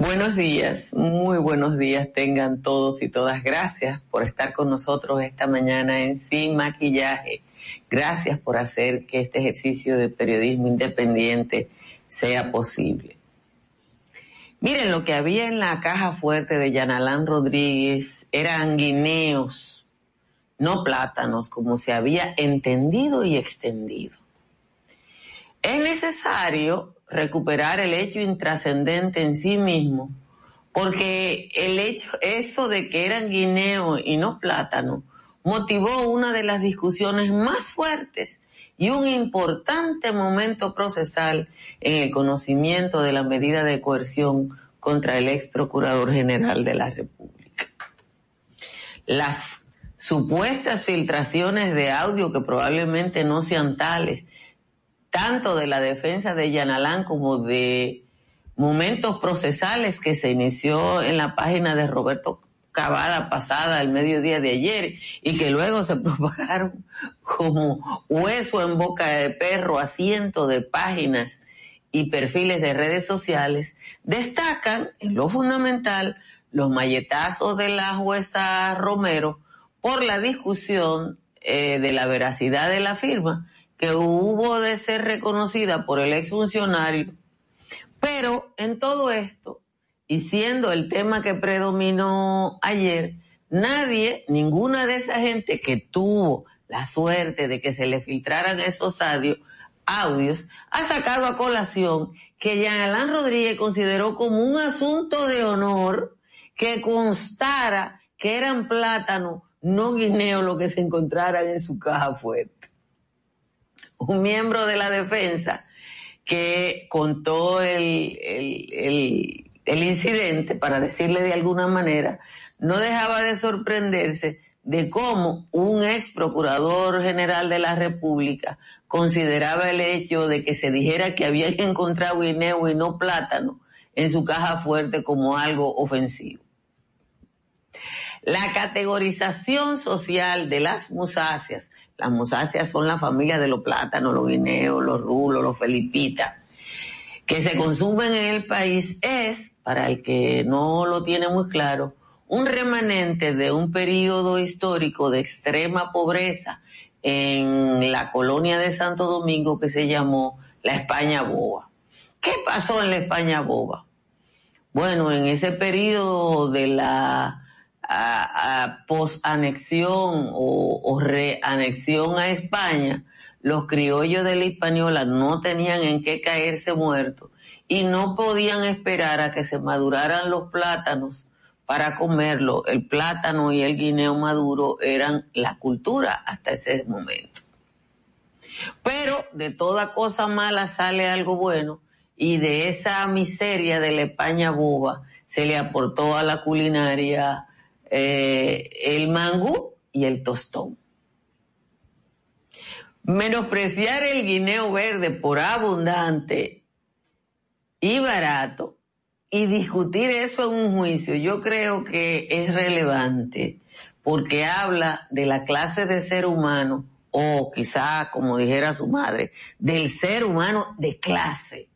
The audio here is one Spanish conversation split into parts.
Buenos días, muy buenos días tengan todos y todas. Gracias por estar con nosotros esta mañana en Sin Maquillaje. Gracias por hacer que este ejercicio de periodismo independiente sea posible. Miren, lo que había en la caja fuerte de Yanalán Rodríguez eran guineos, no plátanos, como se había entendido y extendido. Es necesario recuperar el hecho intrascendente en sí mismo, porque el hecho, eso de que eran guineo y no plátano, motivó una de las discusiones más fuertes y un importante momento procesal en el conocimiento de la medida de coerción contra el ex procurador general de la República. Las supuestas filtraciones de audio que probablemente no sean tales tanto de la defensa de Yanalán como de momentos procesales que se inició en la página de Roberto Cavada pasada el mediodía de ayer y que luego se propagaron como hueso en boca de perro a cientos de páginas y perfiles de redes sociales, destacan en lo fundamental los malletazos de la jueza Romero por la discusión eh, de la veracidad de la firma que hubo de ser reconocida por el exfuncionario, pero en todo esto, y siendo el tema que predominó ayer, nadie, ninguna de esa gente que tuvo la suerte de que se le filtraran esos audios, audios ha sacado a colación que Jean Alain Rodríguez consideró como un asunto de honor que constara que eran plátano, no guineo, lo que se encontraran en su caja fuerte un miembro de la defensa que contó el, el, el, incidente, para decirle de alguna manera, no dejaba de sorprenderse de cómo un ex procurador general de la República consideraba el hecho de que se dijera que había encontrado guineo y no plátano en su caja fuerte como algo ofensivo. La categorización social de las musáceas las musáceas son la familia de los plátanos, los guineos, los rulos, los felipitas, que se consumen en el país. Es, para el que no lo tiene muy claro, un remanente de un periodo histórico de extrema pobreza en la colonia de Santo Domingo que se llamó la España Boba. ¿Qué pasó en la España Boba? Bueno, en ese periodo de la a, posanexión o, reanexión a España, los criollos de la Hispaniola no tenían en qué caerse muertos y no podían esperar a que se maduraran los plátanos para comerlo. El plátano y el guineo maduro eran la cultura hasta ese momento. Pero de toda cosa mala sale algo bueno y de esa miseria de la España boba se le aportó a la culinaria eh, el mangú y el tostón. Menospreciar el guineo verde por abundante y barato y discutir eso en un juicio, yo creo que es relevante porque habla de la clase de ser humano o quizá, como dijera su madre, del ser humano de clase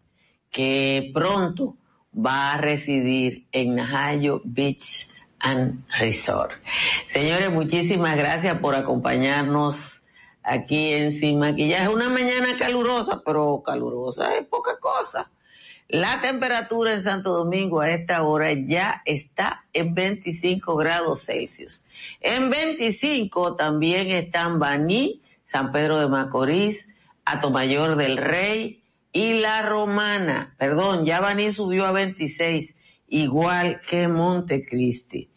que pronto va a residir en Najayo Beach, and Resort. Señores, muchísimas gracias por acompañarnos aquí en Sin Maquillaje. Una mañana calurosa, pero calurosa es poca cosa. La temperatura en Santo Domingo a esta hora ya está en 25 grados Celsius. En 25 también están Baní, San Pedro de Macorís, Atomayor del Rey y La Romana. Perdón, ya Baní subió a 26, igual que Montecristi.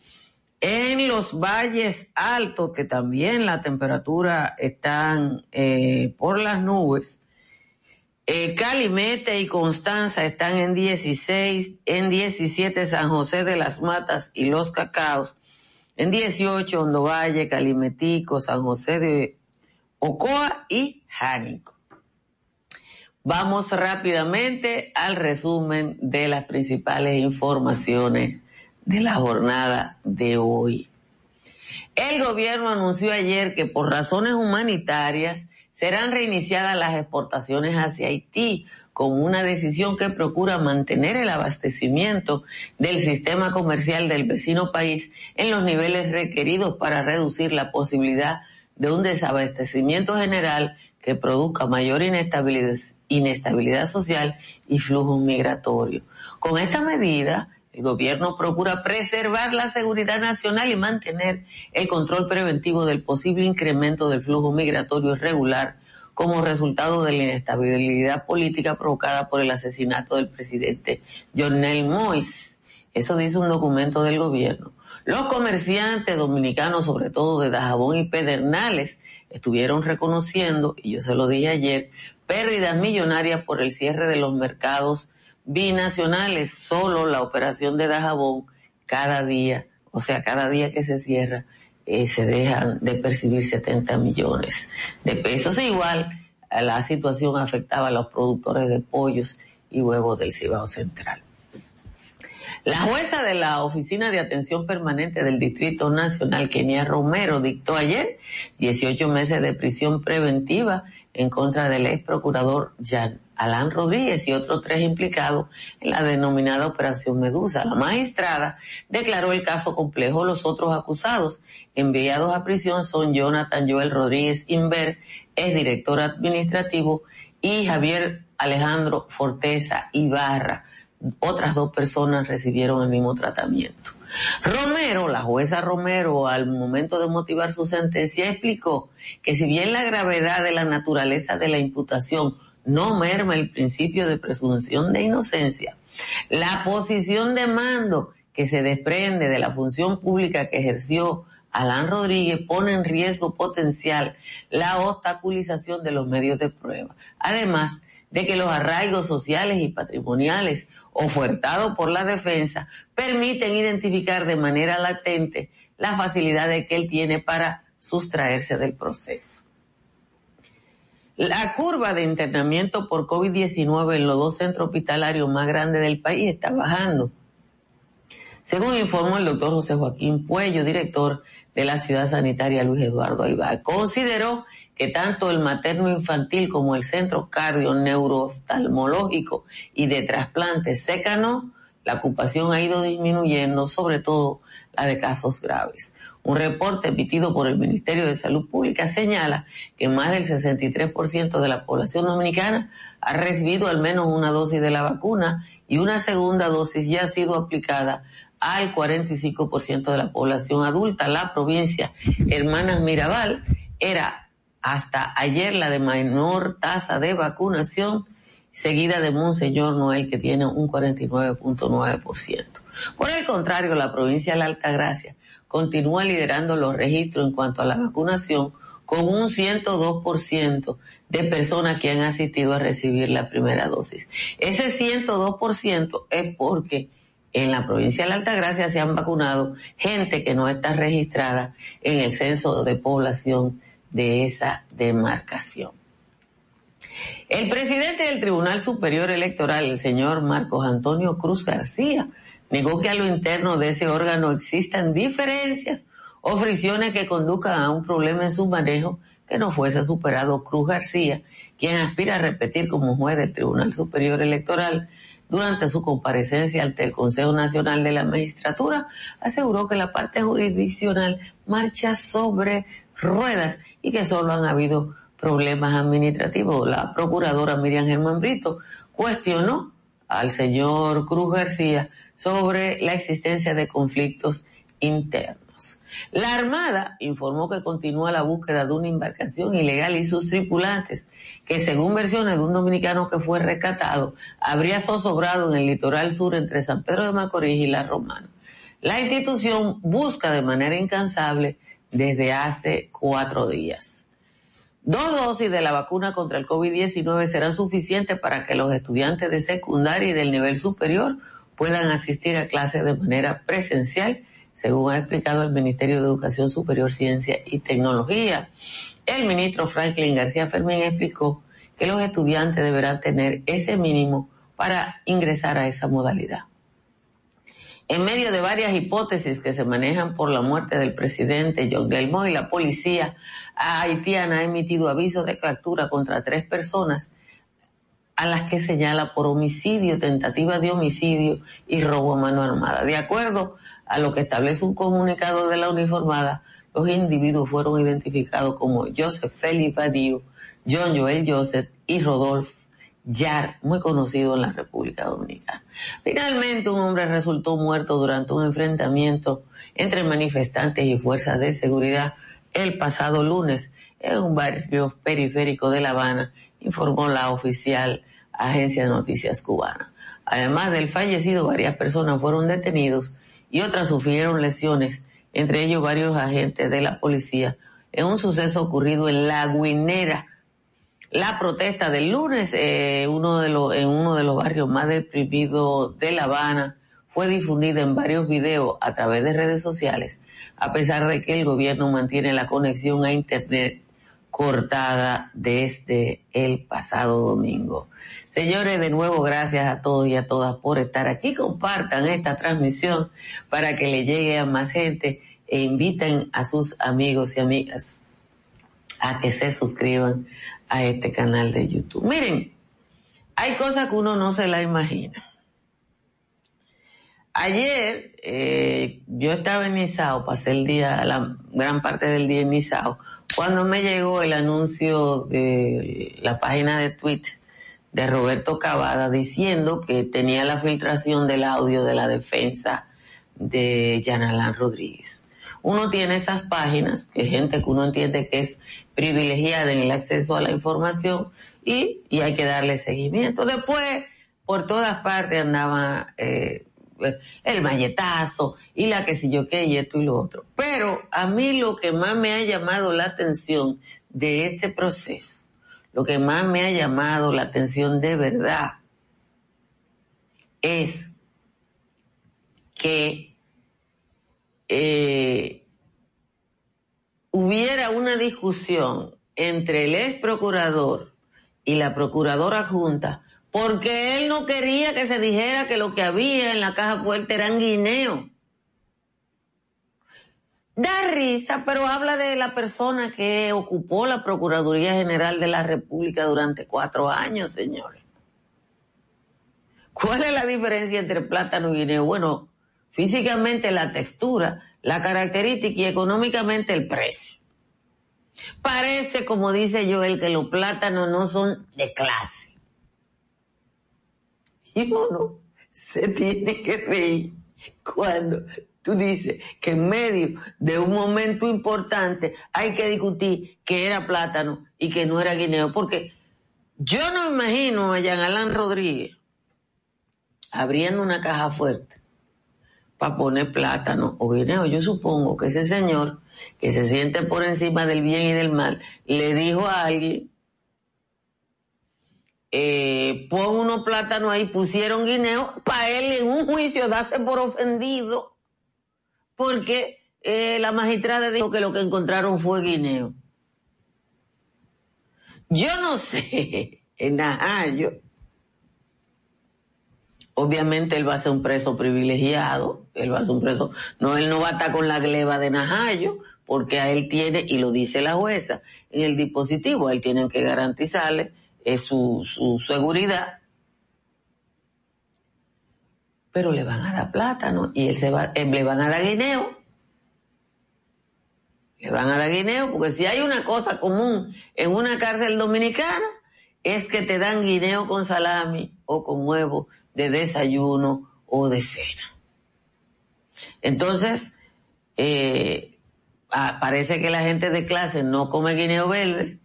En los valles altos, que también la temperatura están eh, por las nubes, Eh, Calimete y Constanza están en 16, en 17 San José de las Matas y Los Cacaos, en 18 Hondo Valle, Calimetico, San José de Ocoa y Jánico. Vamos rápidamente al resumen de las principales informaciones de la jornada de hoy. El gobierno anunció ayer que por razones humanitarias serán reiniciadas las exportaciones hacia Haití con una decisión que procura mantener el abastecimiento del sistema comercial del vecino país en los niveles requeridos para reducir la posibilidad de un desabastecimiento general que produzca mayor inestabilidad, social y flujo migratorio. Con esta medida, el gobierno procura preservar la seguridad nacional y mantener el control preventivo del posible incremento del flujo migratorio irregular como resultado de la inestabilidad política provocada por el asesinato del presidente Jonel Mois. Eso dice un documento del gobierno. Los comerciantes dominicanos, sobre todo de Dajabón y Pedernales, estuvieron reconociendo, y yo se lo dije ayer, pérdidas millonarias por el cierre de los mercados binacionales. Solo la operación de Dajabón cada día, o sea, cada día que se cierra, eh, se dejan de percibir 70 millones de pesos. Igual la situación afectaba a los productores de pollos y huevos del Cibao Central. La jueza de la Oficina de Atención Permanente del Distrito Nacional, Kenia Romero, dictó ayer 18 meses de prisión preventiva en contra del ex procurador Jan Alán Rodríguez y otros tres implicados en la denominada Operación Medusa. La magistrada declaró el caso complejo. Los otros acusados enviados a prisión son Jonathan Joel Rodríguez Inver, ex director administrativo, y Javier Alejandro Forteza Ibarra, otras dos personas recibieron el mismo tratamiento. Romero, la jueza Romero, al momento de motivar su sentencia, explicó que si bien la gravedad de la naturaleza de la imputación no merma el principio de presunción de inocencia, la posición de mando que se desprende de la función pública que ejerció Alán Rodríguez pone en riesgo potencial la obstaculización de los medios de prueba. Además, de que los arraigos sociales y patrimoniales ofertados por la defensa permiten identificar de manera latente la facilidad que él tiene para sustraerse del proceso. La curva de internamiento por COVID-19 en los dos centros hospitalarios más grandes del país está bajando. Según informó el doctor José Joaquín Puello, director de la Ciudad Sanitaria Luis Eduardo Aybar, consideró que tanto el materno infantil como el centro cardio y de trasplantes secano, la ocupación ha ido disminuyendo, sobre todo la de casos graves. Un reporte emitido por el Ministerio de Salud Pública señala que más del 63% de la población dominicana ha recibido al menos una dosis de la vacuna y una segunda dosis ya ha sido aplicada al 45% de la población adulta. La provincia Hermanas Mirabal era hasta ayer la de menor tasa de vacunación, seguida de Monseñor Noel, que tiene un 49.9%. Por el contrario, la provincia de la Altagracia continúa liderando los registros en cuanto a la vacunación, con un 102% de personas que han asistido a recibir la primera dosis. Ese 102% es porque en la provincia de la Altagracia se han vacunado gente que no está registrada en el censo de población de esa demarcación. El presidente del Tribunal Superior Electoral, el señor Marcos Antonio Cruz García, negó que a lo interno de ese órgano existan diferencias o fricciones que conduzcan a un problema en su manejo que no fuese superado Cruz García, quien aspira a repetir como juez del Tribunal Superior Electoral durante su comparecencia ante el Consejo Nacional de la Magistratura, aseguró que la parte jurisdiccional marcha sobre ruedas y que solo han habido problemas administrativos. La procuradora Miriam Germán Brito cuestionó al señor Cruz García sobre la existencia de conflictos internos. La Armada informó que continúa la búsqueda de una embarcación ilegal y sus tripulantes, que según versiones de un dominicano que fue rescatado, habría zozobrado en el litoral sur entre San Pedro de Macorís y La Romana. La institución busca de manera incansable desde hace cuatro días. Dos dosis de la vacuna contra el COVID-19 serán suficientes para que los estudiantes de secundaria y del nivel superior puedan asistir a clases de manera presencial, según ha explicado el Ministerio de Educación Superior, Ciencia y Tecnología. El ministro Franklin García Fermín explicó que los estudiantes deberán tener ese mínimo para ingresar a esa modalidad. En medio de varias hipótesis que se manejan por la muerte del presidente John Gelmoy, la policía haitiana ha emitido avisos de captura contra tres personas a las que señala por homicidio, tentativa de homicidio y robo a mano armada. De acuerdo a lo que establece un comunicado de la uniformada, los individuos fueron identificados como Joseph Félix Badio, John Joel Joseph y Rodolfo Yar, muy conocido en la República Dominicana. Finalmente, un hombre resultó muerto durante un enfrentamiento entre manifestantes y fuerzas de seguridad el pasado lunes en un barrio periférico de La Habana, informó la oficial agencia de noticias cubana. Además del fallecido, varias personas fueron detenidos y otras sufrieron lesiones, entre ellos varios agentes de la policía, en un suceso ocurrido en La Guinera, la protesta del lunes eh, uno de los, en uno de los barrios más deprimidos de La Habana fue difundida en varios videos a través de redes sociales, a pesar de que el gobierno mantiene la conexión a Internet cortada desde el pasado domingo. Señores, de nuevo, gracias a todos y a todas por estar aquí. Compartan esta transmisión para que le llegue a más gente e inviten a sus amigos y amigas a que se suscriban a este canal de YouTube. Miren, hay cosas que uno no se la imagina. Ayer eh, yo estaba en Nizao, pasé el día, la gran parte del día en Nizao, cuando me llegó el anuncio de la página de Twitter de Roberto Cavada diciendo que tenía la filtración del audio de la defensa de Yanalán Rodríguez. Uno tiene esas páginas, que gente que uno entiende que es privilegiada en el acceso a la información y, hay que darle seguimiento. Después, por todas partes andaba eh, el malletazo y la que si yo qué y esto y lo otro. Pero a mí lo que más me ha llamado la atención de este proceso, lo que más me ha llamado la atención de verdad, es que eh, hubiera una discusión entre el ex procurador y la procuradora junta, porque él no quería que se dijera que lo que había en la caja fuerte eran guineos. Da risa, pero habla de la persona que ocupó la Procuraduría General de la República durante cuatro años, señores. ¿Cuál es la diferencia entre plátano y guineo? Bueno, físicamente la textura, la característica y económicamente el precio. Parece, como dice Joel, que los plátanos no son de clase. Y uno se tiene que reír cuando tú dices que en medio de un momento importante hay que discutir que era plátano y que no era guineo, porque yo no imagino a Jean Alain Rodríguez abriendo una caja fuerte para poner plátano o guineo. Yo supongo que ese señor que se siente por encima del bien y del mal le dijo a alguien, eh, pon unos plátanos ahí, pusieron guineo para él en un juicio darse por ofendido porque eh, la magistrada dijo que lo que encontraron fue guineo. Yo no sé, en Najayo, obviamente él va a ser un preso privilegiado, él va a ser un preso, no, él no va a estar con la gleba de Najayo, porque a él tiene, y lo dice la jueza, en el dispositivo, a él tienen que garantizarle su, su seguridad, pero le van a dar plátano y él se va, eh, le van a dar guineo. Le van a dar guineo, porque si hay una cosa común en una cárcel dominicana, es que te dan guineo con salami o con huevo de desayuno o de cena. Entonces, eh, parece que la gente de clase no come guineo verde,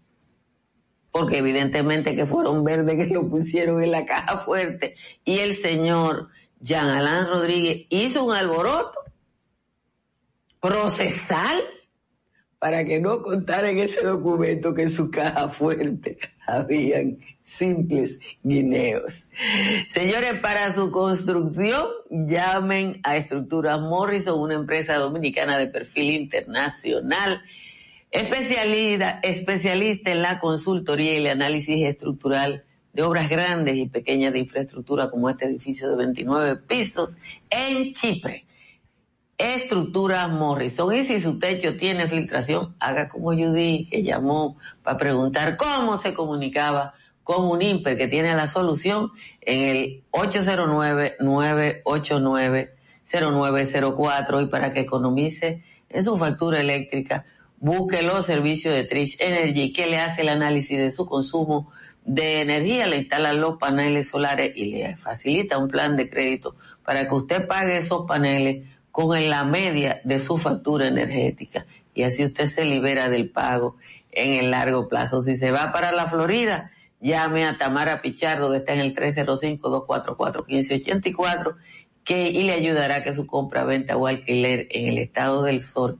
porque evidentemente que fueron verdes que lo pusieron en la caja fuerte, y el señor Jean Alain Rodríguez hizo un alboroto procesal para que no contara en ese documento que en su caja fuerte habían simples guineos. Señores, para su construcción, llamen a Estructuras Morrison, una empresa dominicana de perfil internacional, especialista, especialista en la consultoría y el análisis estructural de obras grandes y pequeñas de infraestructura como este edificio de 29 pisos en Chipre. Estructuras Morrison. Y si su techo tiene filtración, haga como Judy, que llamó para preguntar cómo se comunicaba con un IMPER que tiene la solución en el 809-989-0904 y para que economice en su factura eléctrica, busque los servicios de Trish Energy que le hace el análisis de su consumo de energía, le instala los paneles solares y le facilita un plan de crédito para que usted pague esos paneles con la media de su factura energética y así usted se libera del pago en el largo plazo. Si se va para la Florida, llame a Tamara Pichardo que está en el 305-244-1584 que, y le ayudará a que su compra, venta o alquiler en el estado del sol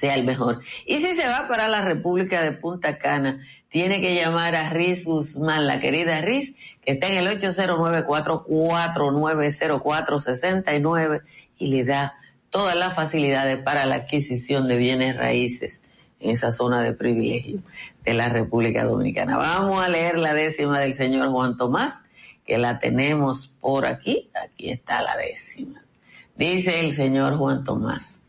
sea el mejor. Y si se va para la República de Punta Cana, tiene que llamar a Riz Guzmán, la querida Riz, que está en el 809-449-0469 y le da todas las facilidades para la adquisición de bienes raíces en esa zona de privilegio de la República Dominicana. Vamos a leer la décima del señor Juan Tomás, que la tenemos por aquí. Aquí está la décima. Dice el señor Juan Tomás.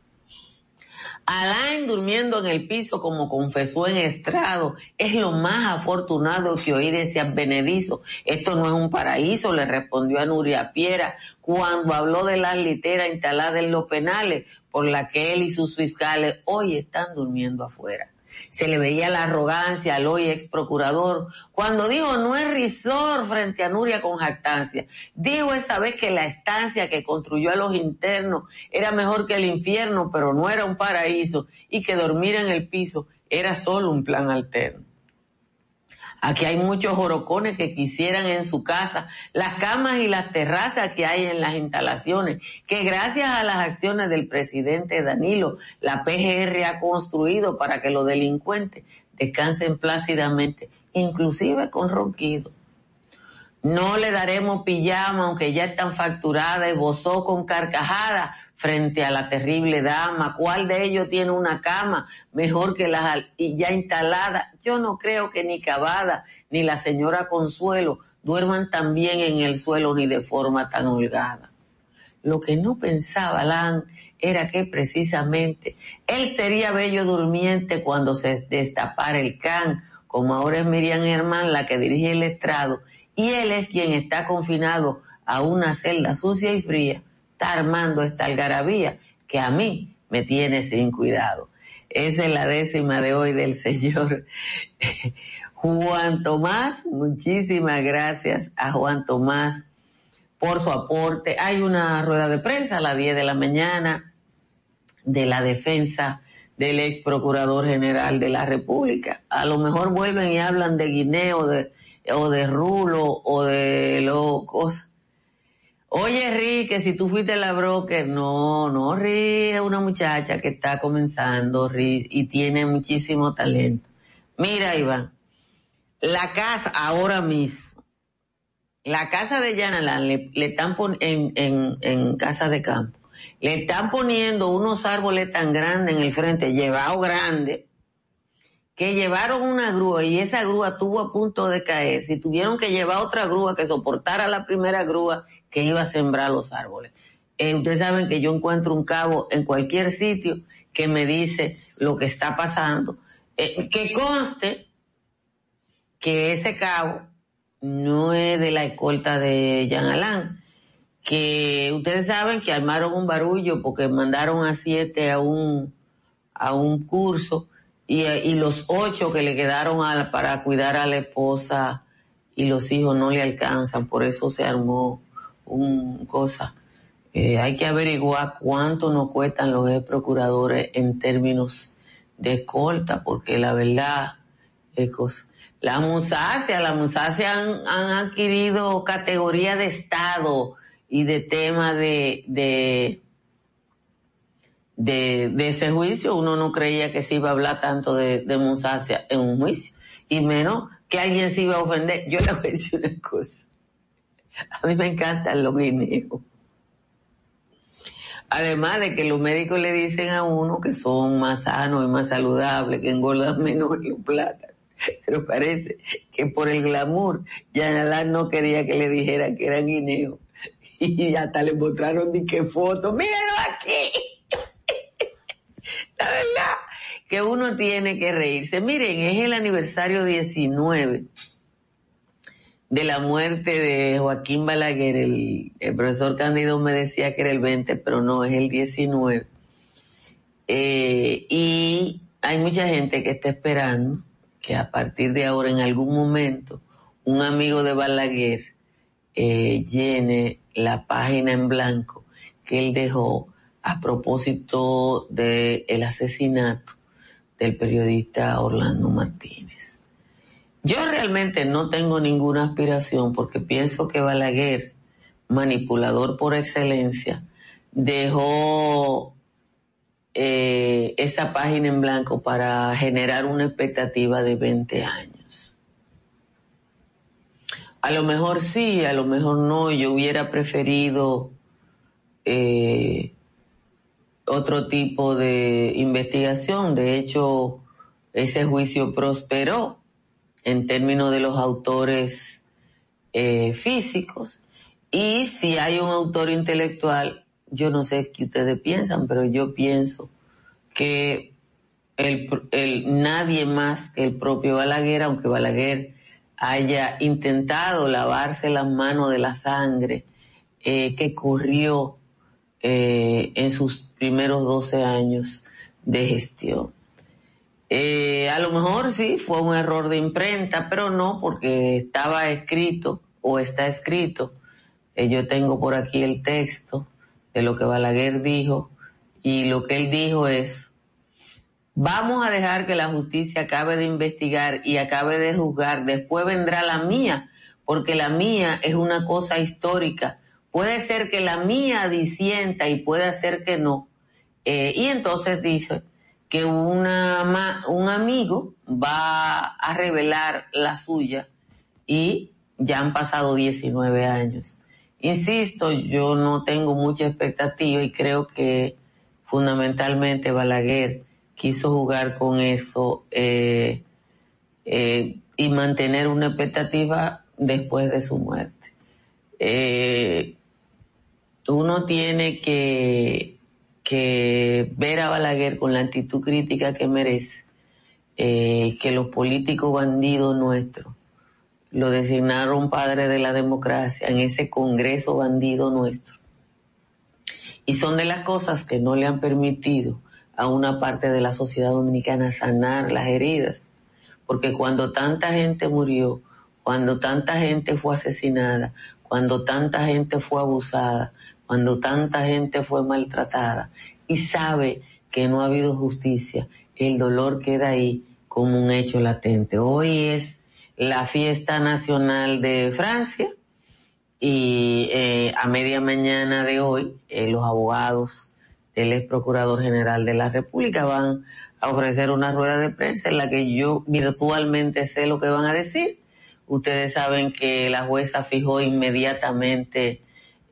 Alain durmiendo en el piso como confesó en estrado, es lo más afortunado que oí de ese advenedizo. Esto no es un paraíso, le respondió a Nuria Piera cuando habló de las literas instaladas en los penales por la que él y sus fiscales hoy están durmiendo afuera se le veía la arrogancia al hoy ex procurador, cuando dijo no es risor frente a Nuria con jactancia. Dijo esa vez que la estancia que construyó a los internos era mejor que el infierno, pero no era un paraíso, y que dormir en el piso era solo un plan alterno. Aquí hay muchos jorocones que quisieran en su casa las camas y las terrazas que hay en las instalaciones, que gracias a las acciones del presidente Danilo, la PGR ha construido para que los delincuentes descansen plácidamente, inclusive con ronquido. No le daremos pijama, aunque ya están facturadas, bozó con carcajada frente a la terrible dama. ¿Cuál de ellos tiene una cama mejor que las ya instaladas? Yo no creo que ni Cavada ni la señora Consuelo duerman tan bien en el suelo ni de forma tan holgada. Lo que no pensaba Lan era que precisamente él sería bello durmiente cuando se destapara el can, como ahora es Miriam Herman la que dirige el estrado, y él es quien está confinado a una celda sucia y fría, está armando esta algarabía que a mí me tiene sin cuidado. Esa es la décima de hoy del señor Juan Tomás. Muchísimas gracias a Juan Tomás por su aporte. Hay una rueda de prensa a las 10 de la mañana de la defensa del ex procurador general de la República. A lo mejor vuelven y hablan de Guineo, de, o de rulo o de lo cosas. Oye, Ri, que si tú fuiste la broker, no, no, Ri es una muchacha que está comenzando, Ri, y tiene muchísimo talento. Mira, Iván, la casa ahora mismo, la casa de Yanalan le, le están en, en, en casa de campo, le están poniendo unos árboles tan grandes en el frente, llevado grande, que llevaron una grúa y esa grúa tuvo a punto de caer, si tuvieron que llevar otra grúa que soportara la primera grúa que iba a sembrar los árboles. Eh, ustedes saben que yo encuentro un cabo en cualquier sitio que me dice lo que está pasando. Eh, que conste que ese cabo no es de la escolta de Jean Alain, que ustedes saben que armaron un barullo porque mandaron a siete a un, a un curso y, los ocho que le quedaron para cuidar a la esposa y los hijos no le alcanzan, por eso se armó un cosa. Eh, hay que averiguar cuánto nos cuestan los procuradores en términos de escolta, porque la verdad es cosa. La musacia, la musacia han, han adquirido categoría de Estado y de tema de, de de, ese juicio. Uno no creía que se iba a hablar tanto de, de en un juicio, y menos que alguien se iba a ofender. Yo le voy a decir una cosa. A mí me encantan los guineos. Además de que los médicos le dicen a uno que son más sanos y más saludables, que engordan menos que un plátano. Pero parece que por el glamour, ya no quería que le dijera que eran guineos. Y hasta le mostraron ni qué foto. ¡Mírenlo aquí! La verdad que uno tiene que reírse. Miren, es el aniversario 19 de la muerte de Joaquín Balaguer. El, profesor Cándido me decía que era el 20, pero no, es el 19. Eh, y hay mucha gente que está esperando que a partir de ahora, en algún momento, un amigo de Balaguer eh, llene la página en blanco que él dejó a propósito del el asesinato del periodista Orlando Martínez. Yo realmente no tengo ninguna aspiración porque pienso que Balaguer, manipulador por excelencia, dejó eh, esa página en blanco para generar una expectativa de 20 años. A lo mejor sí, a lo mejor no, yo hubiera preferido eh, otro tipo de investigación. De hecho, ese juicio prosperó en términos de los autores eh, físicos. Y si hay un autor intelectual, yo no sé qué ustedes piensan, pero yo pienso que el, nadie más que el propio Balaguer, aunque Balaguer haya intentado lavarse las manos de la sangre eh, que corrió eh, en sus primeros 12 años de gestión. Eh, a lo mejor sí fue un error de imprenta, pero no porque estaba escrito o está escrito. Eh, yo tengo por aquí el texto de lo que Balaguer dijo y lo que él dijo es, vamos a dejar que la justicia acabe de investigar y acabe de juzgar, después vendrá la mía, porque la mía es una cosa histórica. Puede ser que la mía disienta y puede ser que no, eh, y entonces dice que una, un amigo va a revelar la suya y ya han pasado 19 años. Insisto, yo no tengo mucha expectativa y creo que fundamentalmente Balaguer quiso jugar con eso eh, eh, y mantener una expectativa después de su muerte. uno tiene que que ver a Balaguer con la actitud crítica que merece, eh, que los políticos bandidos nuestros lo designaron padre de la democracia en ese Congreso bandido nuestro. Y son de las cosas que no le han permitido a una parte de la sociedad dominicana sanar las heridas. Porque cuando tanta gente murió, cuando tanta gente fue asesinada, cuando tanta gente fue abusada, cuando tanta gente fue maltratada y sabe que no ha habido justicia, el dolor queda ahí como un hecho latente. Hoy es la fiesta nacional de Francia y eh, a media mañana de hoy eh, los abogados del ex procurador general de la República van a ofrecer una rueda de prensa en la que yo virtualmente sé lo que van a decir. Ustedes saben que la jueza fijó inmediatamente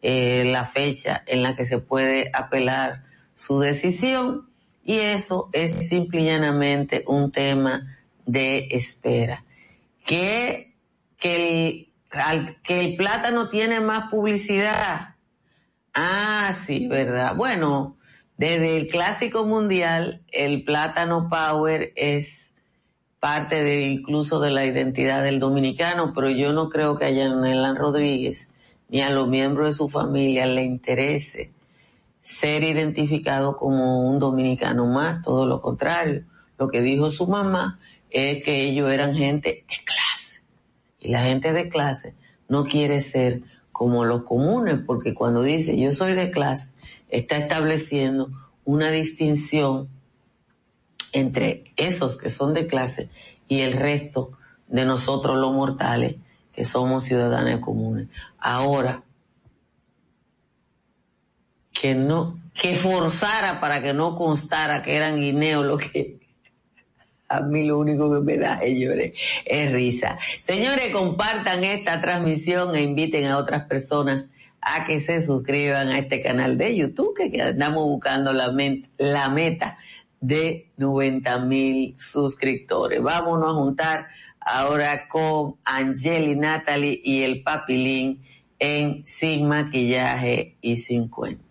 eh, la fecha en la que se puede apelar su decisión y eso es simple y llanamente un tema de espera. Que, que, el, que el plátano tiene más publicidad. Ah, sí, verdad. Bueno, desde el clásico mundial, el plátano power es parte de incluso de la identidad del dominicano, pero yo no creo que haya Nelan Rodríguez ni a los miembros de su familia le interese ser identificado como un dominicano más, todo lo contrario. Lo que dijo su mamá es que ellos eran gente de clase. Y la gente de clase no quiere ser como los comunes, porque cuando dice yo soy de clase, está estableciendo una distinción entre esos que son de clase y el resto de nosotros los mortales que somos ciudadanos comunes. Ahora, que no, que forzara para que no constara que eran guineos lo que a mí lo único que me da, señores, es risa. Señores, compartan esta transmisión e inviten a otras personas a que se suscriban a este canal de YouTube, que andamos buscando la, la meta de 90 mil suscriptores. Vámonos a juntar ahora con Angeli, Natalie y el Papilín en Sin Maquillaje y Sin Cuento.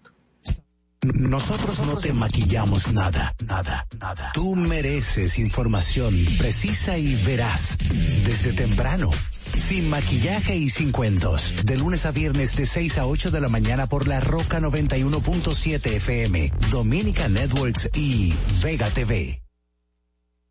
Nosotros no te maquillamos nada, nada, nada. Tú mereces información precisa y veraz desde temprano. Sin maquillaje y sin cuentos. De lunes a viernes de 6 a 8 de la mañana por la Roca 91.7 FM, Dominica Networks y Vega TV.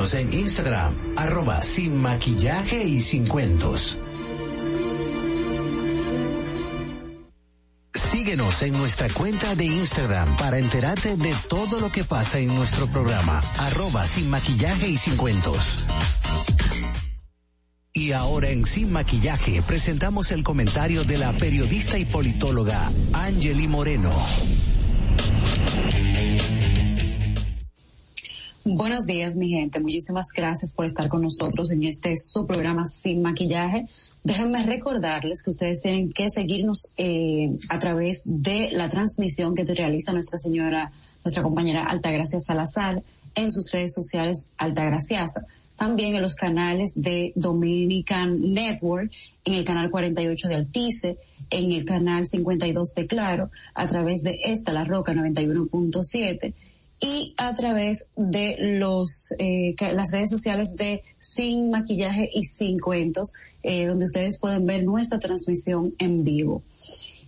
En Instagram, arroba sin maquillaje y sin cuentos. Síguenos en nuestra cuenta de Instagram para enterarte de todo lo que pasa en nuestro programa, arroba sin maquillaje y sin cuentos. Y ahora en Sin Maquillaje presentamos el comentario de la periodista y politóloga Angeli Moreno. Buenos días, mi gente. Muchísimas gracias por estar con nosotros en este su programa Sin Maquillaje. Déjenme recordarles que ustedes tienen que seguirnos eh, a través de la transmisión que te realiza nuestra señora, nuestra compañera Altagracia Salazar en sus redes sociales Altagraciasa. También en los canales de Dominican Network, en el canal 48 de Altice, en el canal 52 de Claro, a través de esta, La Roca 91.7 y a través de los eh, las redes sociales de Sin Maquillaje y Sin Cuentos, eh, donde ustedes pueden ver nuestra transmisión en vivo.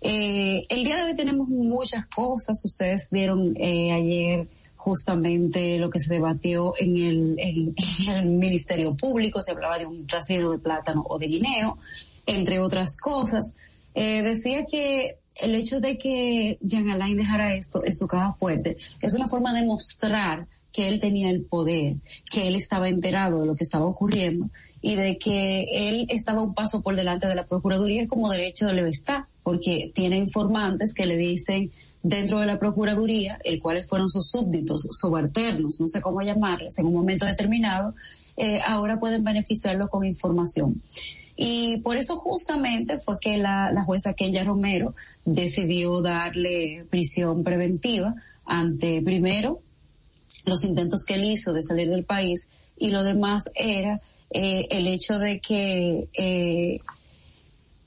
Eh, el día de hoy tenemos muchas cosas. Ustedes vieron ayer justamente lo que se debatió en el, en, el Ministerio Público. Se hablaba de un trasero de plátano o de guineo, entre otras cosas. decía que el hecho de que Jean Alain dejara esto en su caja fuerte es una forma de mostrar que él tenía el poder, que él estaba enterado de lo que estaba ocurriendo y de que él estaba un paso por delante de la Procuraduría como derecho de está, porque tiene informantes que le dicen dentro de la Procuraduría, el cuales fueron sus súbditos, subalternos, no sé cómo llamarles, en un momento determinado, eh, ahora pueden beneficiarlo con información. Y por eso justamente fue que la, jueza Kenya Romero decidió darle prisión preventiva ante primero los intentos que él hizo de salir del país y lo demás era eh, el hecho de que eh,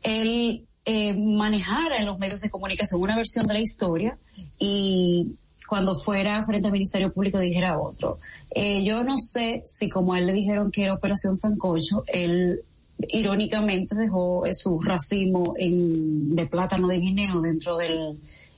él eh, manejara en los medios de comunicación una versión de la historia y cuando fuera frente al Ministerio Público dijera otro. Eh, yo no sé si como él le dijeron que era Operación Sancocho, él irónicamente dejó su racimo en, de plátano de guineo dentro del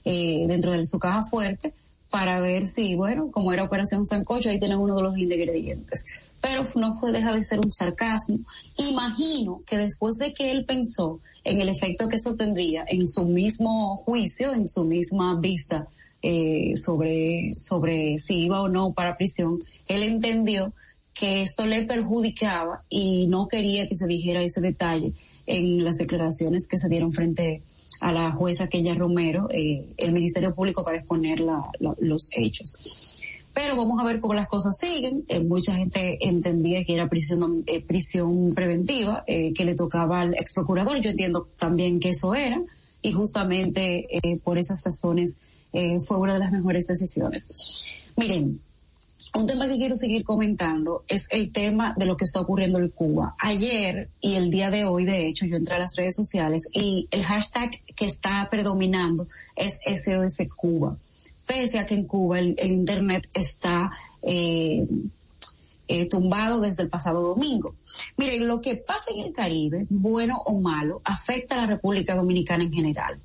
eh, dentro de su caja fuerte para ver si, bueno, como era Operación Sancocho, ahí tienen uno de los ingredientes. Pero no puede dejar de ser un sarcasmo. Imagino que después de que él pensó en el efecto que eso tendría en su mismo juicio, en su misma vista eh, sobre, sobre si iba o no para prisión, él entendió que esto le perjudicaba y no quería que se dijera ese detalle en las declaraciones que se dieron frente a la jueza Kenya Romero, eh, el Ministerio Público para exponer los hechos. Pero vamos a ver cómo las cosas siguen. Eh, mucha gente entendía que era prisión, eh, prisión preventiva, eh, que le tocaba al ex procurador. Yo entiendo también que eso era. Y justamente por esas razones fue una de las mejores decisiones. Miren, un tema que quiero seguir comentando es el tema de lo que está ocurriendo en Cuba. Ayer y el día de hoy, de hecho, yo entré a las redes sociales y el hashtag que está predominando es SOS Cuba. Pese a que en Cuba el, Internet está eh, eh, tumbado desde el pasado domingo. Miren, lo que pasa en el Caribe, bueno o malo, afecta a la República Dominicana en general.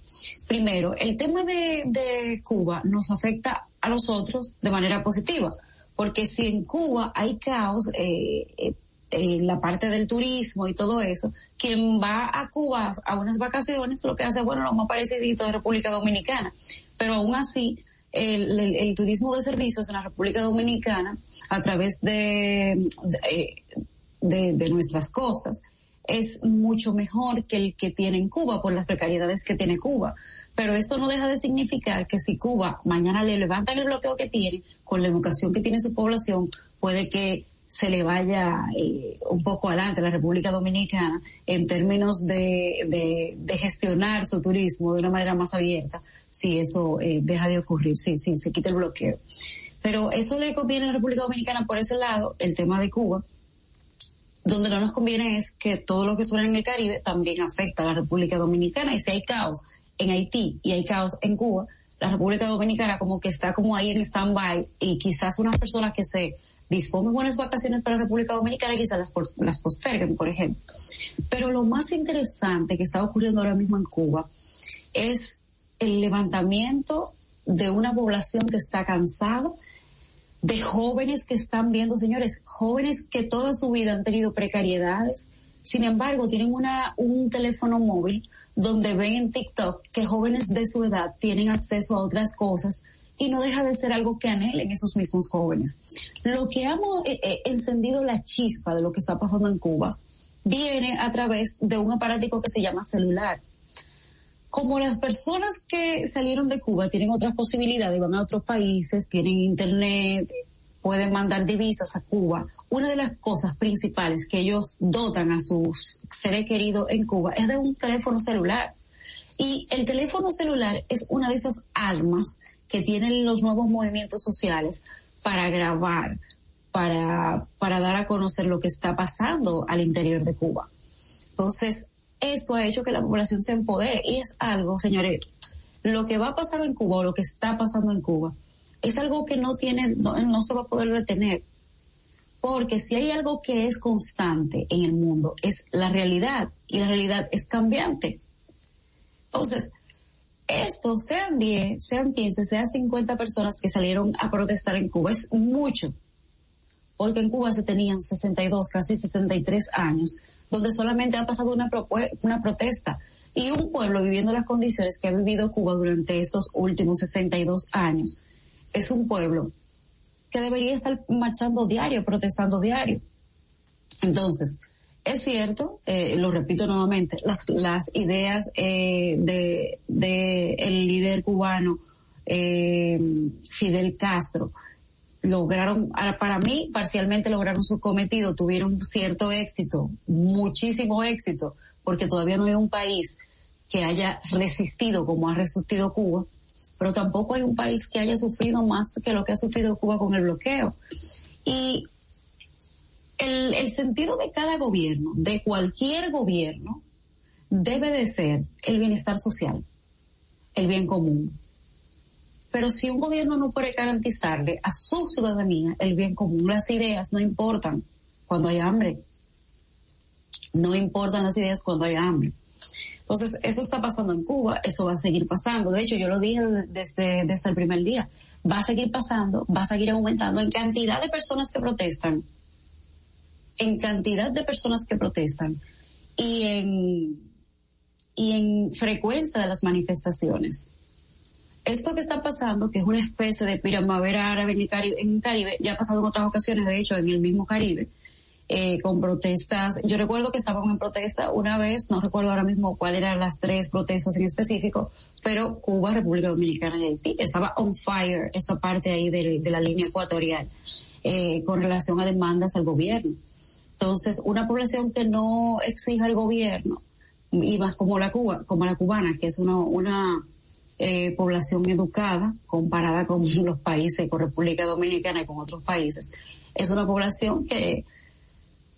Primero, el tema de, de Cuba nos afecta a nosotros de manera positiva porque si en Cuba hay caos eh, eh, en la parte del turismo y todo eso, quien va a Cuba a unas vacaciones lo que hace, bueno, lo más parecido de República Dominicana, pero aún así el, turismo de servicios en la República Dominicana a través de, de, de, nuestras costas es mucho mejor que el que tiene en Cuba por las precariedades que tiene Cuba. Pero esto no deja de significar que si Cuba mañana le levantan el bloqueo que tiene, con la educación que tiene su población, puede que se le vaya eh, un poco adelante la República Dominicana en términos de, de, gestionar su turismo de una manera más abierta, si eso eh, deja de ocurrir, si, si se quita el bloqueo. Pero eso le conviene a la República Dominicana por ese lado, el tema de Cuba, donde no nos conviene es que todo lo que suena en el Caribe también afecta a la República Dominicana y si hay caos en Haití y hay caos en Cuba, la República Dominicana como que está como ahí en stand-by y quizás unas personas que se dispongan buenas vacaciones para la República Dominicana quizás las, las posterguen, por ejemplo. Pero lo más interesante que está ocurriendo ahora mismo en Cuba es el levantamiento de una población que está cansada, de jóvenes que están viendo, señores, jóvenes que toda su vida han tenido precariedades, sin embargo tienen una, un teléfono móvil donde ven en TikTok que jóvenes de su edad tienen acceso a otras cosas y no deja de ser algo que anhelen esos mismos jóvenes. Lo que ha eh, eh, encendido la chispa de lo que está pasando en Cuba viene a través de un aparático que se llama celular. Como las personas que salieron de Cuba tienen otras posibilidades, van a otros países, tienen internet, pueden mandar divisas a Cuba. Una de las cosas principales que ellos dotan a sus seres queridos en Cuba es de un teléfono celular. Y el teléfono celular es una de esas armas que tienen los nuevos movimientos sociales para grabar, para, para dar a conocer lo que está pasando al interior de Cuba. Entonces, esto ha hecho que la población se empodere y es algo, señores, lo que va a pasar en Cuba o lo que está pasando en Cuba es algo que no tiene, no, se va a poder detener. Porque si hay algo que es constante en el mundo, es la realidad, y la realidad es cambiante. Entonces, esto, sean 10, sean 15, sean 50 personas que salieron a protestar en Cuba, es mucho. Porque en Cuba se tenían 62, casi 63 años, donde solamente ha pasado una, una protesta. Y un pueblo viviendo las condiciones que ha vivido Cuba durante estos últimos 62 años es un pueblo que debería estar marchando diario, protestando diario. Entonces, es cierto, eh, lo repito nuevamente, las, las ideas eh, de, de el líder cubano eh, Fidel Castro lograron, para mí, parcialmente lograron su cometido, tuvieron cierto éxito, muchísimo éxito, porque todavía no hay un país que haya resistido como ha resistido Cuba pero tampoco hay un país que haya sufrido más que lo que ha sufrido Cuba con el bloqueo. Y el, el sentido de cada gobierno, de cualquier gobierno, debe de ser el bienestar social, el bien común. Pero si un gobierno no puede garantizarle a su ciudadanía el bien común, las ideas no importan cuando hay hambre. No importan las ideas cuando hay hambre. Entonces, eso está pasando en Cuba, eso va a seguir pasando. De hecho, yo lo dije desde, desde el primer día. Va a seguir pasando, va a seguir aumentando en cantidad de personas que protestan, en cantidad de personas que protestan y en, y en frecuencia de las manifestaciones. Esto que está pasando, que es una especie de primavera árabe en el Caribe, ya ha pasado en otras ocasiones, de hecho, en el mismo Caribe, eh, con protestas. Yo recuerdo que estábamos en protesta una vez, no recuerdo ahora mismo cuáles eran las tres protestas en específico, pero Cuba, República Dominicana y Haití. Estaba on fire esa parte ahí de, la línea ecuatorial eh, con relación a demandas al gobierno. Entonces, una población que no exija al gobierno, y más como la Cuba, como la cubana, que es una, una eh, población educada comparada con los países, con República Dominicana y con otros países, es una población que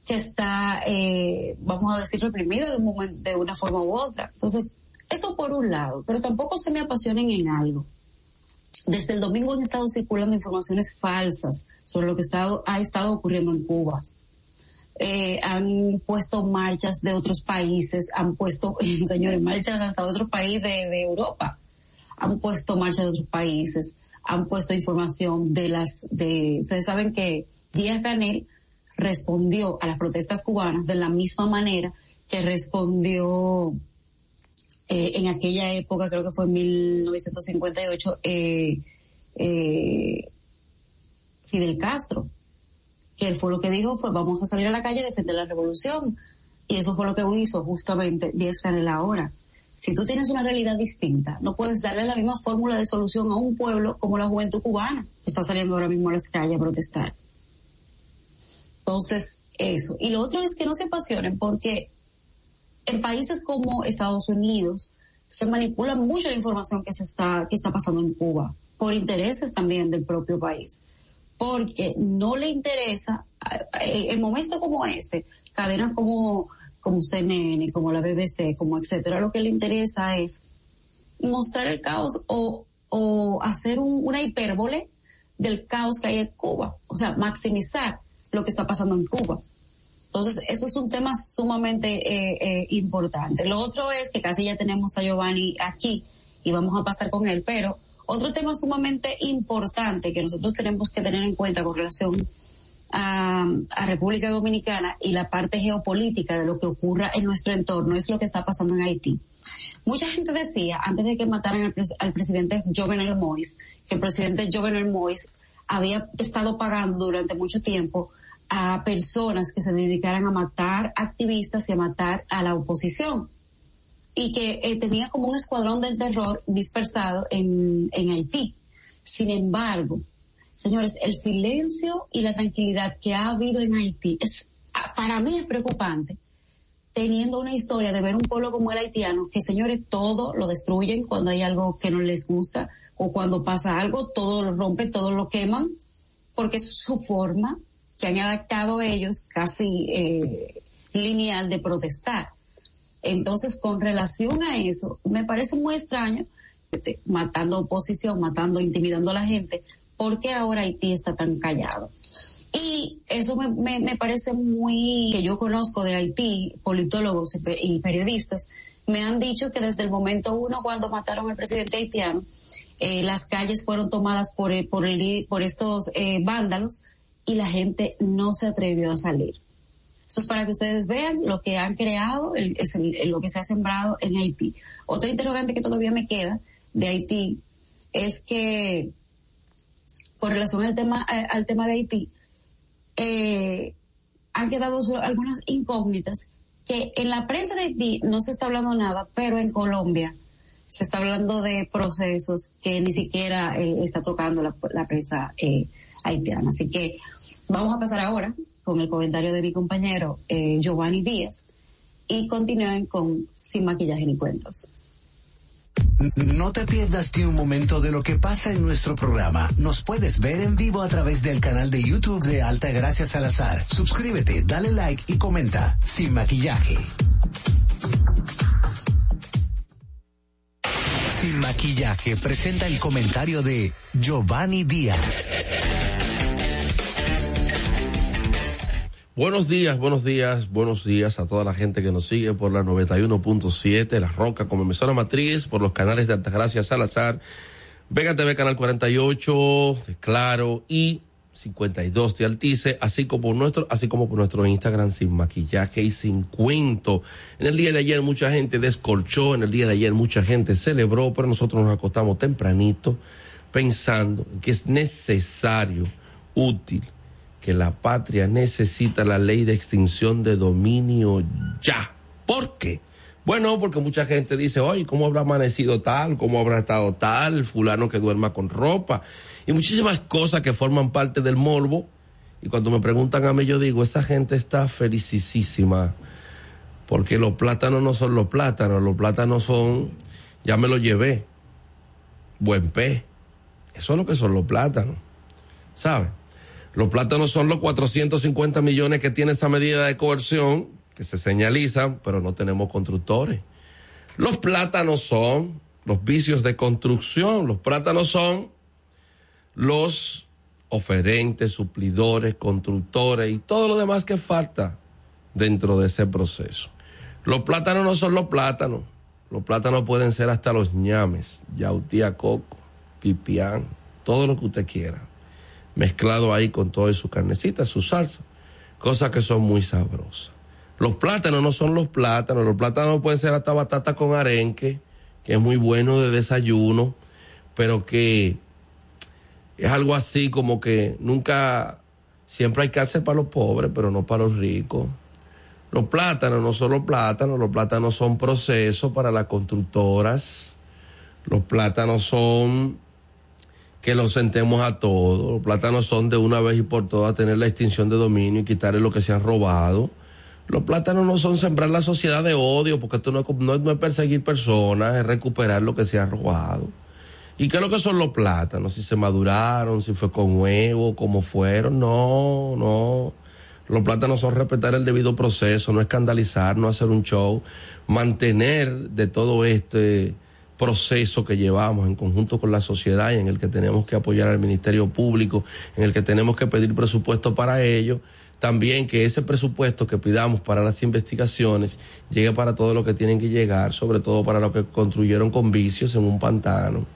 que está, eh, vamos a decir, reprimido de, un de una forma u otra. Entonces, eso por un lado, pero tampoco se me apasionen en algo. Desde el domingo han estado circulando informaciones falsas sobre lo que ha estado ocurriendo en Cuba. Eh, han puesto marchas de otros países, han puesto, señores, marchas de otro país de, de Europa, han puesto marchas de otros países, han puesto información de las, de, ustedes saben que Díaz Canel respondió a las protestas cubanas de la misma manera que respondió eh, en aquella época, creo que fue en 1958, eh, eh, Fidel Castro, que él fue lo que dijo fue vamos a salir a la calle a defender la revolución. Y eso fue lo que hizo justamente Díaz Canel ahora. Si tú tienes una realidad distinta, no puedes darle la misma fórmula de solución a un pueblo como la juventud cubana, que está saliendo ahora mismo a las calles a protestar. Entonces, eso. Y lo otro es que no se apasionen porque en países como Estados Unidos se manipula mucho la información que se está, que está pasando en Cuba por intereses también del propio país. Porque no le interesa, en momentos como este, cadenas como, como CNN, como la BBC, como etcétera, lo que le interesa es mostrar el caos o, o hacer una hipérbole del caos que hay en Cuba. O sea, maximizar lo que está pasando en Cuba. Entonces, eso es un tema sumamente eh, eh, importante. Lo otro es que casi ya tenemos a Giovanni aquí y vamos a pasar con él, pero otro tema sumamente importante que nosotros tenemos que tener en cuenta con relación a, República Dominicana y la parte geopolítica de lo que ocurra en nuestro entorno es lo que está pasando en Haití. Mucha gente decía, antes de que mataran al, al presidente Jovenel Moïse, que el presidente Jovenel Moïse había estado pagando durante mucho tiempo a personas que se dedicaran a matar activistas y a matar a la oposición. Y que eh, tenía como un escuadrón del terror dispersado en, en Haití. Sin embargo, señores, el silencio y la tranquilidad que ha habido en Haití es, para mí es preocupante teniendo una historia de ver un pueblo como el haitiano, que señores, todo lo destruyen cuando hay algo que no les gusta o cuando pasa algo, todo lo rompen, todo lo queman, porque es su forma que han adaptado ellos casi eh, lineal de protestar. Entonces, con relación a eso, me parece muy extraño, este, matando oposición, matando, intimidando a la gente, porque ahora Haití está tan callado. Y eso me, me, parece muy, que yo conozco de Haití, politólogos y periodistas, me han dicho que desde el momento uno cuando mataron al presidente haitiano, eh, las calles fueron tomadas por, por, por estos eh, vándalos y la gente no se atrevió a salir. Eso es para que ustedes vean lo que han creado, es lo que se ha sembrado en Haití. Otra interrogante que todavía me queda de Haití es que, con relación al tema, al tema de Haití, eh, han quedado algunas incógnitas que en la prensa de Haití no se está hablando nada, pero en Colombia se está hablando de procesos que ni siquiera eh, está tocando la, prensa eh, haitiana. Así que Vamos a pasar ahora con el comentario de mi compañero eh, Giovanni Díaz y continúen con Sin maquillaje ni cuentos. No te pierdas ni un momento de lo que pasa en nuestro programa. Nos puedes ver en vivo a través del canal de YouTube de Alta Gracia Salazar. Suscríbete, dale like y comenta. Sin maquillaje. Sin maquillaje presenta el comentario de Giovanni Díaz. Buenos días, buenos días, buenos días a toda la gente que nos sigue por la 91.7, La Roca como emisora matriz, por los canales de Altagracia Salazar, Vega TV Canal 48, de Claro y 52 de Altice, así como por nuestro, así como por nuestro Instagram sin maquillaje y sin cuento. En el día de ayer mucha gente descolchó, en el día de ayer mucha gente celebró, pero nosotros nos acostamos tempranito pensando que es necesario, útil, que la patria necesita la ley de extinción de dominio ya. ¿Por qué? Bueno, porque mucha gente dice, oye, ¿cómo habrá amanecido tal? ¿Cómo habrá estado tal? fulano que duerma con ropa. Y muchísimas cosas que forman parte del morbo. Y cuando me preguntan a mí, yo digo, esa gente está felicísima. Porque los plátanos no son los plátanos, los plátanos son, ya me lo llevé, buen pez. Eso es lo que son los plátanos. ¿Sabes? Los plátanos son los 450 millones que tiene esa medida de coerción, que se señalizan, pero no tenemos constructores. Los plátanos son los vicios de construcción, los plátanos son los oferentes, suplidores, constructores y todo lo demás que falta dentro de ese proceso. Los plátanos no son los plátanos, los plátanos pueden ser hasta los ñames, yautía coco, pipián, todo lo que usted quiera mezclado ahí con todo su carnecita, su salsa, cosas que son muy sabrosas. Los plátanos no son los plátanos, los plátanos pueden ser hasta batata con arenque, que es muy bueno de desayuno, pero que es algo así como que nunca, siempre hay cárcel para los pobres, pero no para los ricos. Los plátanos no son los plátanos, los plátanos son procesos para las constructoras, los plátanos son que los sentemos a todos. Los plátanos son de una vez y por todas tener la extinción de dominio y quitarle lo que se han robado. Los plátanos no son sembrar la sociedad de odio, porque esto no es, perseguir personas, es recuperar lo que se ha robado. ¿Y qué es lo que son los plátanos? Si se maduraron, si fue con huevo, cómo fueron. No, no. Los plátanos son respetar el debido proceso, no escandalizar, no hacer un show, mantener de todo este proceso que llevamos en conjunto con la sociedad y en el que tenemos que apoyar al Ministerio Público, en el que tenemos que pedir presupuesto para ello, también que ese presupuesto que pidamos para las investigaciones llegue para todo lo que tienen que llegar, sobre todo para lo que construyeron con vicios en un pantano.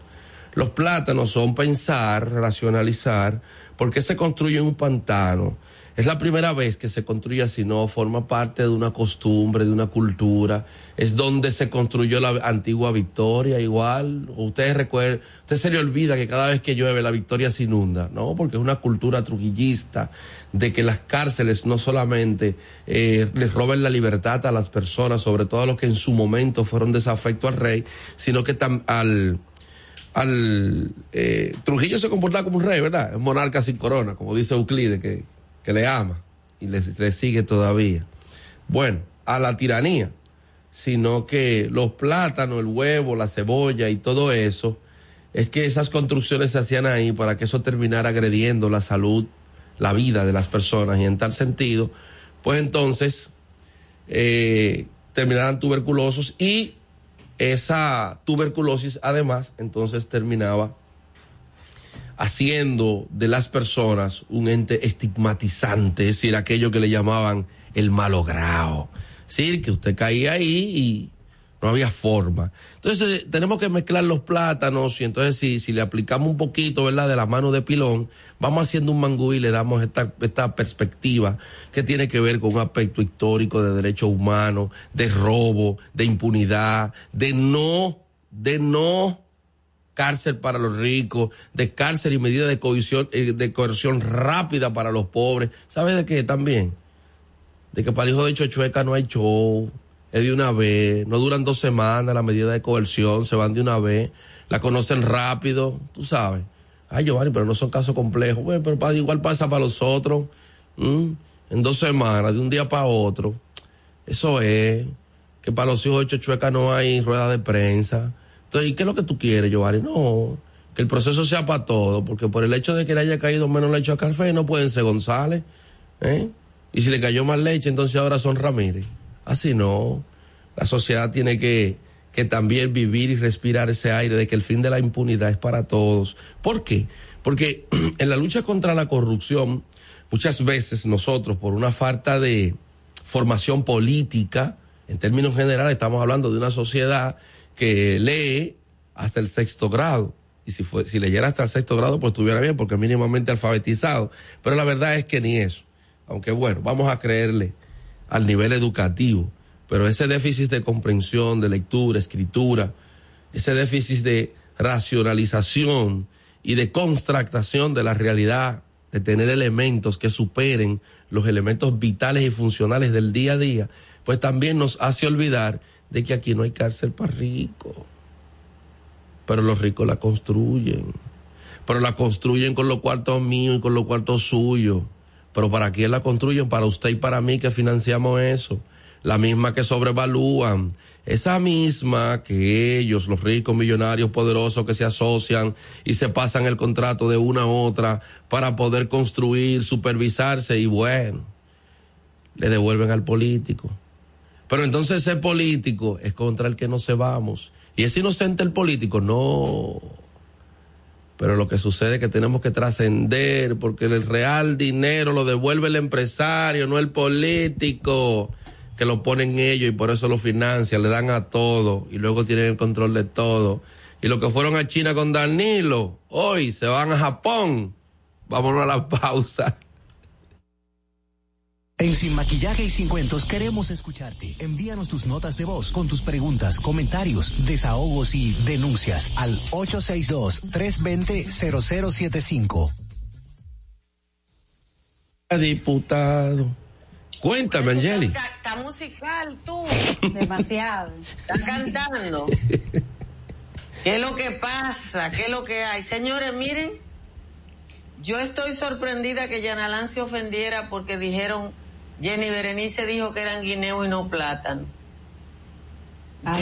Los plátanos son pensar, racionalizar, por qué se construye un pantano, es la primera vez que se construye así, no, forma parte de una costumbre, de una cultura. Es donde se construyó la antigua Victoria, igual. Ustedes recuerdan, usted se le olvida que cada vez que llueve la Victoria se inunda, ¿no? Porque es una cultura trujillista de que las cárceles no solamente eh, les roben la libertad a las personas, sobre todo a los que en su momento fueron desafecto al rey, sino que al al eh, Trujillo se comporta como un rey, ¿verdad? Es monarca sin corona, como dice Euclides, que que le ama y le, sigue todavía. Bueno, a la tiranía, sino que los plátanos, el huevo, la cebolla y todo eso, es que esas construcciones se hacían ahí para que eso terminara agrediendo la salud, la vida de las personas y en tal sentido, pues entonces eh, terminaran tuberculosos y esa tuberculosis además entonces terminaba haciendo de las personas un ente estigmatizante, es decir, aquello que le llamaban el malogrado. Es decir, que usted caía ahí y no había forma. Entonces tenemos que mezclar los plátanos y entonces si, si le aplicamos un poquito, ¿verdad?, de la mano de pilón, vamos haciendo un mangú y le damos esta, esta perspectiva que tiene que ver con un aspecto histórico de derechos humanos, de robo, de impunidad, de no, de no cárcel para los ricos, de cárcel y medida de coerción, eh, de coerción rápida para los pobres. ¿Sabe de qué también? De que para el hijo de Chochueca no hay show, es de una vez, no duran dos semanas la medida de coerción, se van de una vez, la conocen rápido, tú sabes. Ay, Giovanni, pero no son casos complejos. Bueno, pero igual pasa para los otros. En dos semanas, de un día para otro. Eso es. Que para los hijos de Chochueca no hay rueda de prensa. Entonces, ¿y qué es lo que tú quieres, Giovanni? No, que el proceso sea para todo, porque por el hecho de que le haya caído menos leche a café, no pueden ser González, ¿eh? Y si le cayó más leche, entonces ahora son Ramírez. Así no. La sociedad tiene que, que también vivir y respirar ese aire de que el fin de la impunidad es para todos. ¿Por qué? Porque en la lucha contra la corrupción, muchas veces nosotros, por una falta de formación política, en términos generales estamos hablando de una sociedad que lee hasta el sexto grado. Y si, fue, si leyera hasta el sexto grado, pues estuviera bien, porque mínimamente alfabetizado. Pero la verdad es que ni eso. Aunque bueno, vamos a creerle al nivel educativo. Pero ese déficit de comprensión, de lectura, escritura, ese déficit de racionalización y de contractación de la realidad de tener elementos que superen los elementos vitales y funcionales del día a día, pues también nos hace olvidar de que aquí no hay cárcel para ricos. Pero los ricos la construyen. Pero la construyen con los cuartos míos y con los cuartos suyos. Pero ¿para quién la construyen? Para usted y para mí que financiamos eso. La misma que sobrevalúan. Esa misma que ellos, los ricos, millonarios, poderosos que se asocian y se pasan el contrato de una a otra para poder construir, supervisarse y bueno, le devuelven al político. Pero entonces ese político es contra el que no se vamos. Y es inocente el político, no. Pero lo que sucede es que tenemos que trascender porque el real dinero lo devuelve el empresario, no el político, que lo ponen ellos y por eso lo financian, le dan a todo y luego tienen el control de todo. Y los que fueron a China con Danilo, hoy se van a Japón. Vámonos a la pausa. En Sin Maquillaje y Sin Cuentos queremos escucharte. Envíanos tus notas de voz con tus preguntas, comentarios, desahogos y denuncias al 862-320-0075. Diputado. Cuéntame, Angeli. Está musical tú. Demasiado. Estás cantando. ¿Qué es lo que pasa? ¿Qué es lo que hay? Señores, miren, yo estoy sorprendida que Yanalán se ofendiera porque dijeron Jenny Berenice dijo que eran guineo y no plátano.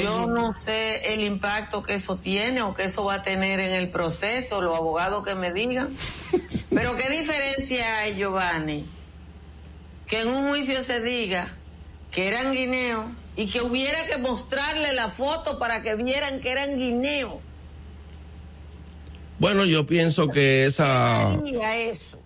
Yo no sé el impacto que eso tiene o que eso va a tener en el proceso, los abogados que me digan. Pero qué diferencia hay, Giovanni, que en un juicio se diga que eran guineo y que hubiera que mostrarle la foto para que vieran que eran guineo. Bueno, yo pienso que esa...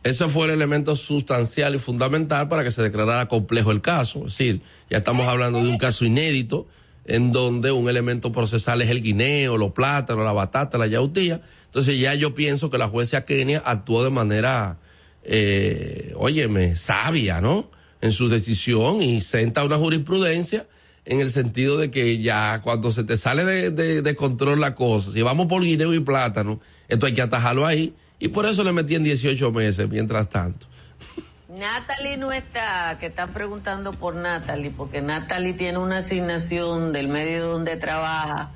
Ese fue el elemento sustancial y fundamental para que se declarara complejo el caso. Es decir, ya estamos hablando de un caso inédito en donde un elemento procesal es el guineo, los plátanos, la batata, la yautía. Entonces ya yo pienso que la jueza Kenia actuó de manera, eh, óyeme, sabia, ¿no? En su decisión y senta una jurisprudencia en el sentido de que ya cuando se te sale de, de, de control la cosa, si vamos por guineo y plátano, esto hay que atajarlo ahí y por eso le metí en 18 meses mientras tanto. Natalie no está, que están preguntando por Natalie, porque Natalie tiene una asignación del medio donde trabaja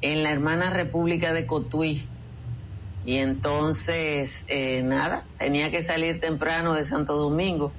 en la hermana República de Cotuí. Y entonces, eh, nada, tenía que salir temprano de Santo Domingo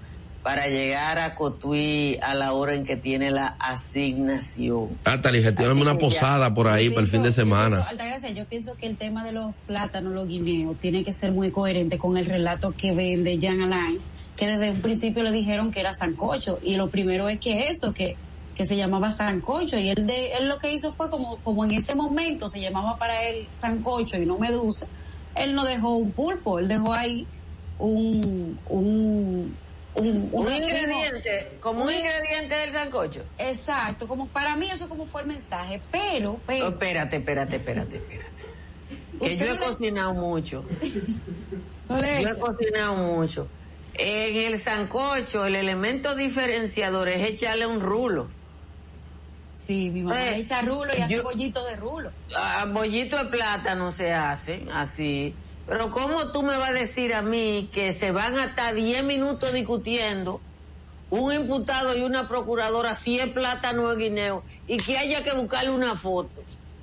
para llegar a Cotuí a la hora en que tiene la asignación. Natalie, gestioname una posada por ahí para el fin de semana. Yo pienso, yo pienso que el tema de los plátanos, los guineos, tiene que ser muy coherente con el relato que vende Jan Alain, que desde un principio le dijeron que era sancocho. Y lo primero es que eso, que que se llamaba sancocho y él de él lo que hizo fue como como en ese momento se llamaba para él sancocho y no medusa él no dejó un pulpo él dejó ahí un un un, un ingrediente, como un, ingrediente del sancocho. Exacto, como para mí eso como fue el mensaje, pero, pero oh, espérate, espérate, espérate, espérate. Que yo he cocinado mucho. yo he cocinado mucho. En el sancocho, el elemento diferenciador es echarle un rulo. Sí, mi mamá eh, echa rulo y hace bollito de rulo. Ah, bollito de plátano se hace, así. Pero ¿cómo tú me vas a decir a mí que se van a estar 10 minutos discutiendo un imputado y una procuradora si es plátano o guineo y que haya que buscarle una foto?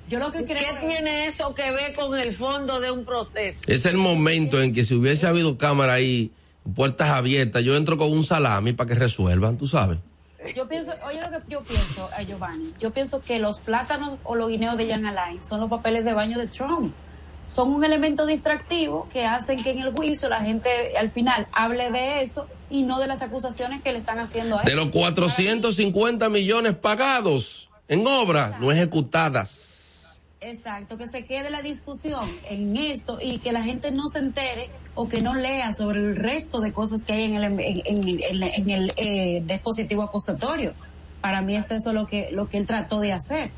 Yo lo que creo ¿Qué tiene eso que ver con el fondo de un proceso? Es el momento en que si hubiese habido cámara ahí, puertas abiertas, yo entro con un salami para que resuelvan, tú sabes. Yo pienso, oye lo que yo pienso, eh, Giovanni, yo pienso que los plátanos o los guineos de Jan Alain son los papeles de baño de Trump son un elemento distractivo que hacen que en el juicio la gente al final hable de eso y no de las acusaciones que le están haciendo a él. De los 450 millones pagados en obras no ejecutadas. Exacto, que se quede la discusión en esto y que la gente no se entere o que no lea sobre el resto de cosas que hay en el, en, el eh, dispositivo acusatorio. Para mí es eso lo que, lo que él trató de hacer.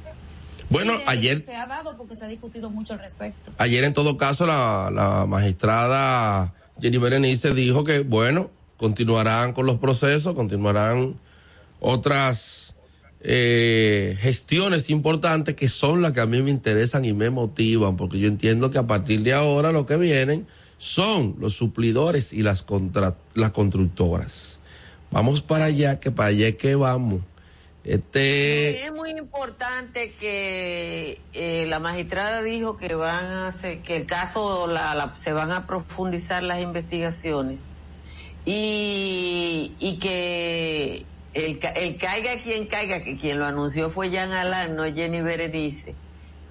Bueno, ayer... Se ha dado porque se ha discutido mucho al respecto. Ayer, en todo caso, la, la magistrada Jenny Berenice dijo que, bueno, continuarán con los procesos, continuarán otras eh, gestiones importantes que son las que a mí me interesan y me motivan, porque yo entiendo que a partir de ahora lo que vienen son los suplidores y las, las constructoras. Vamos para allá, que para allá es que vamos. Este... Es muy importante que eh, la magistrada dijo que van a hacer, que el caso se van a profundizar las investigaciones y, y que el, caiga quien caiga, que quien lo anunció fue Jean Alain, no Jenny Berenice,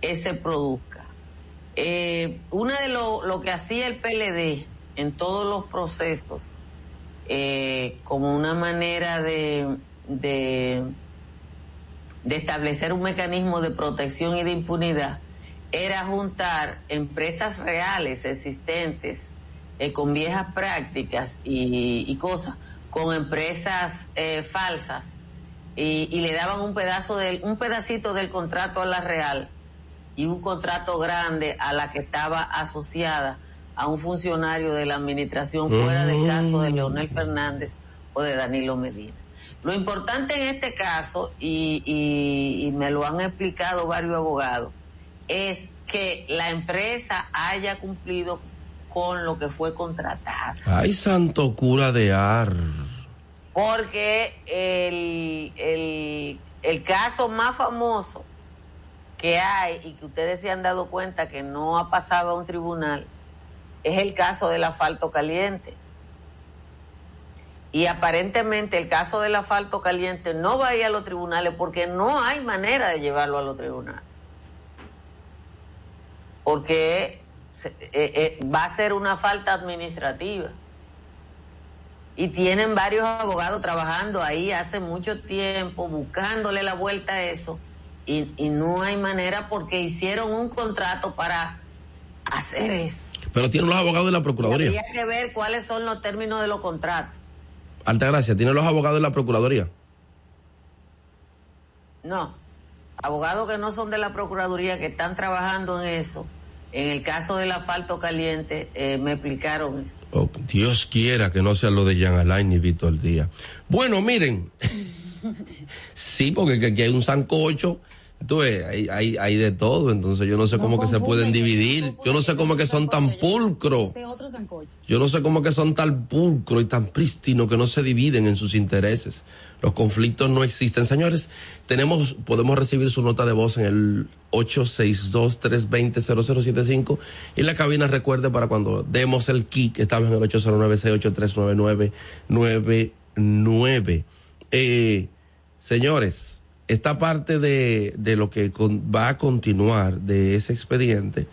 ese produzca. Eh, una de lo, lo que hacía el PLD en todos los procesos, eh, como una manera de, de, de establecer un mecanismo de protección y de impunidad, era juntar empresas reales existentes eh, con viejas prácticas y, y cosas con empresas eh, falsas y, y, le daban un pedazo del un pedacito del contrato a la Real y un contrato grande a la que estaba asociada a un funcionario de la administración fuera del caso de Leonel Fernández o de Danilo Medina. Lo importante en este caso, y, y, y me lo han explicado varios abogados, es que la empresa haya cumplido con lo que fue contratado. Ay, santo cura de ar. Porque el, el, el caso más famoso que hay y que ustedes se han dado cuenta que no ha pasado a un tribunal es el caso del asfalto caliente. Y aparentemente el caso del asfalto caliente no va a ir a los tribunales porque no hay manera de llevarlo a los tribunales. Porque eh, eh, va a ser una falta administrativa. Y tienen varios abogados trabajando ahí hace mucho tiempo, buscándole la vuelta a eso. Y, y no hay manera porque hicieron un contrato para hacer eso. Pero tienen los abogados de la Procuraduría. Habría que ver cuáles son los términos de los contratos. Altagracia, ¿tienen los abogados de la Procuraduría? No, abogados que no son de la Procuraduría, que están trabajando en eso en el caso del asfalto caliente, eh, me explicaron eso. Oh, Dios quiera que no sea lo de Jean Alain ni Víctor Díaz. Bueno, miren. sí, porque aquí hay un sancocho. Entonces, hay, hay, hay de todo, entonces yo no sé cómo que se pueden dividir. yo no sé cómo que son tan pulcros. Yo no sé cómo que son tan pulcros y tan prístinos que no se dividen en sus intereses. Los conflictos no existen. Señores, tenemos, podemos recibir su nota de voz en el 862-320-0075 y la cabina recuerde para cuando demos el kit, estamos en el 809-683-9999. Eh, señores, esta parte de, de lo que va a continuar de ese expediente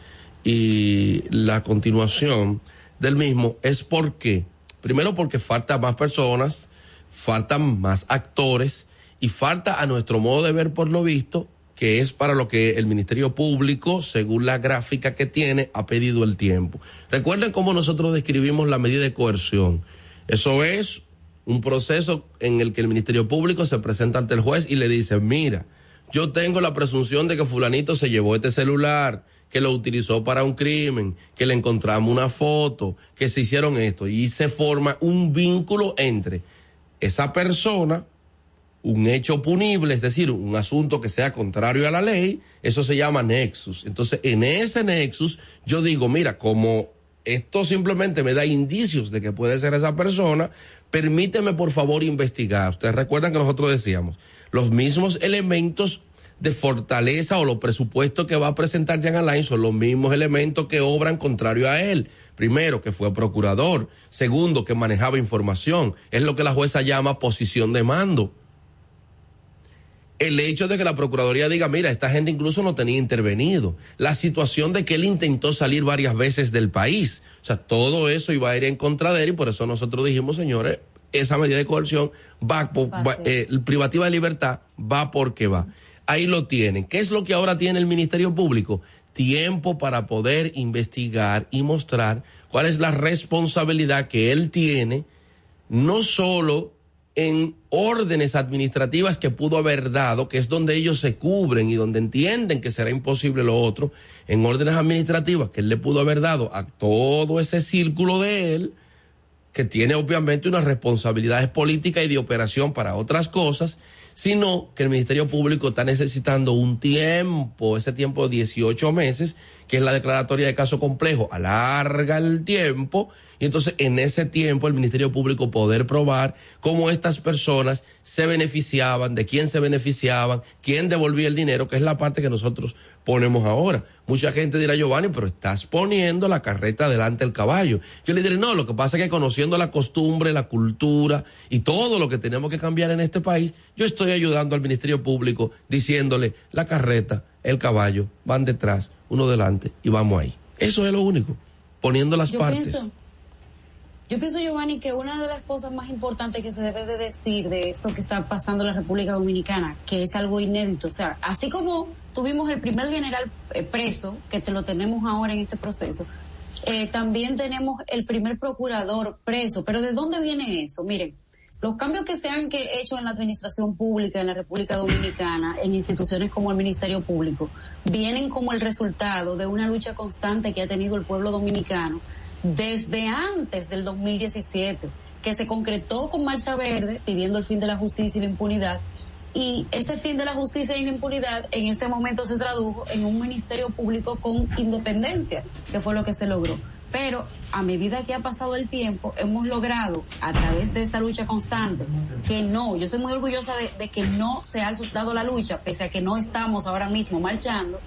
y la continuación del mismo es porque, primero porque falta más personas, faltan más actores y falta a nuestro modo de ver por lo visto que es para lo que el Ministerio Público, según la gráfica que tiene, ha pedido el tiempo. Recuerden cómo nosotros describimos la medida de coerción. Eso es un proceso en el que el Ministerio Público se presenta ante el juez y le dice, mira, yo tengo la presunción de que fulanito se llevó este celular, que lo utilizó para un crimen, que le encontramos una foto, que se hicieron esto, y se forma un vínculo entre esa persona, un hecho punible, es decir, un asunto que sea contrario a la ley, eso se llama nexus. Entonces, en ese nexus, yo digo, mira, como esto simplemente me da indicios de que puede ser esa persona, permíteme por favor investigar. Ustedes recuerdan que nosotros decíamos, los mismos elementos de fortaleza o los presupuestos que va a presentar Jean Alain son los mismos elementos que obran contrario a él. Primero, que fue procurador. Segundo, que manejaba información. Es lo que la jueza llama posición de mando. El hecho de que la Procuraduría diga, mira, esta gente incluso no tenía intervenido. La situación de que él intentó salir varias veces del país. O sea, todo eso iba a ir en contra de él y por eso nosotros dijimos, señores, esa medida de coerción va, va eh, privativa de libertad va porque va. Ahí lo tienen. ¿Qué es lo que ahora tiene el Ministerio Público? Tiempo para poder investigar y mostrar cuál es la responsabilidad que él tiene, no solo en órdenes administrativas que pudo haber dado, que es donde ellos se cubren y donde entienden que será imposible lo otro, en órdenes administrativas que él le pudo haber dado a todo ese círculo de él, que tiene obviamente unas responsabilidades políticas y de operación para otras cosas, sino que el Ministerio Público está necesitando un tiempo, ese tiempo de 18 meses, que es la declaratoria de caso complejo, alarga el tiempo y entonces en ese tiempo el Ministerio Público poder probar cómo estas personas se beneficiaban, de quién se beneficiaban, quién devolvía el dinero, que es la parte que nosotros ponemos ahora. Mucha gente dirá, Giovanni, pero estás poniendo la carreta delante del caballo. Yo le diré, no, lo que pasa es que conociendo la costumbre, la cultura y todo lo que tenemos que cambiar en este país, yo estoy ayudando al Ministerio Público diciéndole, la carreta, el caballo, van detrás, uno delante y vamos ahí. Eso es lo único, poniendo las partes. Yo pienso, Giovanni, que una de las cosas más importantes que se debe de decir de esto que está pasando en la República Dominicana, que es algo inédito, o sea, así como tuvimos el primer general eh, preso, que te lo tenemos ahora en este proceso, eh, también tenemos el primer procurador preso, pero ¿de dónde viene eso? Miren, los cambios que se han hecho en la administración pública en la República Dominicana, en instituciones como el Ministerio Público, vienen como el resultado de una lucha constante que ha tenido el pueblo dominicano desde antes del 2017, que se concretó con Marcha Verde pidiendo el fin de la justicia y la impunidad. Y ese fin de la justicia y la impunidad en este momento se tradujo en un ministerio público con independencia, que fue lo que se logró. Pero a medida que ha pasado el tiempo, hemos logrado, a través de esa lucha constante, que no, yo estoy muy orgullosa de, que no se ha resultado la lucha, pese a que no estamos ahora mismo marchando,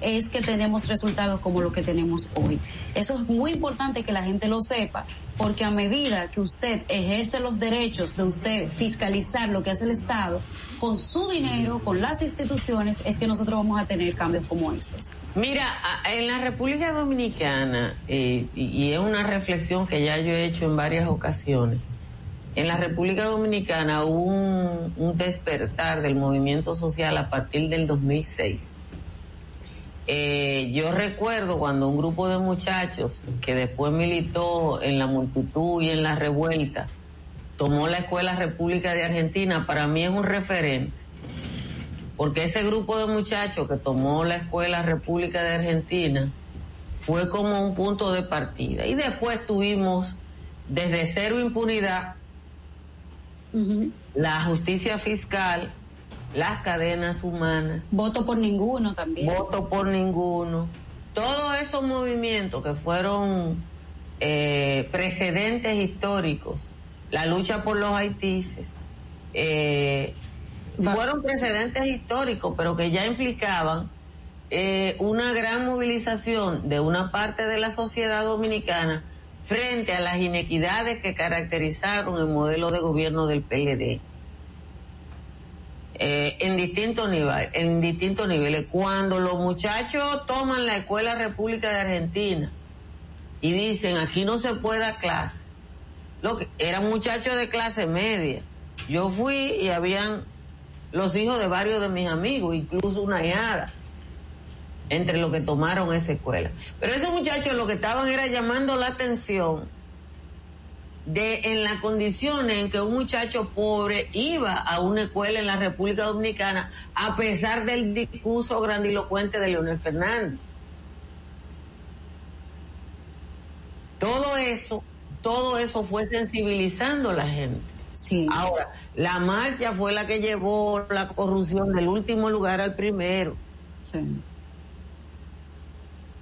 es que tenemos resultados como lo que tenemos hoy. Eso es muy importante que la gente lo sepa, porque a medida que usted ejerce los derechos de usted fiscalizar lo que hace el Estado, con su dinero, con las instituciones, es que nosotros vamos a tener cambios como estos. Mira, en la República Dominicana, eh, y es una reflexión que ya yo he hecho en varias ocasiones, en la República Dominicana hubo un, un despertar del movimiento social a partir del 2006 eh, yo recuerdo cuando un grupo de muchachos que después militó en la multitud y en la revuelta, tomó la Escuela República de Argentina, para mí es un referente. Porque ese grupo de muchachos que tomó la Escuela República de Argentina fue como un punto de partida. Y después tuvimos desde cero impunidad, la justicia fiscal, las cadenas humanas. Voto por ninguno también. Voto por ninguno. Todos esos movimientos que fueron eh, precedentes históricos, la lucha por los haitises, eh, fueron precedentes históricos, pero que ya implicaban eh, una gran movilización de una parte de la sociedad dominicana frente a las inequidades que caracterizaron el modelo de gobierno del PLD. Eh, en distintos niveles, en distintos niveles. Cuando los muchachos toman la Escuela República de Argentina y dicen aquí no se puede dar clase, lo que eran muchachos de clase media. Yo fui y habían los hijos de varios de mis amigos, incluso una hijada entre los que tomaron esa escuela. Pero esos muchachos lo que estaban era llamando la atención de en la condición en que un muchacho pobre iba a una escuela en la República Dominicana a pesar del discurso grandilocuente de Leonel Fernández. Todo eso, todo eso fue sensibilizando a la gente. Sí. Ahora, la marcha fue la que llevó la corrupción del último lugar al primero. Sí.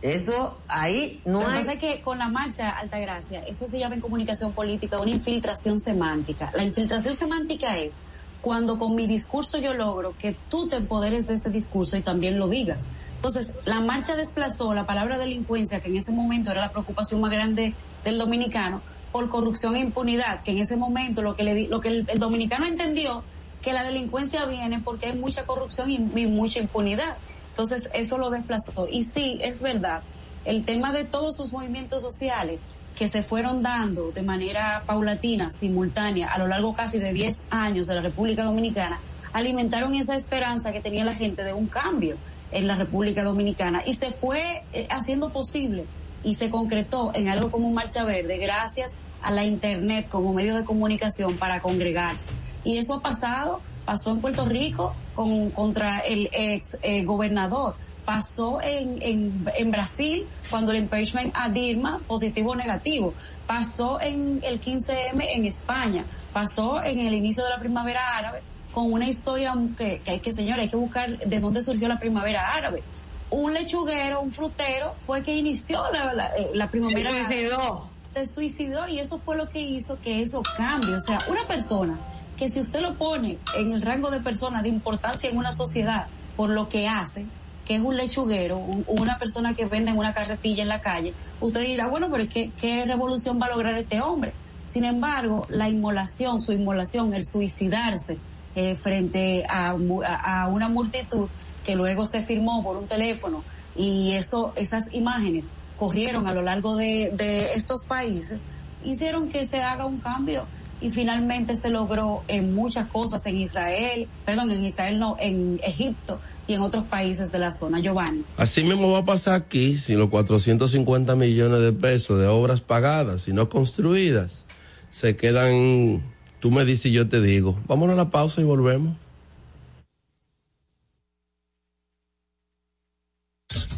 Eso ahí no Lo que hay. pasa es que con la marcha Altagracia, eso se llama en comunicación política una infiltración semántica. La infiltración semántica es cuando con mi discurso yo logro que tú te empoderes de ese discurso y también lo digas. Entonces, la marcha desplazó la palabra delincuencia, que en ese momento era la preocupación más grande del dominicano, por corrupción e impunidad, que en ese momento lo que, le, di- lo que el, el dominicano entendió, que la delincuencia viene porque hay mucha corrupción y, y mucha impunidad. Entonces, eso lo desplazó. Y sí, es verdad, el tema de todos sus movimientos sociales que se fueron dando de manera paulatina, simultánea, a lo largo casi de 10 años de la República Dominicana, alimentaron esa esperanza que tenía la gente de un cambio en la República Dominicana y se fue eh, haciendo posible y se concretó en algo como Marcha Verde gracias a la Internet como medio de comunicación para congregarse. Y eso ha pasado, pasó en Puerto Rico con, contra el ex eh, gobernador, pasó en, en, en Brasil cuando el impeachment a Dilma, positivo o negativo, pasó en el 15M en España, pasó en el inicio de la primavera árabe con una historia que, que hay que, señor, hay que buscar de dónde surgió la primavera árabe un lechuguero, un frutero, fue que inició la, la, eh, la primavera. Se suicidó. Se suicidó y eso fue lo que hizo que eso cambie. O sea, una persona que si usted lo pone en el rango de persona de importancia en una sociedad por lo que hace, que es un lechuguero, una persona que vende en una carretilla en la calle, usted dirá, bueno, pero ¿qué, qué revolución va a lograr este hombre? Sin embargo, la inmolación, su inmolación, el suicidarse eh, frente a, una multitud, que luego se firmó por un teléfono y eso, esas imágenes corrieron a lo largo de estos países, hicieron que se haga un cambio y finalmente se logró en muchas cosas en Israel, perdón, en Israel no, en Egipto y en otros países de la zona. Giovanni. Así mismo va a pasar aquí si los 450 millones de pesos de obras pagadas y no construidas se quedan, tú me dices y yo te digo. Vámonos a la pausa y volvemos.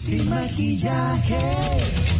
sin maquillaje.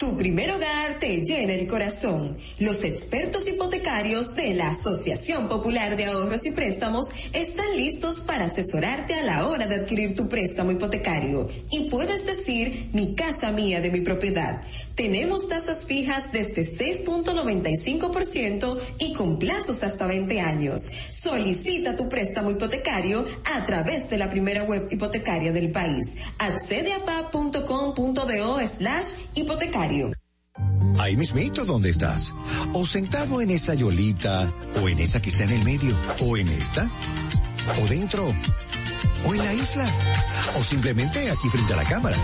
Tu primer hogar te llena el corazón. Los expertos hipotecarios de la Asociación Popular de Ahorros y Préstamos están listos para asesorarte a la hora de adquirir tu préstamo hipotecario. Y puedes decir, mi casa mía de mi propiedad. Tenemos tasas fijas desde 6.95% y con plazos hasta 20 años. Solicita tu préstamo hipotecario a través de la primera web hipotecaria del país. Accede a pa.com.do slash hipotecario. Ahí mismito donde estás. O sentado en esa yolita, o en esa que está en el medio, o en esta, o dentro, o en la isla, o simplemente aquí frente a la cámara.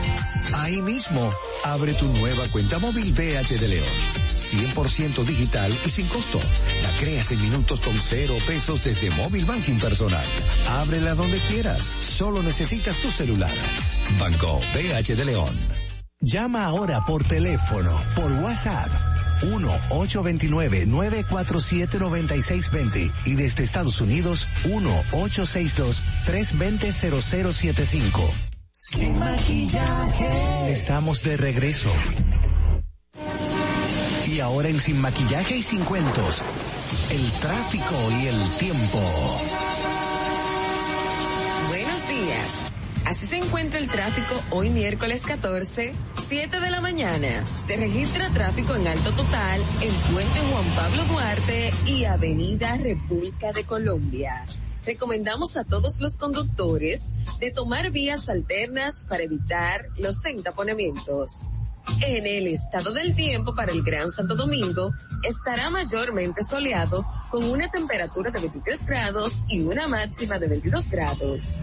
Ahí mismo, abre tu nueva cuenta móvil BH de León. 100% digital y sin costo. La creas en minutos con cero pesos desde móvil banking personal. Ábrela donde quieras. Solo necesitas tu celular. Banco BH de León. Llama ahora por teléfono, por WhatsApp. 1-829-947-9620 y desde Estados Unidos 1-862-320-0075. Sin maquillaje. Estamos de regreso. Y ahora en Sin maquillaje y sin cuentos, el tráfico y el tiempo. Así se encuentra el tráfico hoy miércoles 14, 7 de la mañana. Se registra tráfico en alto total en Puente Juan Pablo Duarte y Avenida República de Colombia. Recomendamos a todos los conductores de tomar vías alternas para evitar los entaponamientos. En el estado del tiempo para el Gran Santo Domingo estará mayormente soleado con una temperatura de 23 grados y una máxima de 22 grados.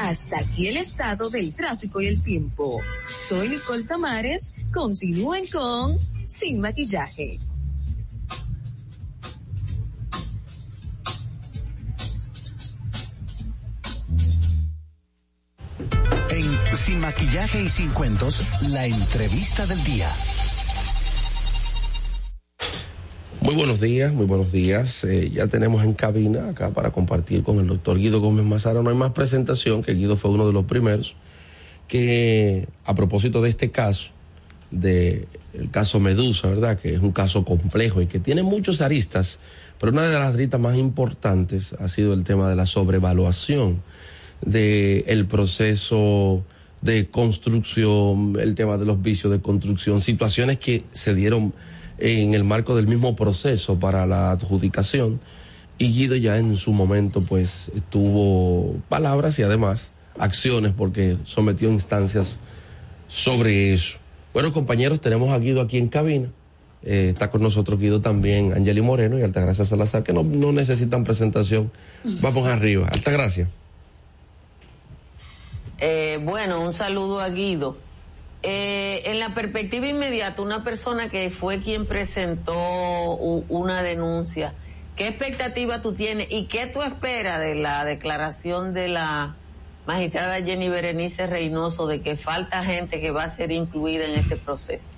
Hasta aquí el estado del tráfico y el tiempo. Soy Nicole Tamares. Continúen con Sin Maquillaje. Sin maquillaje y sin cuentos, la entrevista del día. Muy buenos días, muy buenos días. Eh, ya tenemos en cabina acá para compartir con el doctor Guido Gómez Mazara. No hay más presentación, que Guido fue uno de los primeros, que a propósito de este caso, de el caso Medusa, ¿verdad? Que es un caso complejo y que tiene muchos aristas, pero una de las aristas más importantes ha sido el tema de la sobrevaluación del el proceso de construcción, el tema de los vicios de construcción, situaciones que se dieron en el marco del mismo proceso para la adjudicación y Guido ya en su momento pues tuvo palabras y además acciones porque sometió instancias sobre eso. Bueno compañeros, tenemos a Guido aquí en cabina Eh, está con nosotros Guido también, Angeli Moreno y Altagracia Salazar, que no, no necesitan presentación. Vamos arriba. Altagracia. Eh, bueno, un saludo a Guido. Eh, en la perspectiva inmediata, una persona que fue quien presentó una denuncia, ¿qué expectativa tú tienes y qué tú esperas de la declaración de la magistrada Jenny Berenice Reynoso de que falta gente que va a ser incluida en este proceso?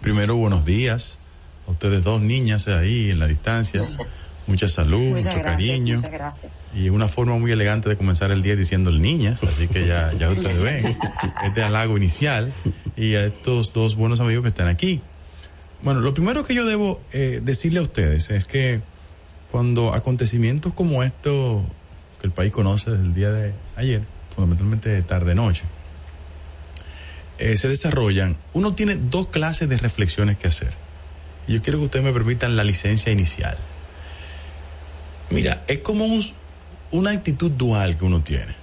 Primero, buenos días ustedes dos niñas ahí en la distancia. Mucha salud, mucho cariño. Muchas gracias. Y una forma muy elegante de comenzar el día diciéndole niñas, así que ya, ya ustedes ven, este halago inicial y a estos dos buenos amigos que están aquí. Bueno, lo primero que yo debo eh, decirle a ustedes es que cuando acontecimientos como esto que el país conoce desde el día de ayer, fundamentalmente tarde-noche, eh, se desarrollan, uno tiene dos clases de reflexiones que hacer. Y yo quiero que ustedes me permitan la licencia inicial. Mira, es como una actitud dual que uno tiene.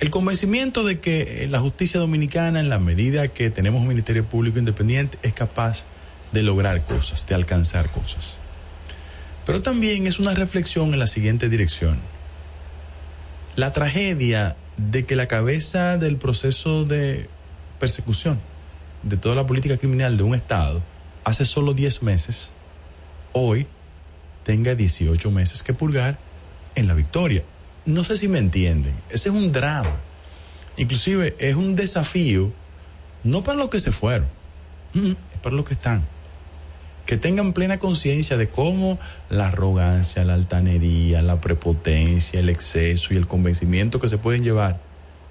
El convencimiento de que la justicia dominicana, en la medida que tenemos un Ministerio Público Independiente, es capaz de lograr cosas, de alcanzar cosas. Pero también es una reflexión en la siguiente dirección. La tragedia de que la cabeza del proceso de persecución de toda la política criminal de un Estado hace solo 10 meses, hoy tenga 18 meses que purgar en la victoria. No sé si me entienden, ese es un drama. Inclusive es un desafío, no para los que se fueron, es para los que están. Que tengan plena conciencia de cómo la arrogancia, la altanería, la prepotencia, el exceso y el convencimiento que se pueden llevar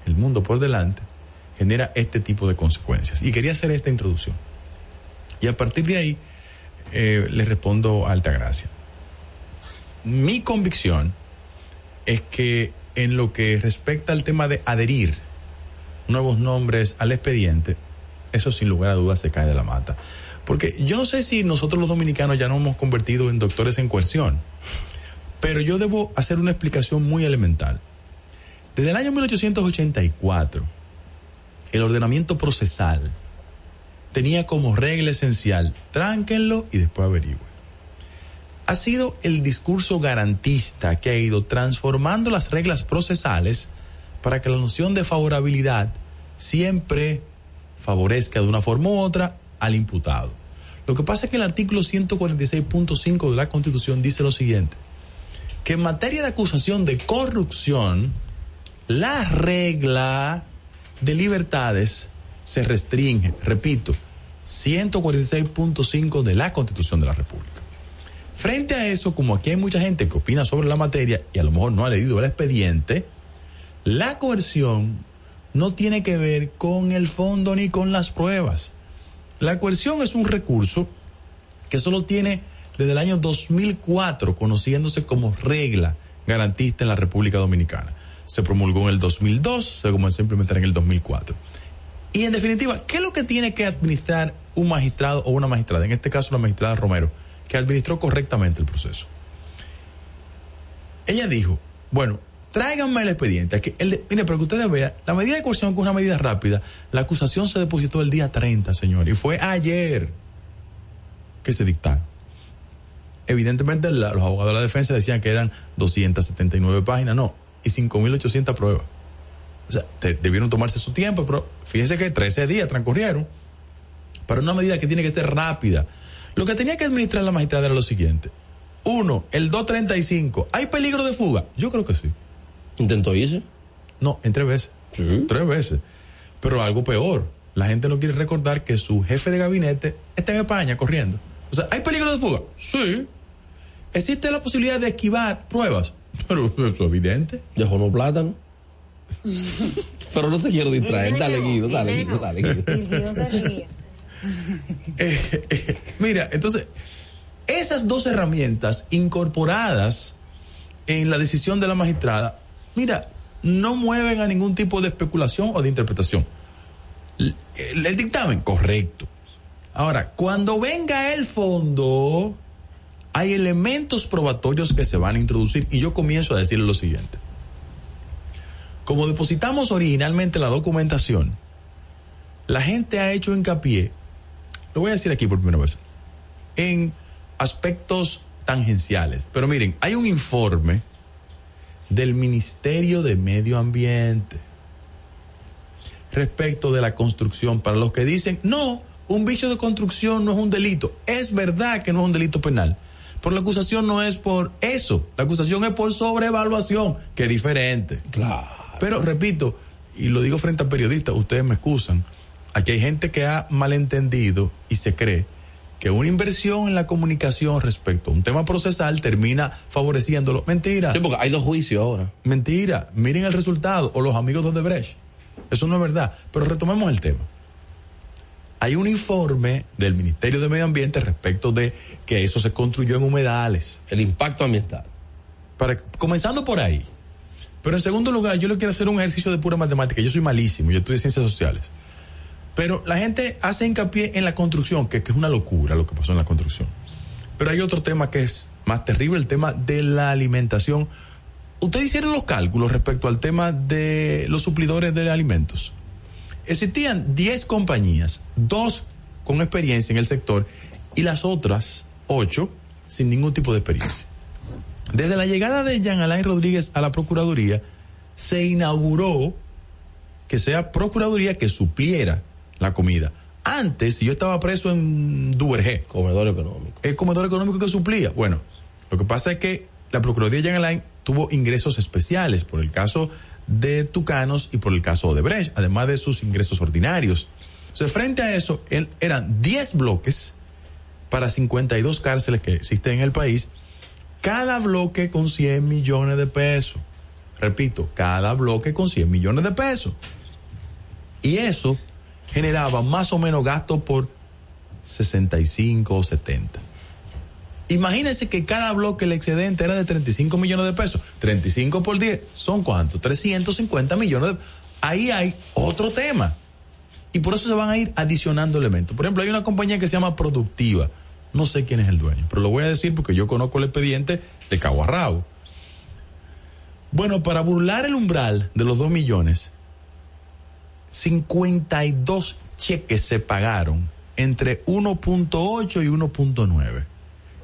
el mundo por delante genera este tipo de consecuencias. Y quería hacer esta introducción. Y a partir de ahí eh, le respondo a Altagracia. Mi convicción es que en lo que respecta al tema de adherir nuevos nombres al expediente, eso sin lugar a dudas se cae de la mata. Porque yo no sé si nosotros los dominicanos ya nos hemos convertido en doctores en coerción, pero yo debo hacer una explicación muy elemental. Desde el año 1884, el ordenamiento procesal tenía como regla esencial, tránquenlo y después averigüen. Ha sido el discurso garantista que ha ido transformando las reglas procesales para que la noción de favorabilidad siempre favorezca de una forma u otra al imputado. Lo que pasa es que el artículo 146.5 de la Constitución dice lo siguiente, que en materia de acusación de corrupción, la regla de libertades se restringe, repito, 146.5 de la Constitución de la República. Frente a eso, como aquí hay mucha gente que opina sobre la materia y a lo mejor no ha leído el expediente, la coerción no tiene que ver con el fondo ni con las pruebas. La coerción es un recurso que solo tiene desde el año 2004 conociéndose como regla garantista en la República Dominicana se promulgó en el 2002, se comenzó a implementar en el 2004. Y en definitiva, ¿qué es lo que tiene que administrar un magistrado o una magistrada? En este caso, la magistrada Romero, que administró correctamente el proceso. Ella dijo, bueno, tráiganme el expediente. Que mire, para que ustedes vean, la medida de coerción es una medida rápida, la acusación se depositó el día 30, señor, y fue ayer que se dictaron. Evidentemente, los abogados de la defensa decían que eran 279 páginas. No, y 5.800 pruebas. O sea, debieron tomarse su tiempo, pero fíjense que 13 días transcurrieron para una medida que tiene que ser rápida. Lo que tenía que administrar la magistrada era lo siguiente. Uno, el 235. ¿Hay peligro de fuga? Yo creo que sí. ¿Intentó irse? No, en tres veces. Sí. Tres veces. Pero algo peor. La gente no quiere recordar que su jefe de gabinete está en España corriendo. O sea, ¿hay peligro de fuga? Sí. ¿Existe la posibilidad de esquivar pruebas? Pero eso es evidente. Dejó no plátano. Pero no te quiero distraer. Dale, Guido, dale, Guido, dale, Guido. eh, eh, mira, entonces, esas dos herramientas incorporadas en la decisión de la magistrada, mira, no mueven a ningún tipo de especulación o de interpretación. el dictamen, correcto. Ahora, cuando venga el fondo, hay elementos probatorios que se van a introducir y yo comienzo a decirle lo siguiente. Como depositamos originalmente la documentación, la gente ha hecho hincapié, lo voy a decir aquí por primera vez, en aspectos tangenciales. Pero miren, hay un informe del Ministerio de Medio Ambiente respecto de la construcción para los que dicen, no, un vicio de construcción no es un delito. Es verdad que no es un delito penal. Pero la acusación no es por eso. La acusación es por sobrevaluación, que es diferente. Claro. Pero repito, y lo digo frente a periodistas, ustedes me excusan, aquí hay gente que ha malentendido y se cree que una inversión en la comunicación respecto a un tema procesal termina favoreciéndolo. Mentira. Sí, porque hay dos juicios ahora. Mentira. Miren el resultado. O los amigos de Odebrecht. Eso no es verdad. Pero retomemos el tema. Hay un informe del Ministerio de Medio Ambiente respecto de que eso se construyó en humedales. El impacto ambiental. Para, comenzando por ahí. Pero en segundo lugar, yo le quiero hacer un ejercicio de pura matemática. Yo soy malísimo, yo estudio ciencias sociales. Pero la gente hace hincapié en la construcción, que, es una locura lo que pasó en la construcción. Pero hay otro tema que es más terrible, el tema de la alimentación. Ustedes hicieron los cálculos respecto al tema de los suplidores de alimentos. Existían 10 compañías, dos con experiencia en el sector y las otras 8 sin ningún tipo de experiencia. Desde la llegada de Jean Alain Rodríguez a la Procuraduría, se inauguró que sea Procuraduría que supliera la comida. Antes, si yo estaba preso en Duvergé. Comedor económico. El comedor económico que suplía. Bueno, lo que pasa es que la Procuraduría Jean Alain tuvo ingresos especiales por el caso de Tucanos y por el caso de Brecht, además de sus ingresos ordinarios. Entonces, frente a eso, él, eran 10 bloques para 52 cárceles que existen en el país, cada bloque con 100 millones de pesos. Repito, cada bloque con 100 millones de pesos. Y eso generaba más o menos gasto por 65 o 70. Imagínense que cada bloque el excedente era de 35 millones de pesos. 35 por 10 son cuánto? 350 millones de Ahí hay otro tema. Y por eso se van a ir adicionando elementos. Por ejemplo, hay una compañía que se llama Productiva. No sé quién es el dueño, pero lo voy a decir porque yo conozco el expediente de Caguarrao. Bueno, para burlar el umbral de los 2 millones, 52 cheques se pagaron entre 1.8 y 1.9.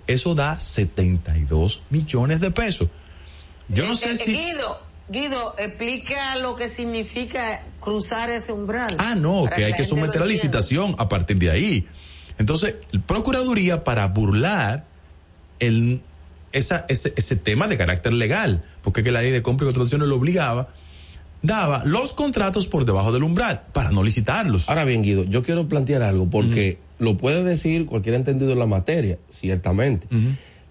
Eso da 72 millones de pesos. Yo no sé Eh, si... Guido, Guido, explica lo que significa cruzar ese umbral. Ah, no, que hay que someter a licitación a partir de ahí. Entonces, la Procuraduría, para burlar el, esa, ese, ese tema de carácter legal, porque que la ley de compra y contrataciones lo obligaba, daba los contratos por debajo del umbral para no licitarlos. Ahora bien, Guido, yo quiero plantear algo porque lo puede decir cualquier entendido en la materia, ciertamente.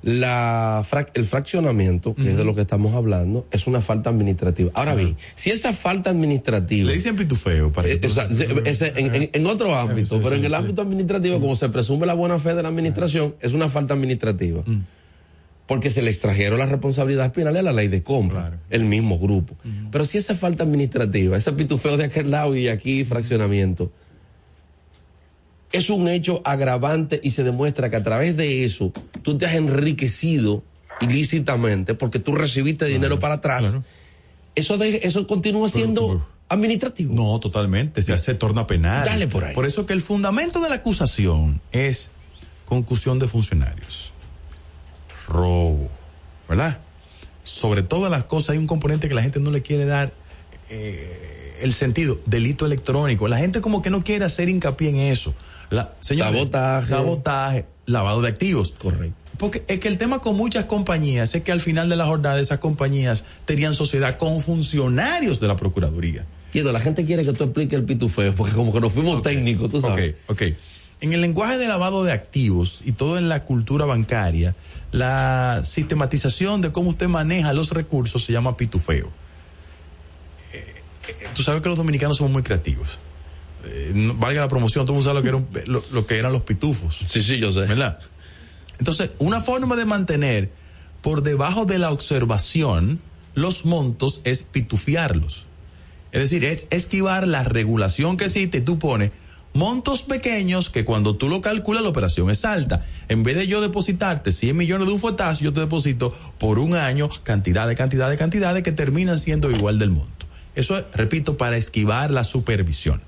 La el fraccionamiento, que es de lo que estamos hablando, es una falta administrativa. Ahora bien, si esa falta administrativa... Le dicen pitufeo para Eh, que ese- en, en- en otro ámbito, sí, pero en el ámbito administrativo, como se presume la buena fe de la administración, es una falta administrativa. Porque se le extrajeron las responsabilidades penales a la ley de compra, Claro. el mismo grupo. Pero si esa falta administrativa, ese pitufeo de aquel lado y de aquí fraccionamiento, es un hecho agravante y se demuestra que a través de eso tú te has enriquecido ilícitamente porque tú recibiste dinero para atrás. claro. Eso, de, eso continúa siendo pero- administrativo. No, totalmente, se, se torna penal. Dale por ahí. Por eso que el fundamento de la acusación es concusión de funcionarios, robo, ¿verdad? Sobre todas las cosas hay un componente que la gente no le quiere dar eh, el sentido, delito electrónico. La gente como que no quiere hacer hincapié en eso. La, señores, Sabotaje. Sabotaje, lavado de activos. Correcto. Porque es que el tema con muchas compañías es que al final de la jornada esas compañías tenían sociedad con funcionarios de la Procuraduría. Guido, la gente quiere que tú expliques el pitufeo, porque como que nos fuimos técnicos, tú sabes. Ok, ok. En el lenguaje de lavado de activos y todo en la cultura bancaria, la sistematización de cómo usted maneja los recursos se llama pitufeo. Eh, eh, tú sabes que los dominicanos somos muy creativos. Eh, no- valga la promoción, todo el mundo sabe lo que, era un- lo- lo que eran los pitufos. Sí, sí, yo sé. ¿verdad? Entonces, una forma de mantener por debajo de la observación los montos es pitufiarlos. Es decir, es esquivar la regulación que existe y tú pones montos pequeños que cuando tú lo calculas la operación es alta. En vez de yo depositarte 100 millones de un fuetazo, yo te deposito por un año cantidad de cantidad de cantidades que terminan siendo igual del monto. Eso es, repito, para esquivar la supervisión.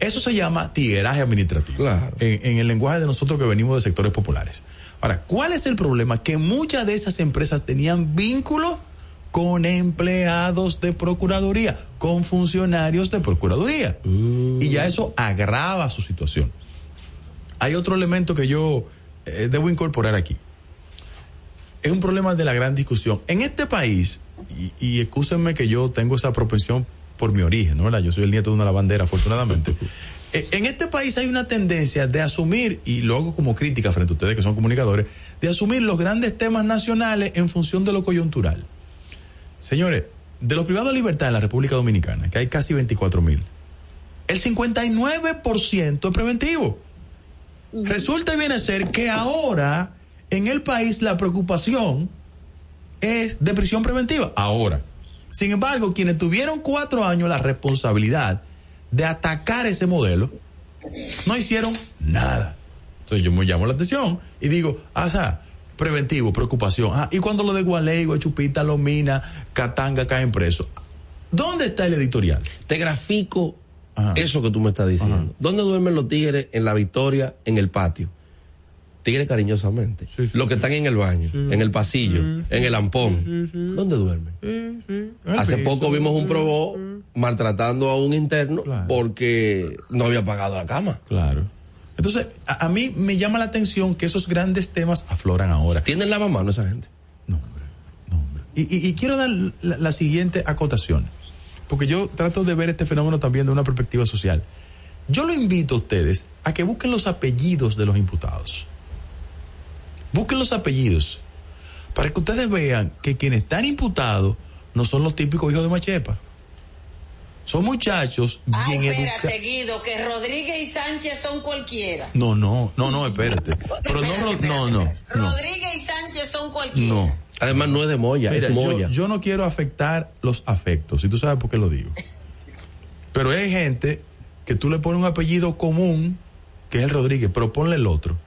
Eso se llama tigueraje administrativo. Claro. En, el lenguaje de nosotros que venimos de sectores populares. Ahora, ¿cuál es el problema? Que muchas de esas empresas tenían vínculo con empleados de Procuraduría, con funcionarios de Procuraduría. Mm. Y ya eso agrava su situación. Hay otro elemento que yo eh, debo incorporar aquí. Es un problema de la gran discusión. En este país, y, y que yo tengo esa propensión por mi origen, ¿no? Yo soy el nieto de una lavandera, afortunadamente. Eh, en este país hay una tendencia de asumir, y lo hago como crítica frente a ustedes que son comunicadores, de asumir los grandes temas nacionales en función de lo coyuntural. Señores, de los privados de libertad en la República Dominicana, que hay casi 24 mil, el 59% es preventivo. Resulta y viene a ser que ahora en el país la preocupación es de prisión preventiva. Ahora. Sin embargo, quienes tuvieron cuatro años la responsabilidad de atacar ese modelo, no hicieron nada. Entonces yo me llamo la atención y digo, ah, o sea, preventivo, preocupación. Ah, y cuando lo de Gualey, Chupita, Lomina, Catanga caen presos. ¿Dónde está el editorial? Te grafico eso que tú me estás diciendo. ¿Dónde duermen los tigres en la victoria, en el patio? tigres cariñosamente. los que están en el baño, en el pasillo, en el ampón. ¿Dónde duermen? Hace poco vimos un probó maltratando a un interno porque no había pagado la cama. Claro. Entonces, a, mí me llama la atención que esos grandes temas afloran ahora. ¿Tienen lavamano esa gente? No, hombre. No, hombre. Y, quiero dar la siguiente acotación, porque yo trato de ver este fenómeno también de una perspectiva social. Yo lo invito a ustedes a que busquen los apellidos de los imputados. Busquen los apellidos para que ustedes vean que quienes están imputados no son los típicos hijos de Machepa. Son muchachos bien educados. Guido, que Rodríguez y Sánchez son cualquiera. No, no, no, no, espérate. Pero no, no, no, Rodríguez y Sánchez son cualquiera. No. Además no es de Moya, es Moya. Yo, yo no quiero afectar los afectos, y tú sabes por qué lo digo. Pero hay gente que tú le pones un apellido común, que es el Rodríguez, pero ponle el otro.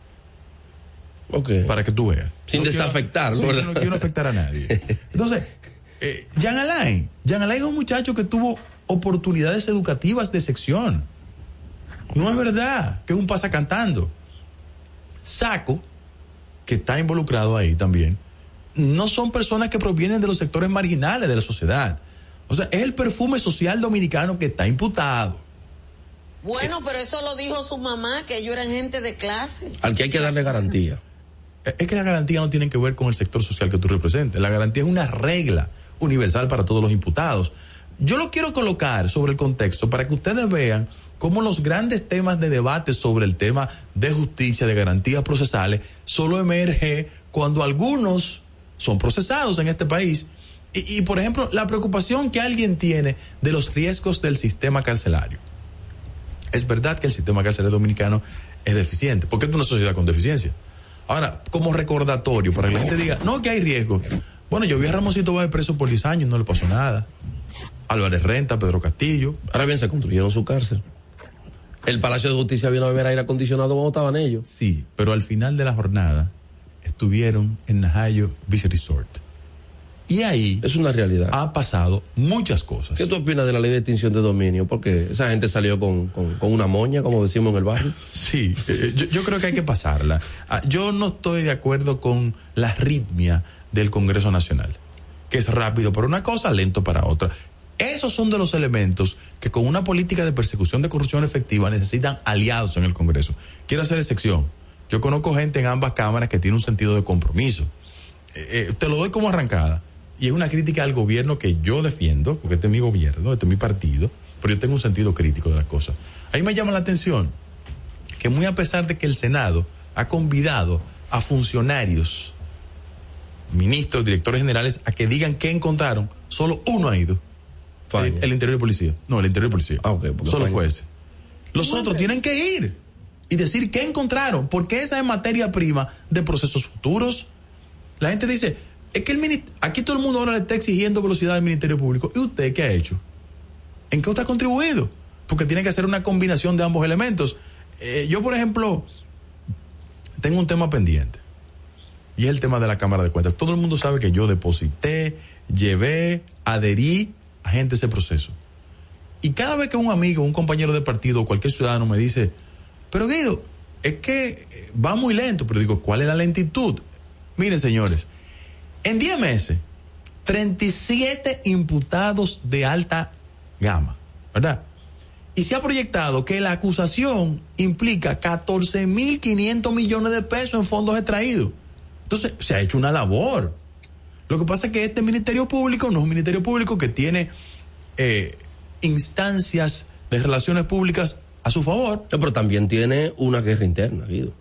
Para que tú veas. Sin desafectar, ¿no? no quiero afectar a nadie. Entonces, eh, Jean Alain. Jean Alain es un muchacho que tuvo oportunidades educativas de sección. No es verdad que es un pasa cantando. Saco, que está involucrado ahí también, no son personas que provienen de los sectores marginales de la sociedad. O sea, es el perfume social dominicano que está imputado. Bueno, pero eso lo dijo su mamá, que ellos eran gente de clase. Al que hay que darle garantía es que la garantía no tiene que ver con el sector social que tú representes. La garantía es una regla universal para todos los imputados. Yo lo quiero colocar sobre el contexto para que ustedes vean cómo los grandes temas de debate sobre el tema de justicia, de garantías procesales, solo emerge cuando algunos son procesados en este país. Y, y, por ejemplo, la preocupación que alguien tiene de los riesgos del sistema carcelario. Es verdad que el sistema carcelario dominicano es deficiente, porque es una sociedad con deficiencia. Ahora, como recordatorio, para que la gente diga, no, que hay riesgo. Bueno, yo vi a Ramosito va preso por 10 años, no le pasó nada. Álvarez Renta, Pedro Castillo. Ahora bien, se construyeron su cárcel. El Palacio de Justicia vino a ver aire acondicionado cuando estaban ellos. Sí, pero al final de la jornada estuvieron en Najayo Beach Resort. Y ahí es una realidad. Ha pasado muchas cosas. ¿Qué tú opinas de la ley de extinción de dominio? Porque esa gente salió con, una moña, como decimos en el barrio. Sí, eh, yo, creo que hay que pasarla. Ah, yo no estoy de acuerdo con la ritmia del Congreso Nacional, que es rápido para una cosa, lento para otra. Esos son de los elementos que con una política de persecución de corrupción efectiva necesitan aliados en el Congreso. Quiero hacer excepción. Yo conozco gente en ambas cámaras que tiene un sentido de compromiso. Eh, eh, te lo doy como arrancada y es una crítica al gobierno que yo defiendo, porque este es mi gobierno, este es mi partido, pero yo tengo un sentido crítico de las cosas. Ahí me llama la atención que muy a pesar de que el Senado ha convidado a funcionarios, ministros, directores generales, a que digan qué encontraron, solo uno ha ido. El, interior de policía. No, el interior de policía. Ah, solo fue ese. Los otros tienen que ir y decir qué encontraron, porque esa es materia prima de procesos futuros. La gente dice, es que el aquí todo el mundo ahora le está exigiendo velocidad al Ministerio Público. ¿Y usted qué ha hecho? ¿En qué usted ha contribuido? Porque tiene que hacer una combinación de ambos elementos. Eh, yo, por ejemplo, tengo un tema pendiente. Y es el tema de la Cámara de Cuentas. Todo el mundo sabe que yo deposité, llevé, adherí a gente ese proceso. Y cada vez que un amigo, un compañero de partido o cualquier ciudadano me dice, pero Guido, es que va muy lento, pero digo, ¿cuál es la lentitud? Miren, señores, en 10 meses, 37 imputados de alta gama, ¿verdad? Y se ha proyectado que la acusación implica 14.500 millones de pesos en fondos extraídos. Entonces, se ha hecho una labor. Lo que pasa es que este Ministerio Público no es un Ministerio Público que tiene eh, instancias de relaciones públicas a su favor. pero también tiene una guerra interna, Guido.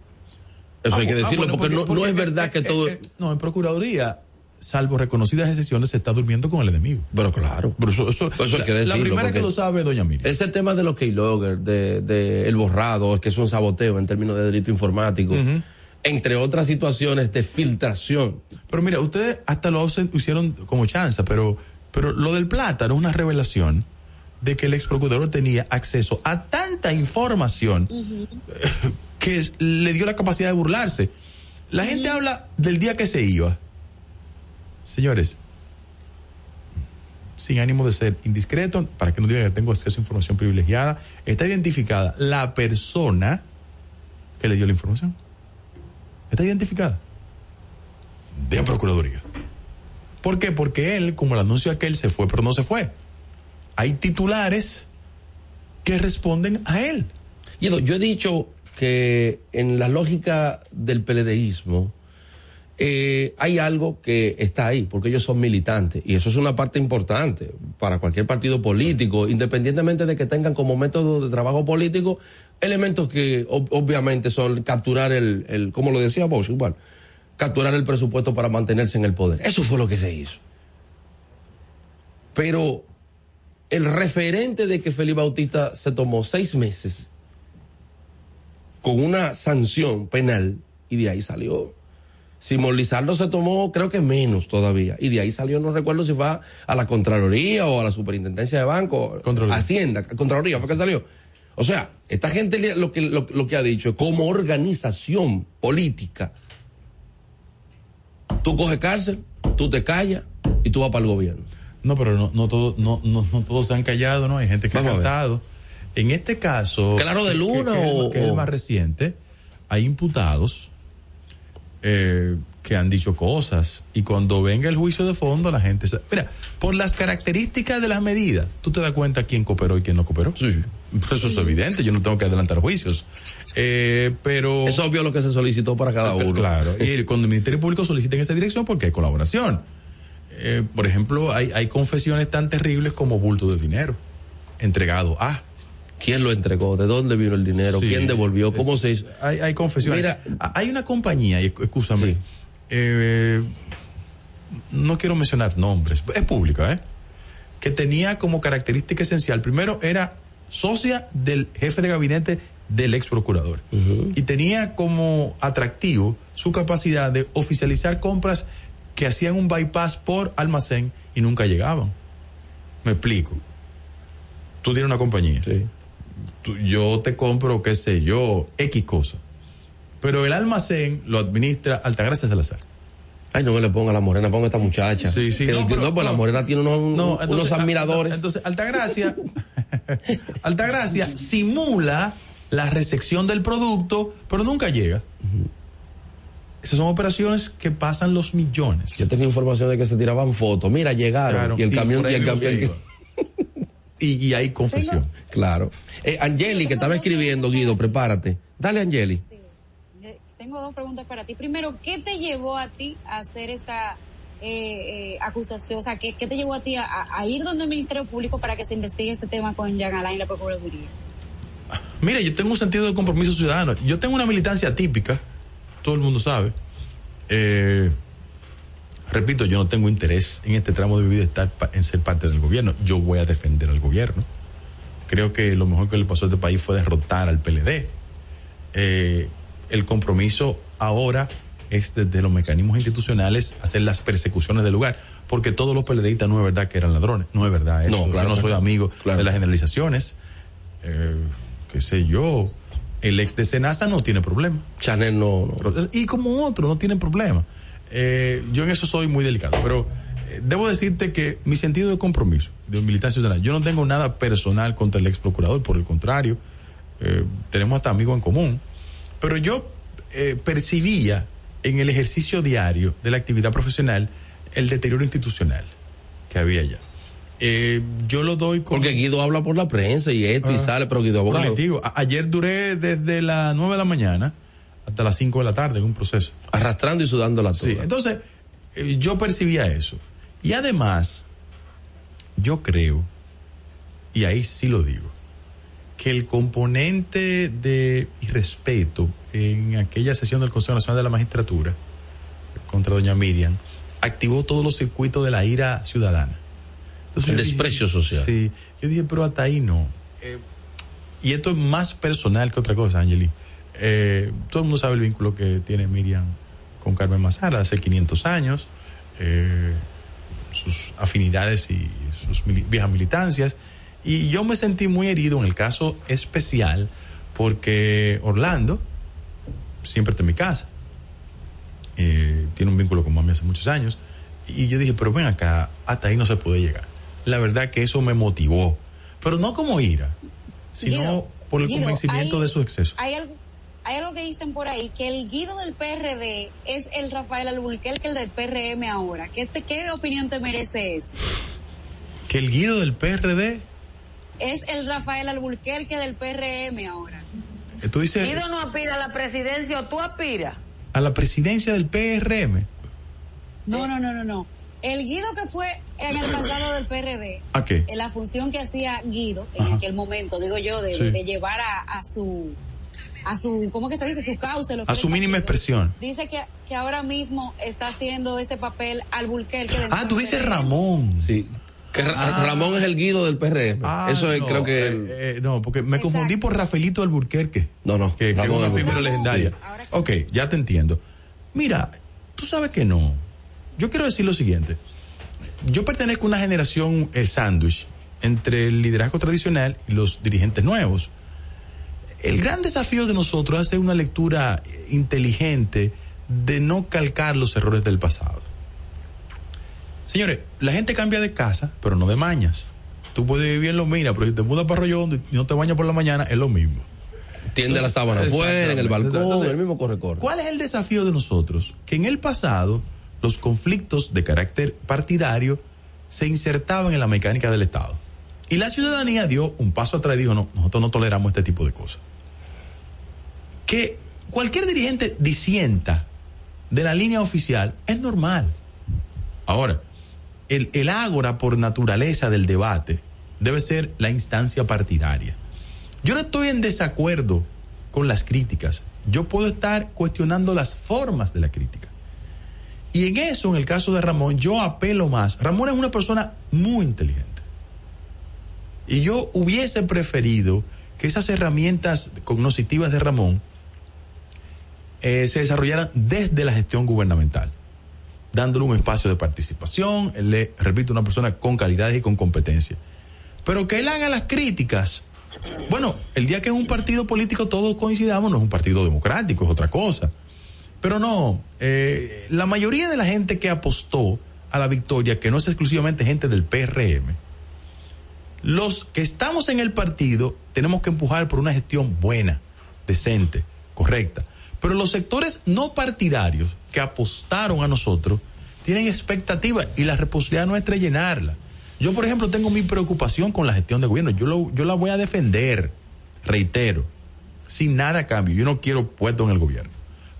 Eso hay que ah, decirlo, porque, no, es verdad que todo... no, en Procuraduría, salvo reconocidas excepciones, se está durmiendo con el enemigo. Pero claro. Pero eso, eso, hay que decirlo, La primera que lo sabe doña Miriam. Ese tema de los keylogger, de, de el borrado, es que es un saboteo en términos de delito informático. Entre otras situaciones de filtración. Pero mira, ustedes hasta lo hicieron como chanza, pero, pero lo del plátano es una revelación de que el ex procurador tenía acceso a tanta información que le dio la capacidad de burlarse. La gente habla del día que se iba. Señores, sin ánimo de ser indiscreto, para que no digan que tengo acceso a información privilegiada, está identificada la persona que le dio la información. Está identificada. De Procuraduría. ¿Por qué? Porque él, como el anuncio aquel, se fue, pero no se fue hay titulares que responden a él. yo he dicho que en la lógica del peledeísmo eh, hay algo que está ahí, porque ellos son militantes, y eso es una parte importante para cualquier partido político, independientemente de que tengan como método de trabajo político elementos que obviamente son capturar el, el como lo decía Bosch, igual, capturar el presupuesto para mantenerse en el poder. Eso fue lo que se hizo. Pero el referente de que Felipe Bautista se tomó seis meses con una sanción penal y de ahí salió. Simón Lizardo se tomó, creo que menos todavía. Y de ahí salió, no recuerdo si fue a, la Contraloría o a la Superintendencia de Banco, Hacienda, Contraloría, fue que salió. O sea, esta gente lo que, lo, lo que ha dicho, como organización política, tú coges cárcel, tú te callas y tú vas para el gobierno. No, pero no, no, todo, no, no, no todos se han callado, ¿no? Hay gente que ha cantado. En este caso. Claro de Luna que, o. Que es el más reciente. Hay imputados eh, que han dicho cosas. Y cuando venga el juicio de fondo, la gente. Mira, por las características de las medidas, tú te das cuenta quién cooperó y quién no cooperó. Sí. Eso es evidente, yo no tengo que adelantar juicios. Eh, pero. Es obvio lo que se solicitó para cada uno. Claro. Y cuando el Ministerio Público solicita en esa dirección, porque hay colaboración. Eh, por ejemplo, hay, hay confesiones tan terribles como bulto de dinero entregado a. ¿Quién lo entregó? ¿De dónde vino el dinero? ¿Quién devolvió? ¿Cómo se hizo? Hay, hay confesiones. Mira, hay una compañía, escúchame, eh, no quiero mencionar nombres, es pública, ¿eh? Que tenía como característica esencial, primero era socia del jefe de gabinete del ex procurador y tenía como atractivo su capacidad de oficializar compras que hacían un bypass por almacén y nunca llegaban. Me explico. Tú tienes una compañía. Sí. Yo te compro, qué sé yo, X cosa. Pero el almacén lo administra Altagracia Salazar. Ay, no me le ponga la morena, ponga esta muchacha. Sí, sí. no, pero, pues la morena tiene unos, unos admiradores. Entonces, Altagracia, Altagracia simula la recepción del producto, pero nunca llega. Esas son operaciones que pasan los millones. Yo tenía información de que se tiraban fotos. Mira, llegaron. y el camión. Y, el camión y, hay confesión. Claro. Eh, Angeli, que estaba escribiendo, Guido, prepárate. Dale, Angeli. Sí. Eh, tengo dos preguntas para ti. Primero, ¿qué te llevó a ti a hacer esta eh, eh, acusación? O sea, ¿qué, te llevó a ti a, ir donde el Ministerio Público para que se investigue este tema con Jean Alain y la Procuraduría? Mira, yo tengo un sentido de compromiso ciudadano. Yo tengo una militancia típica todo el mundo sabe. Eh, repito, yo no tengo interés en este tramo de mi vida estar en ser parte del gobierno. Yo voy a defender al gobierno. Creo que lo mejor que le pasó a este país fue derrotar al PLD. Eh, el compromiso ahora es desde los mecanismos institucionales hacer las persecuciones del lugar, porque todos los PLDistas no es verdad que eran ladrones, no es verdad. No, yo no soy amigo de las generalizaciones. Eh, qué sé yo, el ex de Senasa no tiene problema. Chanel no. Y como otro, no tienen problema. Eh, yo en eso soy muy delicado, pero Eh, debo decirte que mi sentido de compromiso, de militancia ciudadana, yo no tengo nada personal contra el ex procurador, por el contrario, eh, tenemos hasta amigos en común, pero yo eh, percibía en el ejercicio diario de la actividad profesional el deterioro institucional que había allá. Eh, yo lo doy con... Porque Guido habla por la prensa y esto y ah. sale, pero Guido abogado. ayer duré desde las 9 de la mañana hasta las 5 de la tarde en un proceso. Arrastrando y sudando la Sí, entonces eh, yo percibía eso. Y además, yo creo, y ahí sí lo digo, que el componente de irrespeto en aquella sesión del Consejo Nacional de la Magistratura contra doña Miriam activó todos los circuitos de la ira ciudadana. el desprecio social. Sí, yo dije, pero hasta ahí no. Eh, y esto es más personal que otra cosa, Angeli. Eh, todo el mundo sabe el vínculo que tiene Miriam con Carmen Mazara hace 500 años, eh, sus afinidades y sus viejas militancias. Y yo me sentí muy herido en el caso especial porque Orlando siempre está en mi casa. Eh, tiene un vínculo con mami hace muchos años. Y yo dije, pero ven acá, hasta ahí no se puede llegar. La verdad que eso me motivó. Pero no como ira, sino por el convencimiento de su exceso. Hay algo, hay algo que dicen por ahí, que el guido del PRD es el Rafael Alburquerque, el del PRM ahora. ¿Qué, ¿Qué opinión te merece eso? ¿Que el guido del PRD? Es el Rafael Alburquerque del PRM ahora. ¿Tú dices, ¿Guido no aspira a la presidencia o tú aspiras? A la presidencia del PRM. No, no, no, no, no. El Guido que fue en el pasado del PRD, ¿A qué? en la función que hacía Guido en aquel momento, digo yo, de, llevar a, su a su, ¿cómo que se dice? Su causa. a su mínima expresión. Dice que, que ahora mismo está haciendo ese papel al Bulquerque. Ah, tú dices Ramón. Sí. Que ah. Ramón es el guido del PRM. Ah, Eso es, creo que. Eh, eh, no, porque me confundí por Rafaelito Alburquerque. No, no. Que, es una figura legendaria. Ok, ya te entiendo. Mira, tú sabes que no yo quiero decir lo siguiente. Yo pertenezco a una generación el sándwich entre el liderazgo tradicional y los dirigentes nuevos. El gran desafío de nosotros es hacer una lectura inteligente de no calcar los errores del pasado. Señores, la gente cambia de casa, pero no de mañas. Tú puedes vivir en Los Minas, pero si te mudas para Arroyo y no te bañas por la mañana, es lo mismo. Tiende la sábana fuera, en el balcón, el mismo corre-corre. ¿Cuál es el desafío de nosotros? Que en el pasado los conflictos de carácter partidario se insertaban en la mecánica del Estado. Y la ciudadanía dio un paso atrás y dijo, no, nosotros no toleramos este tipo de cosas. Que cualquier dirigente disienta de la línea oficial es normal. Ahora, el, el ágora por naturaleza del debate debe ser la instancia partidaria. Yo no estoy en desacuerdo con las críticas. Yo puedo estar cuestionando las formas de la crítica. Y en eso, en el caso de Ramón, yo apelo más. Ramón es una persona muy inteligente. Y yo hubiese preferido que esas herramientas cognitivas de Ramón eh, se desarrollaran desde la gestión gubernamental, dándole un espacio de participación, le repito, una persona con calidad y con competencia. Pero que él haga las críticas. Bueno, el día que en un partido político todos coincidamos, no es un partido democrático, es otra cosa. Pero no, eh, la mayoría de la gente que apostó a la victoria, que no es exclusivamente gente del PRM, los que estamos en el partido tenemos que empujar por una gestión buena, decente, correcta. Pero los sectores no partidarios que apostaron a nosotros tienen expectativas y la responsabilidad nuestra es llenarla. Yo, por ejemplo, tengo mi preocupación con la gestión de gobierno. Yo, lo, yo la voy a defender, reitero, sin nada a cambio. Yo no quiero puesto en el gobierno.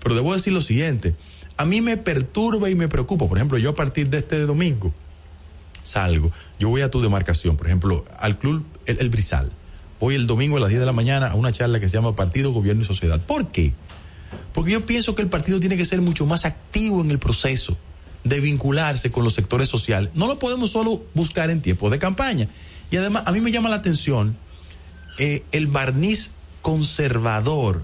Pero debo decir lo siguiente, a mí me perturba y me preocupa. Por ejemplo, yo a partir de este domingo salgo, yo voy a tu demarcación, por ejemplo, al club El, Brizal. Voy el domingo a las 10 de la mañana a una charla que se llama Partido, Gobierno y Sociedad. ¿Por qué? Porque yo pienso que el partido tiene que ser mucho más activo en el proceso de vincularse con los sectores sociales. No lo podemos solo buscar en tiempos de campaña. Y además, a mí me llama la atención eh, el barniz conservador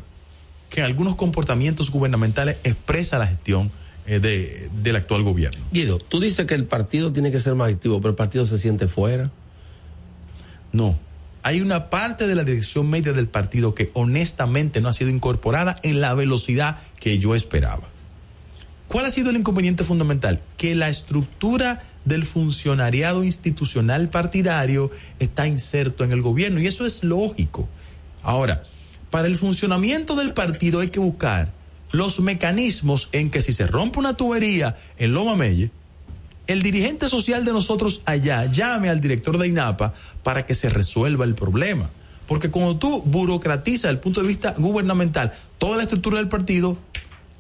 que algunos comportamientos gubernamentales expresa la gestión eh, de, del actual gobierno. Guido, tú dices que el partido tiene que ser más activo, pero el partido se siente fuera. No, hay una parte de la dirección media del partido que honestamente no ha sido incorporada en la velocidad que yo esperaba. ¿Cuál ha sido el inconveniente fundamental? Que la estructura del funcionariado institucional partidario está inserto en el gobierno y eso es lógico. Ahora, para el funcionamiento del partido hay que buscar los mecanismos en que si se rompe una tubería en Loma Melle, el dirigente social de nosotros allá llame al director de INAPA para que se resuelva el problema. Porque cuando tú burocratizas desde el punto de vista gubernamental toda la estructura del partido,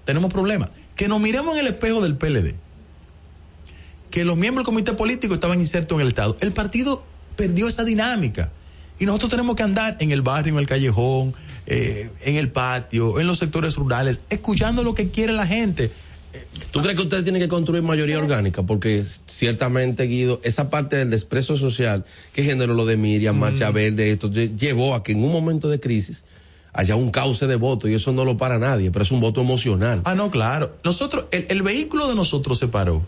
tenemos problemas. Que nos miremos en el espejo del PLD. Que los miembros del comité político estaban insertos en el Estado. El partido perdió esa dinámica. Y nosotros tenemos que andar en el barrio, en el callejón, eh, en el patio, en los sectores rurales, escuchando lo que quiere la gente. ¿Tú crees que ustedes tienen que construir mayoría orgánica? Porque ciertamente, Guido, esa parte del desprecio social que generó lo de Miriam, Marcha mm. Verde, esto llevó a que en un momento de crisis haya un cauce de voto y eso no lo para nadie, pero es un voto emocional. Ah, no, claro. Nosotros, el, el vehículo de nosotros se paró.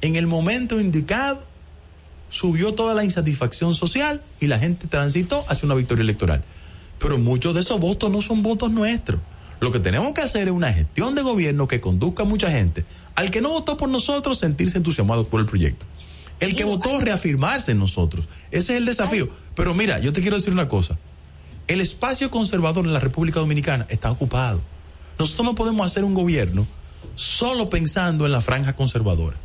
En el momento indicado, subió toda la insatisfacción social y la gente transitó hacia una victoria electoral. Pero muchos de esos votos no son votos nuestros. Lo que tenemos que hacer es una gestión de gobierno que conduzca a mucha gente al que no votó por nosotros sentirse entusiasmado por el proyecto. El que votó reafirmarse en nosotros. Ese es el desafío. Pero mira, yo te quiero decir una cosa. El espacio conservador en la República Dominicana está ocupado. Nosotros no podemos hacer un gobierno solo pensando en la franja conservadora.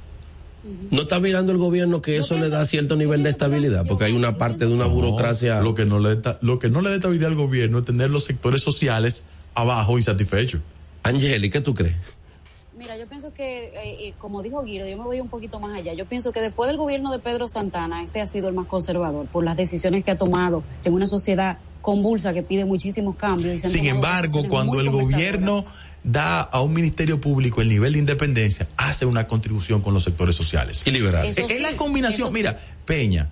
¿No está mirando el gobierno que eso le da cierto nivel de estabilidad? Porque hay una parte de una burocracia. Lo que, no le da, lo que no le da estabilidad al gobierno es tener los sectores sociales abajo insatisfechos. Angeli, ¿qué tú crees? Mira, yo pienso que, eh, eh, como dijo Guido, yo me voy un poquito más allá. Yo pienso que después del gobierno de Pedro Santana, este ha sido el más conservador por las decisiones que ha tomado en una sociedad convulsa que pide muchísimos cambios. Sin embargo, cuando el gobierno da a un ministerio público el nivel de independencia, hace una contribución con los sectores sociales. Y liberal. es la combinación, mira, Peña.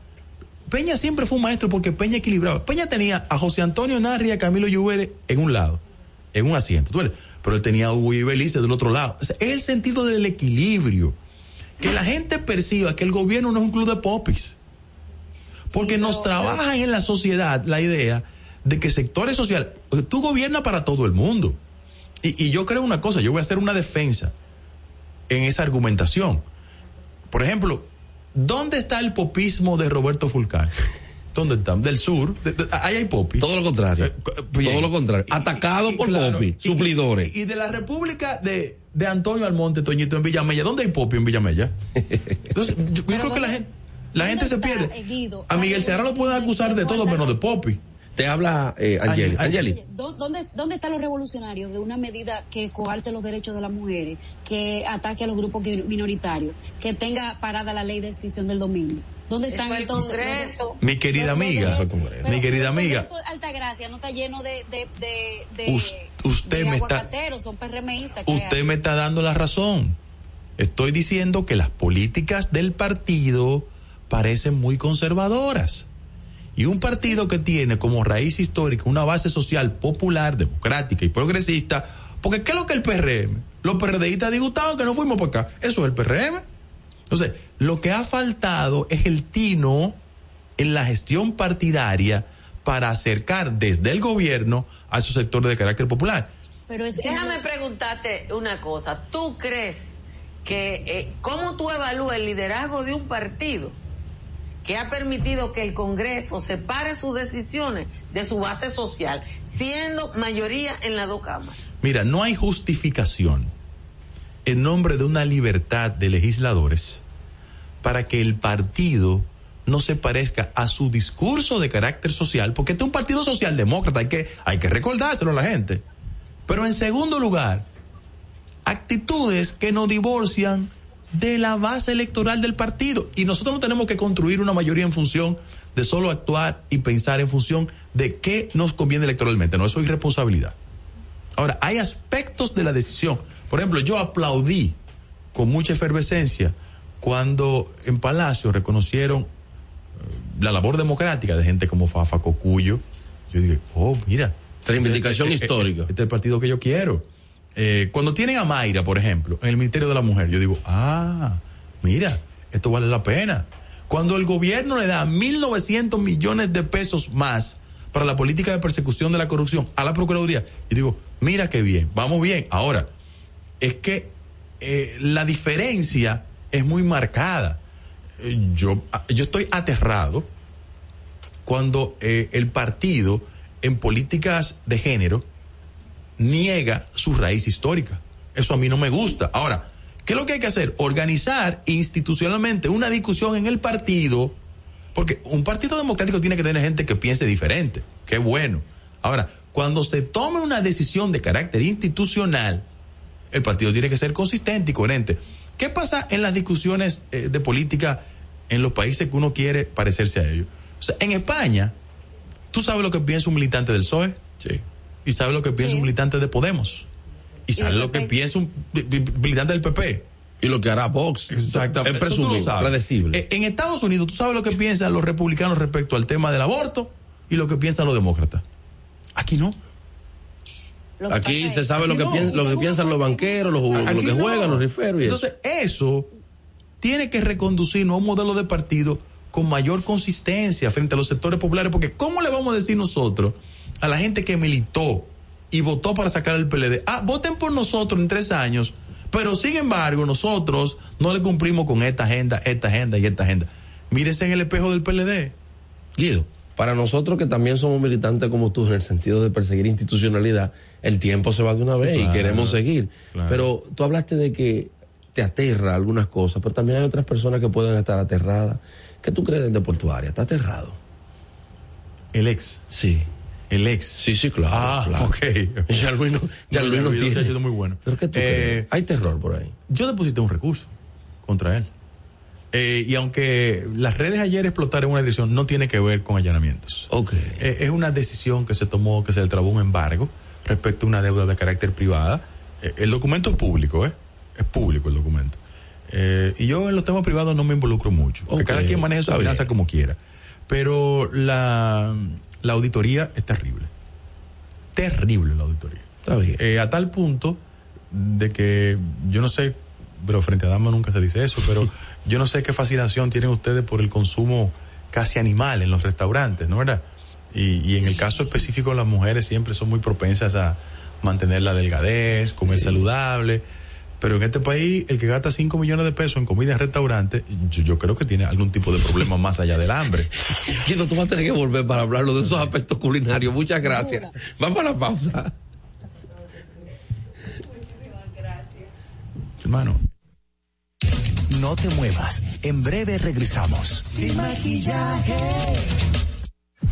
Peña siempre fue un maestro porque Peña equilibraba. Peña tenía a José Antonio Narri y a Camilo Lluvere en un lado en un asiento. Pero él tenía a Hugo y Belice del otro lado. es el sentido del equilibrio. Que la gente perciba que el gobierno no es un club de popis. Porque nos trabaja en la sociedad la idea de que sectores sociales, tú gobiernas para todo el mundo. Y, y yo creo una cosa, yo voy a hacer una defensa en esa argumentación. Por ejemplo, ¿dónde está el popismo de Roberto Fulcán? ¿Dónde están? Del sur. ahí hay popi. Todo lo contrario. Eh, todo lo contrario. Atacado por popi, suplidores. Y, de la República de, de Antonio Almonte, Toñito, en Villamella. ¿Dónde hay popi en Villamella? Entonces, yo, creo que la gente, la gente se pierde. Eh, A Miguel Serra lo pueden acusar de todo menos de popi. Te habla eh, Angeli. Angeli. ¿Dónde, ¿Dónde están los revolucionarios de una medida que coarte los derechos de las mujeres, que ataque a los grupos minoritarios, que tenga parada la ley de extinción del dominio? ¿Dónde están entonces? Mi querida amiga, mi querida amiga. Altagracia no está lleno de, de, de, usted me está, son PRMistas. Usted me está dando la razón. Estoy diciendo que las políticas del partido parecen muy conservadoras. Y un partido que tiene como raíz histórica una base social popular, democrática y progresista, porque ¿qué es lo que el PRM? Los PRDistas disgustados que no fuimos por acá. Eso es el PRM. Entonces, lo que ha faltado es el tino en la gestión partidaria para acercar desde el gobierno a esos sectores de carácter popular. Pero Déjame preguntarte una cosa. ¿Tú crees que, eh, cómo tú evalúas el liderazgo de un partido que ha permitido que el Congreso separe sus decisiones de su base social, siendo mayoría en las dos cámaras? Mira, no hay justificación en nombre de una libertad de legisladores para que el partido no se parezca a su discurso de carácter social, porque este es un partido socialdemócrata, hay que, hay que recordárselo a la gente. Pero en segundo lugar, actitudes que nos divorcian de la base electoral del partido. Y nosotros no tenemos que construir una mayoría en función de solo actuar y pensar en función de qué nos conviene electoralmente. No, eso es irresponsabilidad. Ahora, hay aspectos de la decisión por ejemplo, yo aplaudí con mucha efervescencia cuando en Palacio reconocieron eh, la labor democrática de gente como Fafa Cocuyo. Yo dije, oh, mira. Reivindicación este, histórica. Este es el partido que yo quiero. Eh, cuando tienen a Mayra, por ejemplo, en el Ministerio de la Mujer, yo digo, ah, mira, esto vale la pena. Cuando el gobierno le da 1.900 millones de pesos más para la política de persecución de la corrupción a la Procuraduría, yo digo, mira qué bien, vamos bien. Ahora, es que eh, la diferencia es muy marcada. eh, yo, yo estoy aterrado cuando el partido en políticas de género niega su raíz histórica. Eso a mí no me gusta. Ahora, ¿qué es lo que hay que hacer? Organizar institucionalmente una discusión en el partido, porque un partido democrático tiene que tener gente que piense diferente. Qué bueno. Ahora, cuando se tome una decisión de carácter institucional, el partido tiene que ser consistente y coherente. ¿Qué pasa en las discusiones eh, de política en los países que uno quiere parecerse a ellos? En España, ¿tú sabes lo que piensa un militante del PSOE? Sí. ¿Y sabes lo que piensa un militante de Podemos? ¿Y sabes lo que piensa un militante del PP? Y lo que hará Vox. Exactamente. Es presumible, predecible. Eh, en Estados Unidos, ¿tú sabes lo que piensan los republicanos respecto al tema del aborto y lo que piensan los demócratas? Aquí no. Aquí se sabe lo que, lo que piensan los banqueros, los, lo que juegan, los riferos. Entonces, eso. tiene que reconducirnos a un modelo de partido con mayor consistencia frente a los sectores populares, porque ¿cómo le vamos a decir nosotros a la gente que militó y votó para sacar el PLD? Ah, voten por nosotros en tres años, pero sin embargo nosotros no le cumplimos con esta agenda, esta agenda y esta agenda. Mírese en el espejo del PLD. Guido, para nosotros que también somos militantes como tú en el sentido de perseguir institucionalidad, el tiempo se va de una vez y queremos seguir. Pero tú hablaste de que te aterra algunas cosas, pero también hay otras personas que pueden estar aterradas. ¿Qué tú crees del de portuaria? ¿Está aterrado? El ex. Sí. El ex. Sí, sí, claro. Ah, ok. Ya Luis no, ya Luis no tiene. muy bueno. ¿Pero qué tú? Eh, Hay terror por ahí. Yo deposité un recurso contra él. Eh, y aunque las redes ayer explotaron una decisión, no tiene que ver con allanamientos. Ok. Eh, es una decisión que se tomó, que se le trabó un embargo respecto a una deuda de carácter privada. Eh, el documento es público, ¿eh? Es público el documento. Y yo en los temas privados no me involucro mucho. Que cada quien maneje su finanza como quiera. Pero la, la auditoría es terrible. Terrible la auditoría. Está bien. Eh, a tal punto de que yo no sé, pero frente a Dama nunca se dice eso, pero yo no sé qué fascinación tienen ustedes por el consumo casi animal en los restaurantes, ¿no verdad? Y, en el caso específico, las mujeres siempre son muy propensas a mantener la delgadez, comer saludable. Pero en este país, el que gasta 5 millones de pesos en comida en restaurantes, yo, creo que tiene algún tipo de problema más allá del hambre. Guido, tú vas a tener que volver para hablarlo de esos aspectos culinarios. Muchas gracias. Vamos a la pausa. Hermano. No te muevas. En breve regresamos. Sin maquillaje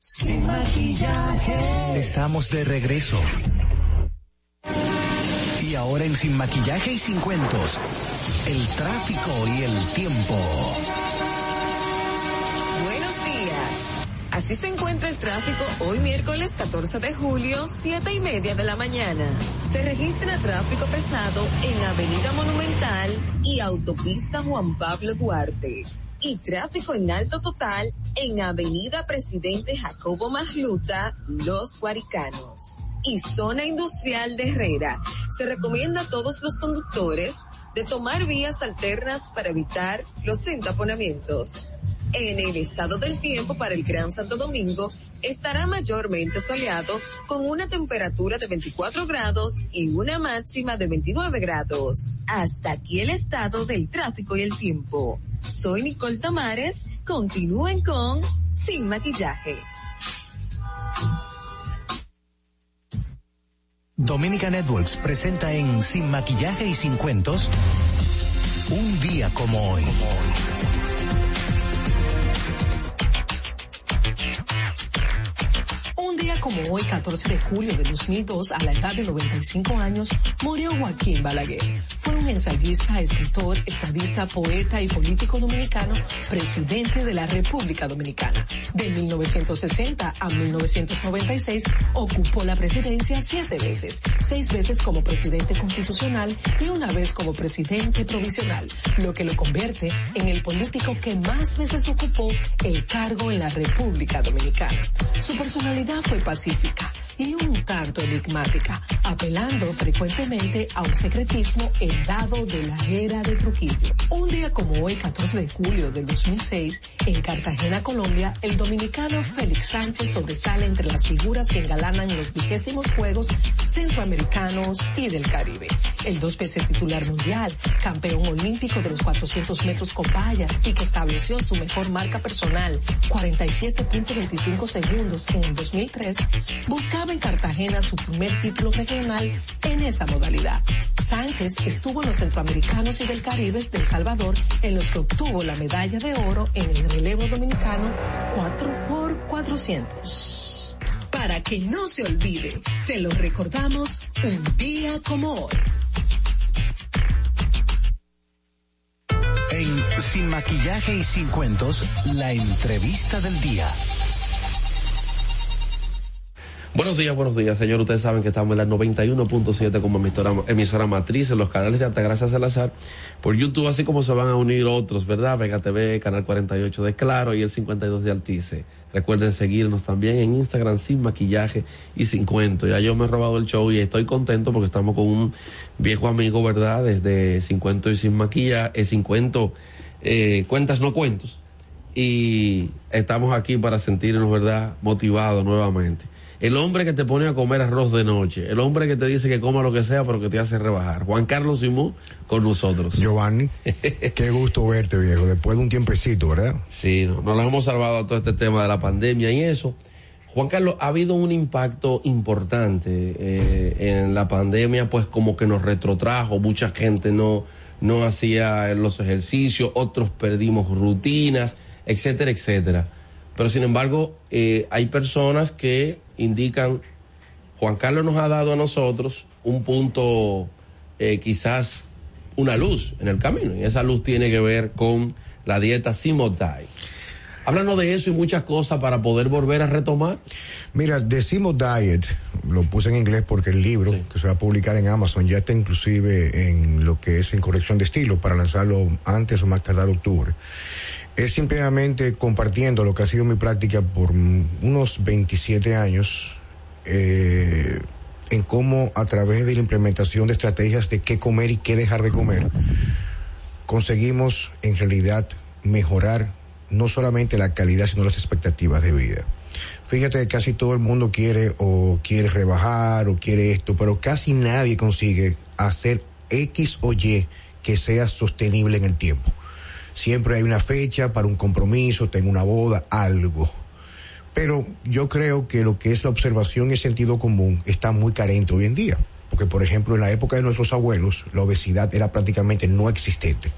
Sin maquillaje. Estamos de regreso. Y ahora en Sin maquillaje y sin cuentos, el tráfico y el tiempo. Buenos días. Así se encuentra el tráfico hoy miércoles 14 de julio, 7 y media de la mañana. Se registra tráfico pesado en Avenida Monumental y Autopista Juan Pablo Duarte. Y tráfico en alto total en Avenida Presidente Jacobo Magluta, Los Guaricanos. Y zona industrial de Herrera. Se recomienda a todos los conductores de tomar vías alternas para evitar los entaponamientos. En el estado del tiempo para el Gran Santo Domingo estará mayormente soleado con una temperatura de 24 grados y una máxima de 29 grados. Hasta aquí el estado del tráfico y el tiempo. Soy Nicole Tamares. Continúen con Sin Maquillaje. Dominica Networks presenta en Sin Maquillaje y Sin Cuentos un día como hoy. Un día como hoy, 14 de julio de 2002, a la edad de 95 años, murió Joaquín Balaguer. Fue un ensayista, escritor, estadista, poeta y político dominicano, presidente de la República Dominicana. De 1960 a 1996 ocupó la presidencia siete veces, seis veces como presidente constitucional y una vez como presidente provisional, lo que lo convierte en el político que más veces ocupó el cargo en la República Dominicana. Su personalidad fue pacífica y un tanto enigmática, apelando frecuentemente a un secretismo heredado de la era de Trujillo. Un día como hoy, 14 de julio del 2006, en Cartagena, Colombia, el dominicano Félix Sánchez sobresale entre las figuras que engalanan los vigésimos Juegos Centroamericanos y del Caribe. El dos veces titular mundial, campeón olímpico de los 400 metros con vallas y que estableció su mejor marca personal, 47.25 segundos en el 2003, buscaba en Cartagena su primer título regional en esa modalidad. Sánchez estuvo en los Centroamericanos y del Caribe de El Salvador, en los que obtuvo la medalla de oro en el relevo dominicano 4x400. Para que no se olvide, te lo recordamos un día como hoy. En Sin Maquillaje y Sin Cuentos, la entrevista del día. Buenos días, buenos días, señor. Ustedes saben que estamos en la 91.7 como emisora, emisora matriz en los canales de Altagracia Salazar por YouTube, así como se van a unir otros, ¿verdad? Vega TV, Canal 48 de Claro y el 52 de Altice. Recuerden seguirnos también en Instagram sin maquillaje y sin cuento. Ya yo me he robado el show y estoy contento porque estamos con un viejo amigo, ¿verdad? Desde sin cuento y sin maquillaje, sin cuento, eh, cuentas no cuentos. Y estamos aquí para sentirnos, ¿verdad? Motivados nuevamente el hombre que te pone a comer arroz de noche, el hombre que te dice que coma lo que sea, pero que te hace rebajar. Juan Carlos Simú con nosotros. Giovanni, qué gusto verte, viejo, después de un tiempecito, ¿verdad? Sí, no, nos hemos salvado a todo este tema de la pandemia y eso. Juan Carlos, ha habido un impacto importante eh, en la pandemia, pues como que nos retrotrajo, mucha gente no, no hacía los ejercicios, otros perdimos rutinas, etcétera, etcétera. Pero sin embargo, eh, hay personas que indican, Juan Carlos nos ha dado a nosotros un punto, eh, quizás una luz en el camino, y esa luz tiene que ver con la dieta Simotai. Háblanos de eso y muchas cosas para poder volver a retomar. Mira, decimos diet, lo puse en inglés porque el libro que se va a publicar en Amazon ya está inclusive en lo que es en corrección de estilo para lanzarlo antes o más tardar octubre es simplemente compartiendo lo que ha sido mi práctica por unos 27 años eh, en cómo a través de la implementación de estrategias de qué comer y qué dejar de comer, conseguimos en realidad mejorar no solamente la calidad, sino las expectativas de vida. Fíjate que casi todo el mundo quiere o quiere rebajar o quiere esto, pero casi nadie consigue hacer X o Y que sea sostenible en el tiempo. Siempre hay una fecha para un compromiso, tengo una boda, algo. Pero yo creo que lo que es la observación y el sentido común está muy carente hoy en día. Porque, por ejemplo, en la época de nuestros abuelos, la obesidad era prácticamente no existente.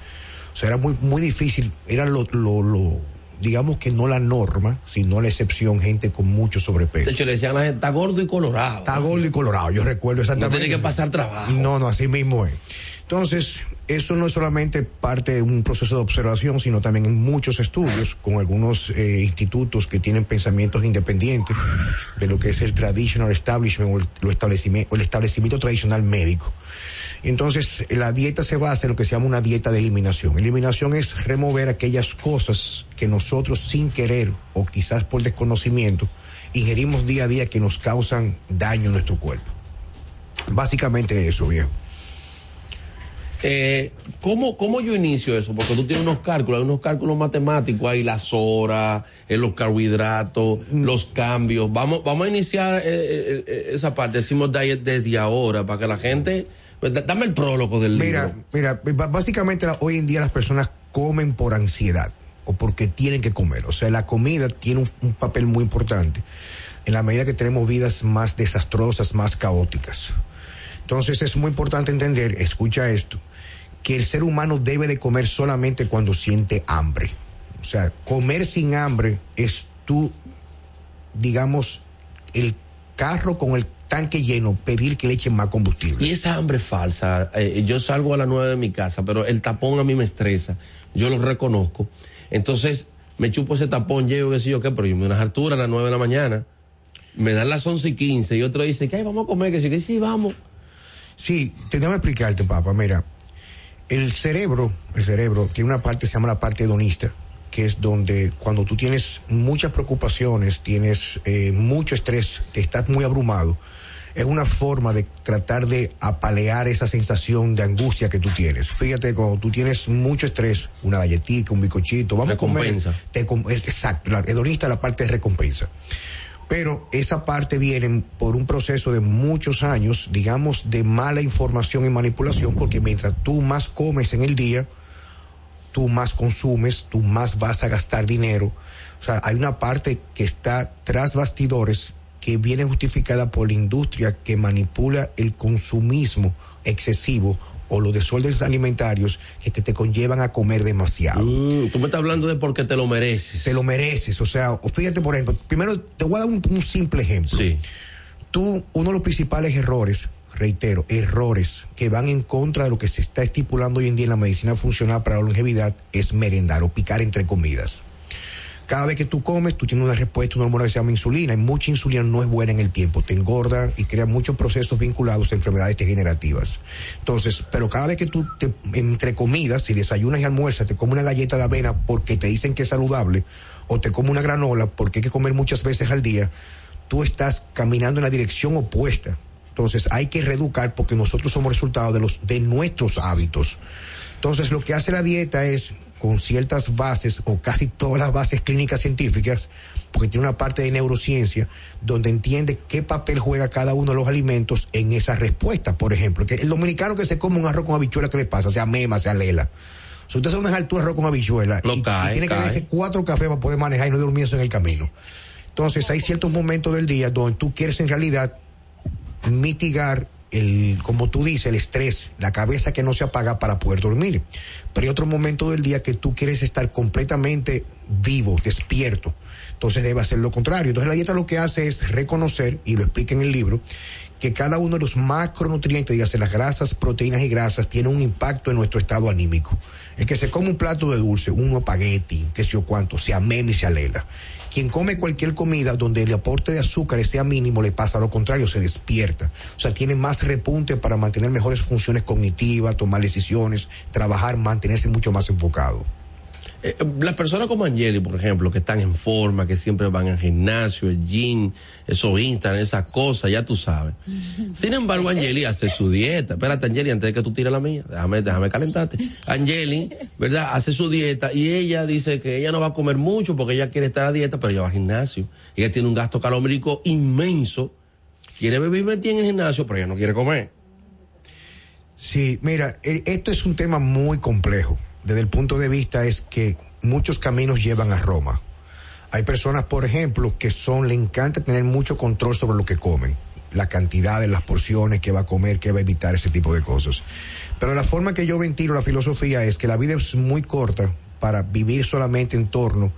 O sea, era muy, muy difícil, era lo, lo, lo digamos que no la norma, sino la excepción, gente con mucho sobrepeso. De hecho, le decían a la gente, está gordo y colorado. Está gordo y colorado, yo recuerdo exactamente. No tiene que pasar trabajo. No, no, así mismo es. Entonces, eso no es solamente parte de un proceso de observación, sino también en muchos estudios con algunos eh, institutos que tienen pensamientos independientes de lo que es el traditional establishment o el, establecimiento, el establecimiento tradicional médico. Entonces, la dieta se basa en lo que se llama una dieta de eliminación. Eliminación es remover aquellas cosas que nosotros sin querer o quizás por desconocimiento ingerimos día a día que nos causan daño en nuestro cuerpo. Básicamente eso, viejo. Eh, ¿cómo, ¿Cómo yo inicio eso? Porque tú tienes unos cálculos, hay unos cálculos matemáticos, hay las horas, eh, los carbohidratos, mm. los cambios. Vamos, vamos a iniciar eh, eh, esa parte, decimos diet desde ahora, para que la gente... Pues, dame el prólogo del libro. Mira, básicamente hoy en día las personas comen por ansiedad o porque tienen que comer. O sea, la comida tiene un papel muy importante en la medida que tenemos vidas más desastrosas, más caóticas. Entonces es muy importante entender, escucha esto, que el ser humano debe de comer solamente cuando siente hambre. O sea, comer sin hambre es tú, digamos, el carro con el tanque lleno, pedir que le echen más combustible. Y esa hambre falsa, eh, yo salgo a las nueve de mi casa, pero el tapón a mí me estresa, yo lo reconozco. Entonces, me chupo ese tapón, llego, qué sé yo qué, pero yo me unas alturas a las nueve de la mañana, me dan las once y quince y otro dice, ¿qué? Vamos a comer, que sí, que sí, vamos. Sí, que explicarte, papá, mira, el cerebro, el cerebro tiene una parte, se llama la parte hedonista, que es donde cuando tú tienes muchas preocupaciones, tienes eh, mucho estrés, te estás muy abrumado, es una forma de tratar de apalear esa sensación de angustia que tú tienes. Fíjate, cuando tú tienes mucho estrés, una galletita, un bicochito, vamos a comer. Te, exacto, la hedonista la parte de recompensa. Pero esa parte viene por un proceso de muchos años, digamos, de mala información y manipulación, porque mientras tú más comes en el día, tú más consumes, tú más vas a gastar dinero. O sea, hay una parte que está tras bastidores que viene justificada por la industria que manipula el consumismo excesivo o los desórdenes alimentarios que, te conllevan a comer demasiado. Mm, tú me estás hablando de porque te lo mereces. Te lo mereces, o sea, fíjate por ejemplo, primero te voy a dar un, simple ejemplo. Sí. Tú, uno de los principales errores, reitero, errores que van en contra de lo que se está estipulando hoy en día en la medicina funcional para la longevidad es merendar o picar entre comidas. Cada vez que tú comes, tú tienes una respuesta, una hormona que se llama insulina, y mucha insulina no es buena en el tiempo, te engorda y crea muchos procesos vinculados a enfermedades degenerativas. Entonces, pero cada vez que tú, te, entre comidas, si desayunas y almuerzas, te comes una galleta de avena porque te dicen que es saludable, o te comes una granola porque hay que comer muchas veces al día, tú estás caminando en la dirección opuesta. Entonces hay que reeducar porque nosotros somos resultado de los de nuestros hábitos. Entonces lo que hace la dieta es con ciertas bases o casi todas las bases clínicas científicas, porque tiene una parte de neurociencia donde entiende qué papel juega cada uno de los alimentos en esa respuesta. Por ejemplo, que el dominicano que se come un arroz con habichuela, ¿qué le pasa? Sea mema, sea lela. Si usted hace unas alturas arroz con habichuela y, tiene que darse cuatro cafés para poder manejar y no dormirse en el camino. Entonces hay ciertos momentos del día donde tú quieres en realidad mitigar el, como tú dices, el estrés, la cabeza que no se apaga para poder dormir. Pero hay otro momento del día que tú quieres estar completamente vivo, despierto. Entonces debe hacer lo contrario. Entonces la dieta lo que hace es reconocer, y lo explica en el libro, que cada uno de los macronutrientes, dígase las grasas, proteínas y grasas, tiene un impacto en nuestro estado anímico. El que se come un plato de dulce, un espagueti, qué sé yo cuánto, se ameme y se alela. Quien come cualquier comida donde el aporte de azúcar sea mínimo le pasa lo contrario, se despierta. O sea, tiene más repunte para mantener mejores funciones cognitivas, tomar decisiones, trabajar, mantenerse mucho más enfocado. Eh, las personas como Angeli, por ejemplo, que están en forma, que siempre van al gimnasio, el gym, eso Instagram, esas cosas, ya tú sabes. Sin embargo, Angeli hace su dieta. Espérate, Angeli, antes de que tú tires la mía, déjame, déjame calentarte. Angeli, ¿verdad? Hace su dieta y ella dice que ella no va a comer mucho porque ella quiere estar a dieta, pero ella va al gimnasio. Ella tiene un gasto calórico inmenso. Quiere vivir metida en el gimnasio, pero ella no quiere comer. Sí, mira, esto es un tema muy complejo desde el punto de vista es que muchos caminos llevan a Roma. Hay personas, por ejemplo, que son, le encanta tener mucho control sobre lo que comen, la cantidad de las porciones que va a comer, que va a evitar ese tipo de cosas. Pero la forma que yo ventilo la filosofía es que la vida es muy corta para vivir solamente en torno,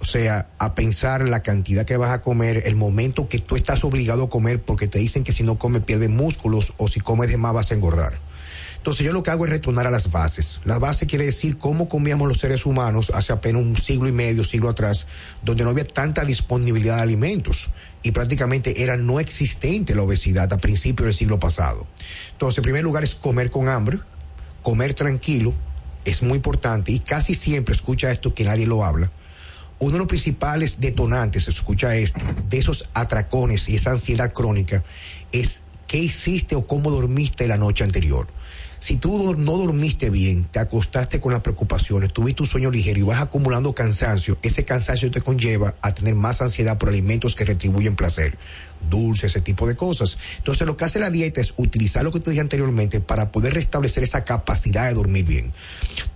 o sea, a pensar la cantidad que vas a comer, el momento que tú estás obligado a comer porque te dicen que si no comes pierdes músculos o si comes de más vas a engordar. Entonces yo lo que hago es retornar a las bases. La base quiere decir cómo comíamos los seres humanos hace apenas un siglo y medio, siglo atrás, donde no había tanta disponibilidad de alimentos y prácticamente era no existente la obesidad a principios del siglo pasado. Entonces, en primer lugar es comer con hambre, comer tranquilo, es muy importante y casi siempre escucha esto que nadie lo habla. Uno de los principales detonantes, escucha esto, de esos atracones y esa ansiedad crónica es qué hiciste o cómo dormiste la noche anterior. Si tú no dormiste bien, te acostaste con las preocupaciones, tuviste un sueño ligero y vas acumulando cansancio, ese cansancio te conlleva a tener más ansiedad por alimentos que retribuyen placer, dulces, ese tipo de cosas. Entonces lo que hace la dieta es utilizar lo que te dije anteriormente para poder restablecer esa capacidad de dormir bien.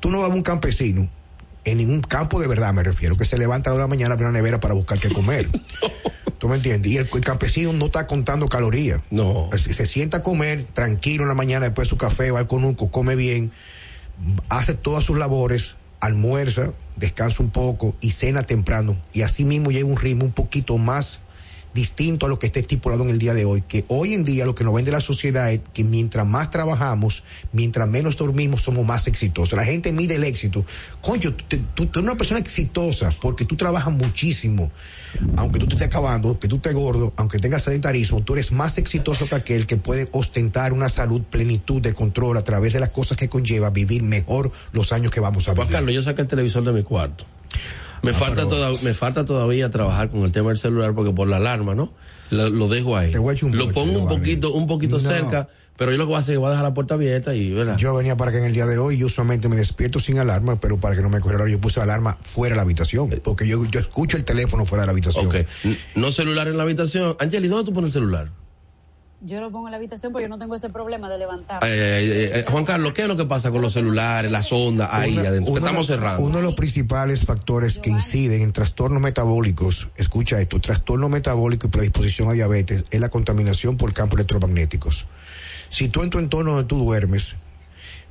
Tú no vas a un campesino, en ningún campo de verdad me refiero, que se levanta a la mañana a una nevera para buscar qué comer. ¿Tú me entiendes? Y el, campesino no está contando calorías. No. Se, sienta a comer tranquilo en la mañana después de su café, va al conuco, come bien, hace todas sus labores, almuerza, descansa un poco y cena temprano. Y así mismo llega un ritmo un poquito más distinto a lo que está estipulado en el día de hoy, que hoy en día lo que nos vende la sociedad es que mientras más trabajamos, mientras menos dormimos, somos más exitosos. La gente mide el éxito. Coño, tú, tú, eres una persona exitosa porque tú trabajas muchísimo. Aunque tú te estés acabando, que tú estés gordo, aunque tengas sedentarismo, tú eres más exitoso que aquel que puede ostentar una salud, plenitud de control a través de las cosas que conlleva vivir mejor los años que vamos a vivir. Juan Carlos, yo saqué el televisor de mi cuarto. Me, ah, falta me falta todavía trabajar con el tema del celular porque por la alarma, ¿no? Lo, dejo ahí. lo pongo un poquito, un poquito cerca, pero yo lo que voy a hacer es voy a dejar la puerta abierta y, ¿verdad? Yo venía para que en el día de hoy, yo usualmente me despierto sin alarma, pero para que no me cogiera yo puse alarma fuera de la habitación, eh. porque yo, yo escucho el teléfono fuera de la habitación. Ok. No celular en la habitación. Angeli, ¿dónde tú pones el celular? Yo lo pongo en la habitación porque yo no tengo ese problema de levantar. Juan Carlos, ¿qué es lo que pasa con los celulares, las ondas ahí adentro? estamos cerrando. Uno de los principales factores que inciden en trastornos metabólicos, escucha esto, trastorno metabólico y predisposición a diabetes es la contaminación por campos electromagnéticos. Si tú en tu entorno donde tú duermes,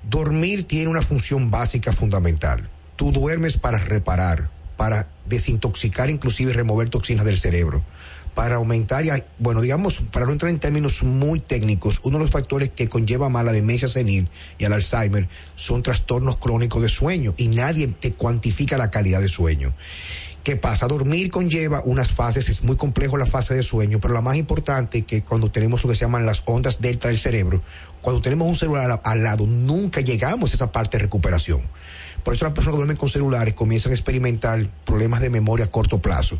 dormir tiene una función básica fundamental. Tú duermes para reparar, para desintoxicar inclusive y remover toxinas del cerebro para aumentar, y, bueno, digamos, para no entrar en términos muy técnicos, uno de los factores que conlleva más la demencia senil y al Alzheimer son trastornos crónicos de sueño y nadie te cuantifica la calidad de sueño. ¿Qué pasa? Dormir conlleva unas fases, es muy complejo la fase de sueño, pero la más importante es que cuando tenemos lo que se llaman las ondas delta del cerebro, cuando tenemos un celular al lado, nunca llegamos a esa parte de recuperación. Por eso las personas que duermen con celulares comienzan a experimentar problemas de memoria a corto plazo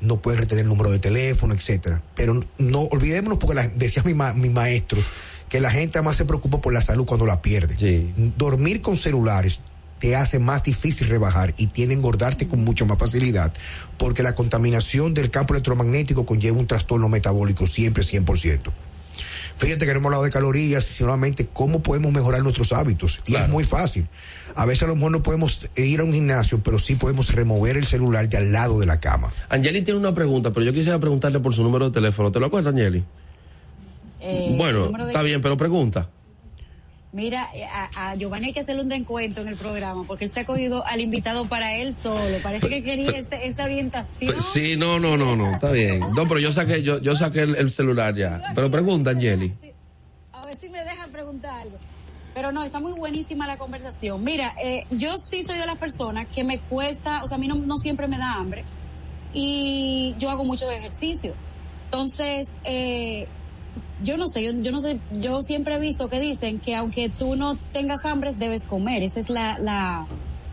no puede retener el número de teléfono, etcétera. Pero no olvidémonos, porque decía mi, mi maestro, que la gente más se preocupa por la salud cuando la pierde. Dormir con celulares te hace más difícil rebajar y tiene engordarte con mucha más facilidad, porque la contaminación del campo electromagnético conlleva un trastorno metabólico siempre 100%. Fíjate que no hemos hablado de calorías, sino solamente cómo podemos mejorar nuestros hábitos. Y es muy fácil. A veces a lo mejor no podemos ir a un gimnasio, pero sí podemos remover el celular de al lado de la cama. Angeli tiene una pregunta, pero yo quisiera preguntarle por su número de teléfono. ¿Te lo acuerdas, Angeli? Eh, bueno, está bien, pero pregunta. Mira, eh, a, Giovanni hay que hacerle un descuento en el programa porque él se ha cogido al invitado para él solo. Parece que quería esa orientación. Sí, no, no, no, no, está bien. No, pero yo saqué, yo, yo saqué el, celular ya. Pero pregunta, Angeli. A ver si me dejan preguntar algo. Pero no, está muy buenísima la conversación. Mira, eh, yo sí soy de las personas que me cuesta, o sea, a mí no, no siempre me da hambre y yo hago mucho ejercicio. Entonces, eh, yo no sé, yo, no sé, yo siempre he visto que dicen que aunque tú no tengas hambre, debes comer. Esa es la, la,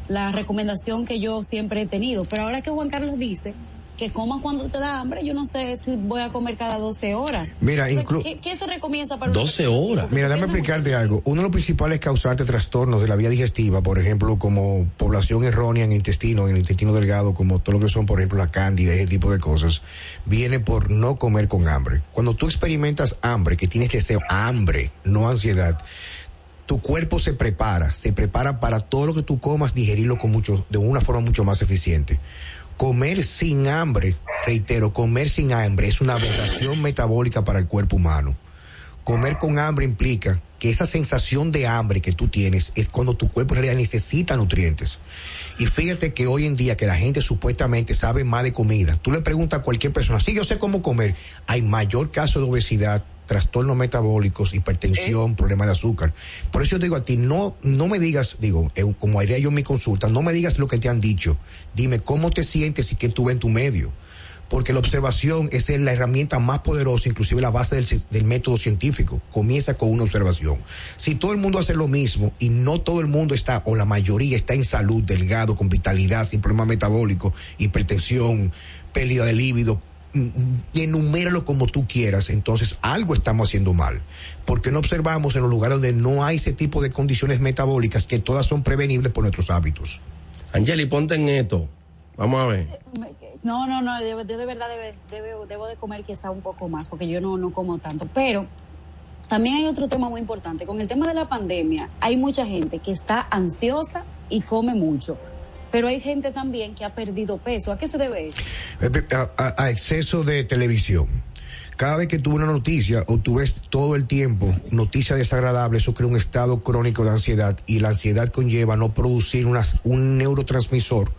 la recomendación que yo siempre he tenido. Pero ahora que Juan Carlos dice que comas cuando te da hambre, yo no sé si voy a comer cada 12 horas. Mira, incluso... ¿qué, se recomienda para 12 horas? Mira, déjame explicarte algo. Uno de los principales causantes de trastornos de la vía digestiva, por ejemplo, como población errónea en el intestino, en el intestino delgado, como todo lo que son, por ejemplo, la cándida, ese tipo de cosas, viene por no comer con hambre. Cuando tú experimentas hambre, que tienes que ser hambre, no ansiedad, tu cuerpo se prepara, se prepara para todo lo que tú comas, digerirlo con mucho, de una forma mucho más eficiente. Comer sin hambre, reitero, comer sin hambre es una aberración metabólica para el cuerpo humano. Comer con hambre implica que esa sensación de hambre que tú tienes es cuando tu cuerpo en realidad necesita nutrientes. Y fíjate que hoy en día que la gente supuestamente sabe más de comida, tú le preguntas a cualquier persona, sí, yo sé cómo comer, hay mayor caso de obesidad trastornos metabólicos, hipertensión, problemas de azúcar. Por eso yo digo a ti, no, no me digas, digo, eh, como haría yo en mi consulta, no me digas lo que te han dicho. Dime cómo te sientes y qué tú ves en tu medio porque la observación es la herramienta más poderosa, inclusive la base del, método científico. Comienza con una observación. Si todo el mundo hace lo mismo y no todo el mundo está, o la mayoría está en salud, delgado, con vitalidad, sin problemas metabólicos, hipertensión, pérdida de líbido, enuméralo como tú quieras, entonces algo estamos haciendo mal. Porque no observamos en los lugares donde no hay ese tipo de condiciones metabólicas que todas son prevenibles por nuestros hábitos? Angeli, ponte en esto. Vamos a ver. No, no, no, yo, de verdad debo, debo, de comer quizá un poco más, porque yo no, no como tanto. Pero también hay otro tema muy importante. Con el tema de la pandemia, hay mucha gente que está ansiosa y come mucho. Pero hay gente también que ha perdido peso. ¿A qué se debe eso? Eh, a, exceso de televisión cada vez que tuve una noticia o tú ves todo el tiempo noticias desagradables, eso crea un estado crónico de ansiedad y la ansiedad conlleva no producir un neurotransmisor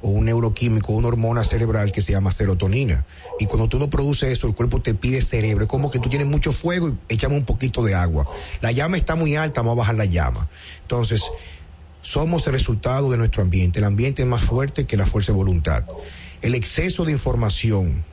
o un neuroquímico, una hormona cerebral que se llama serotonina. Y cuando tú no produces eso, el cuerpo te pide cerebro. Es como que tú tienes mucho fuego y echamos un poquito de agua. La llama está muy alta, vamos a bajar la llama. Entonces, somos el resultado de nuestro ambiente. El ambiente es más fuerte que la fuerza de voluntad. El exceso de información,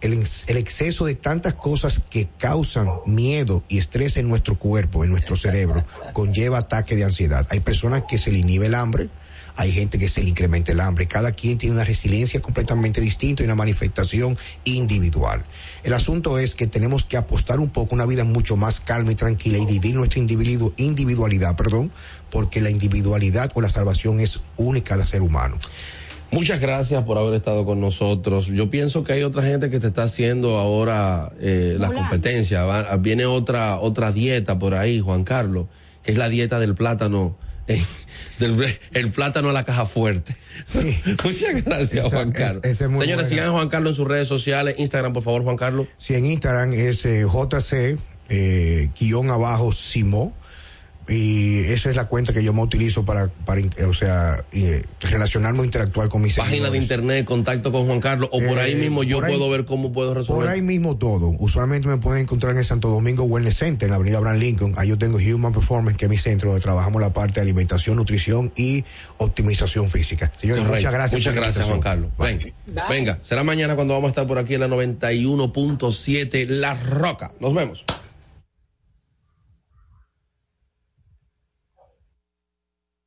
el, el, exceso de tantas cosas que causan miedo y estrés en nuestro cuerpo, en nuestro cerebro, conlleva ataque de ansiedad. Hay personas que se le inhibe el hambre, hay gente que se le incrementa el hambre. Cada quien tiene una resiliencia completamente distinta y una manifestación individual. El asunto es que tenemos que apostar un poco una vida mucho más calma y tranquila y vivir nuestra individualidad, perdón, porque la individualidad o la salvación es única del ser humano. Muchas gracias por haber estado con nosotros. Yo pienso que hay otra gente que te está haciendo ahora eh, la competencia. viene otra otra dieta por ahí, Juan Carlos, que es la dieta del plátano el plátano a la caja fuerte. Muchas gracias, Juan Carlos. Señores, sigan a Juan Carlos en sus redes sociales. Instagram, por favor, Juan Carlos. Sí, en Instagram es eh, JC, eh, guion abajo, Simo y esa es la cuenta que yo me utilizo para, para o sea, eh, relacionarme o interactuar con mis Página de internet, contacto con Juan Carlos, o por ahí eh, mismo yo puedo ver cómo puedo resolver. Por ahí mismo todo. Usualmente me pueden encontrar en el Santo Domingo Wellness Center, en la avenida Abraham Lincoln. Ahí yo tengo Human Performance, que es mi centro, donde trabajamos la parte de alimentación, nutrición y optimización física. Señores, muchas gracias. Muchas gracias, Juan Carlos. Venga, venga, será mañana cuando vamos a estar por aquí en la 91.7 La Roca. Nos vemos.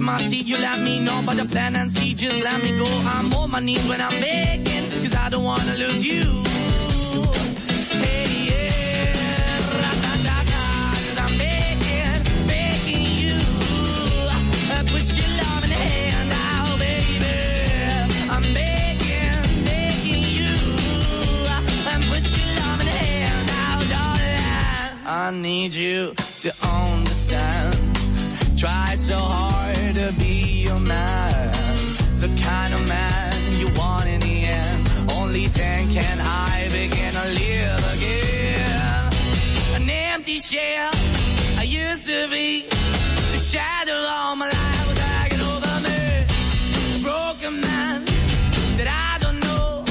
in my seat, you let me know about the plan and see, just let me go. I'm on my knees when I'm begging, cause I don't wanna lose you. Hey, yeah, da da da da, I'm begging, begging you. Uh, put your love in the hand now, baby. I'm begging, begging you. Uh, put your love in the hand now, darling. I need you. yeah, I used to be the shadow all my life was hanging over me. Broken man that I don't know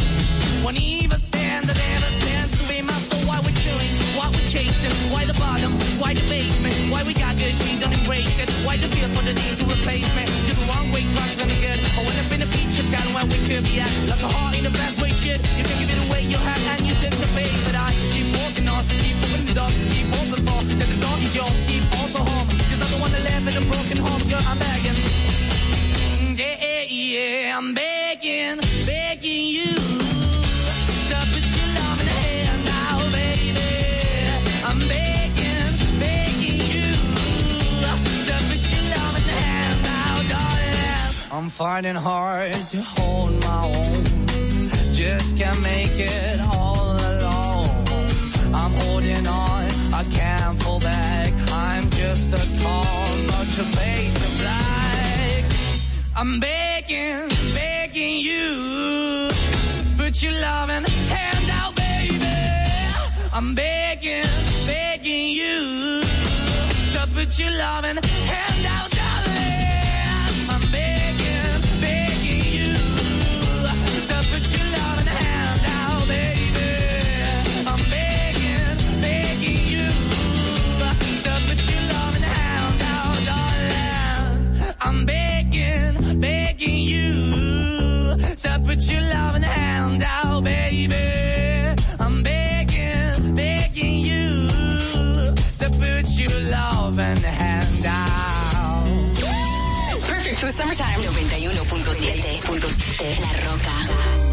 won't even stand that ever stands to be my soul. Why we're chilling, why we're chasing, why the bottom, why the basement, why we got good, she don't embrace it, why the feel for the need to replace me. You're the wrong way, trying to be good. I went up in a feature town where we could be at, like a heart in the best way, shit. You can give it away, you have, and you tend to face, but I keep walking on, keep moving the dog, keep walking. I'm begging. Yeah, yeah, yeah, I'm begging, begging you to put your love in hand now, baby. I'm begging, begging you to put your love in hand now, darling. I'm finding hard to hold my own. Just can't make it to make them like. I'm begging, begging you, put your loving hand out, baby. I'm begging, begging you to put your loving hand through summertime. 91.7. La Roca.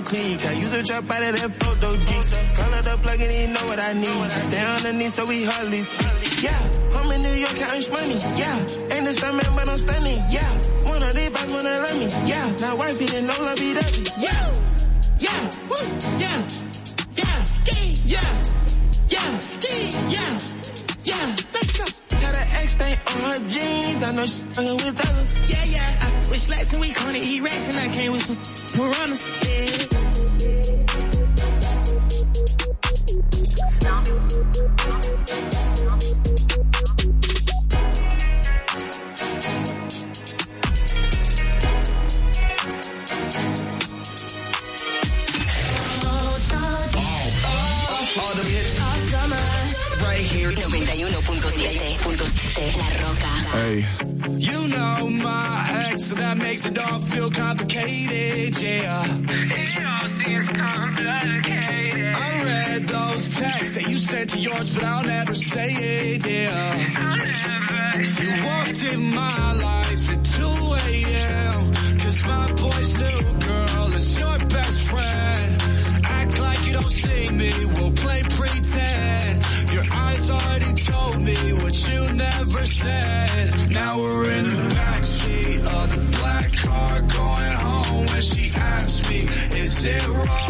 Football clique. I use a drop out of that photo geek. Call it up plug and he know what I need. Stay on the knee so we hardly speak. Yeah, I'm in New York counting money, yeah. Ain't the same man, but I'm stunning, yeah. One of these guys wanna let me, yeah. Now wifey didn't know love be dovey, yeah. Yeah, woo, yeah, yeah, yeah, yeah, ski, yeah, yeah, on her jeans, I know she's fucking with others. Yeah, yeah, I wish slacks and we gonna eat rats and I came with some piranhas, yeah. Makes it all feel complicated, yeah. It all seems complicated. I read those texts that you sent to yours, but I'll never say it, yeah. I'll never say You walked in my life at 2 a.m. Cause my boy's new girl is your best friend. Act like you don't see me, we'll play pretend. Your eyes already told me what you never said. Now we're in the it wrong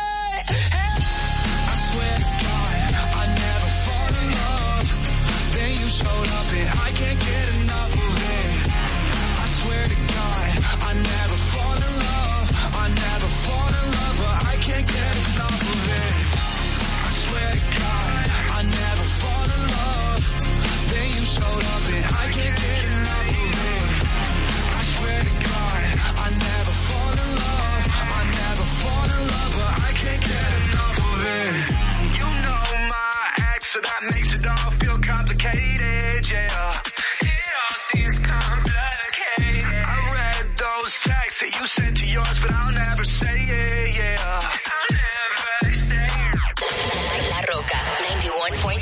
it. I can't get enough.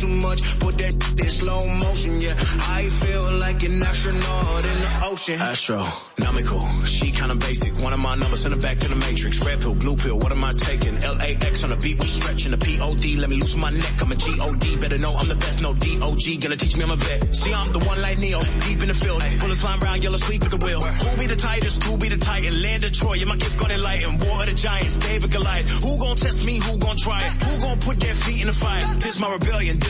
too much, put that in slow motion. Yeah, I feel like an astronaut in the ocean. Astronomical, she kinda basic. One of my numbers in the back to the matrix. Red pill, blue pill, what am I taking? LAX on the beat, we stretching the POD. Let me loosen my neck, I'm a GOD. Better know I'm the best, no DOG. Gonna teach me I'm a vet. See, I'm the one like Neo, deep in the field. Bullets flying around, yellow sleep at the wheel. Who be the tightest? Who be the titan? Land of Troy, yeah, my gift gonna enlighten. War of the Giants, David Goliath. Who gon' test me? Who gon' try it? Who gon' put their feet in the fire? This my rebellion, this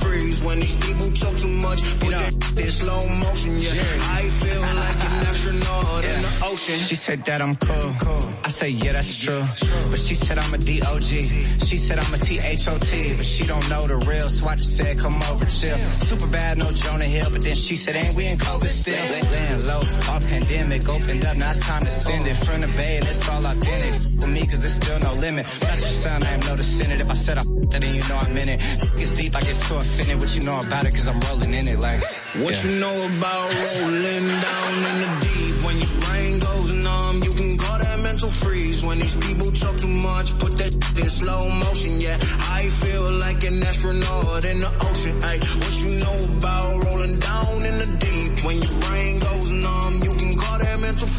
freeze. When these people talk too much, put that in slow motion. Yeah, I feel like an astronaut in the ocean. She said that I'm cool. I say, yeah, that's true. But she said I'm a D.O.G. She said I'm a T-H-O-T. But she don't know the real, so I just said, come over, chill. Super bad, no Jonah Hill. But then she said, ain't we in COVID still? Laying low, our pandemic opened up. Now it's time to send it. From the bay, that's all I've been in. For me, cause there's still no limit. Not your son, I am noticing it. If I said I f***ed it, then you know I'm in it. It's deep, I get so offended. What you know about it, cause I'm rolling in it like. What yeah. you know about rolling down in the deep? When your brain goes numb, you can call that mental freeze when these people talk too much. Put that in slow motion, yeah. I feel like an astronaut in the ocean. Ay, what you know about rolling down in the deep? When your brain goes numb,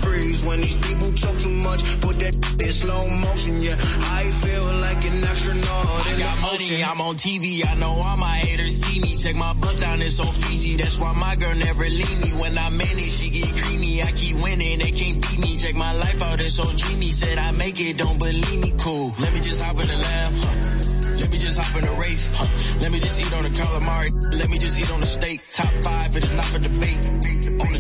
freeze. When these people talk too much, put that in slow motion, yeah. I feel like an astronaut I got money, I'm on TV. I know all my haters see me. Check my bust down, it's on Fiji. That's why my girl never leave me. When I'm in it, she get creamy. I keep winning, they can't beat me. Check my life out, it's on dreamy. Said I make it, don't believe me. Cool. Let me just hop in the lamb. Huh? Let me just hop in the Wraith. Huh? Let me just eat on the calamari. Let me just eat on the steak. Top five, it is not for debate.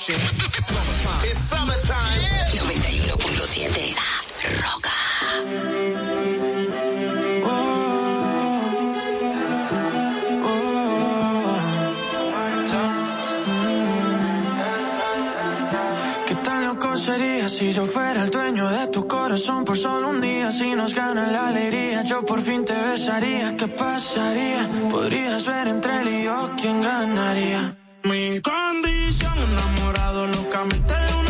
ocean. It's summertime. 91.7 Roca. ¿Qué tan loco sería si yo fuera el dueño de tu corazón por solo un día? Si nos gana la alegría, yo por fin te besaría. ¿Qué pasaría? Podrías ver entre él y yo quién ganaría. Mi condición enamorado locamente de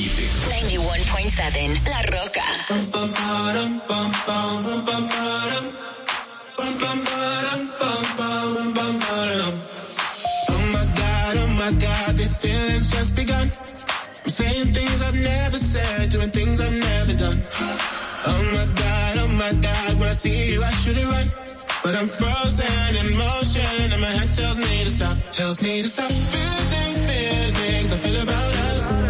91.7 La Roca. Oh my God, oh my God, this feeling's just begun. I'm saying things I've never said, doing things I've never done. Oh my God, oh my God, when I see you I should it run. But I'm frozen in motion and my head tells me to stop, tells me to stop feeling feelings I feel about us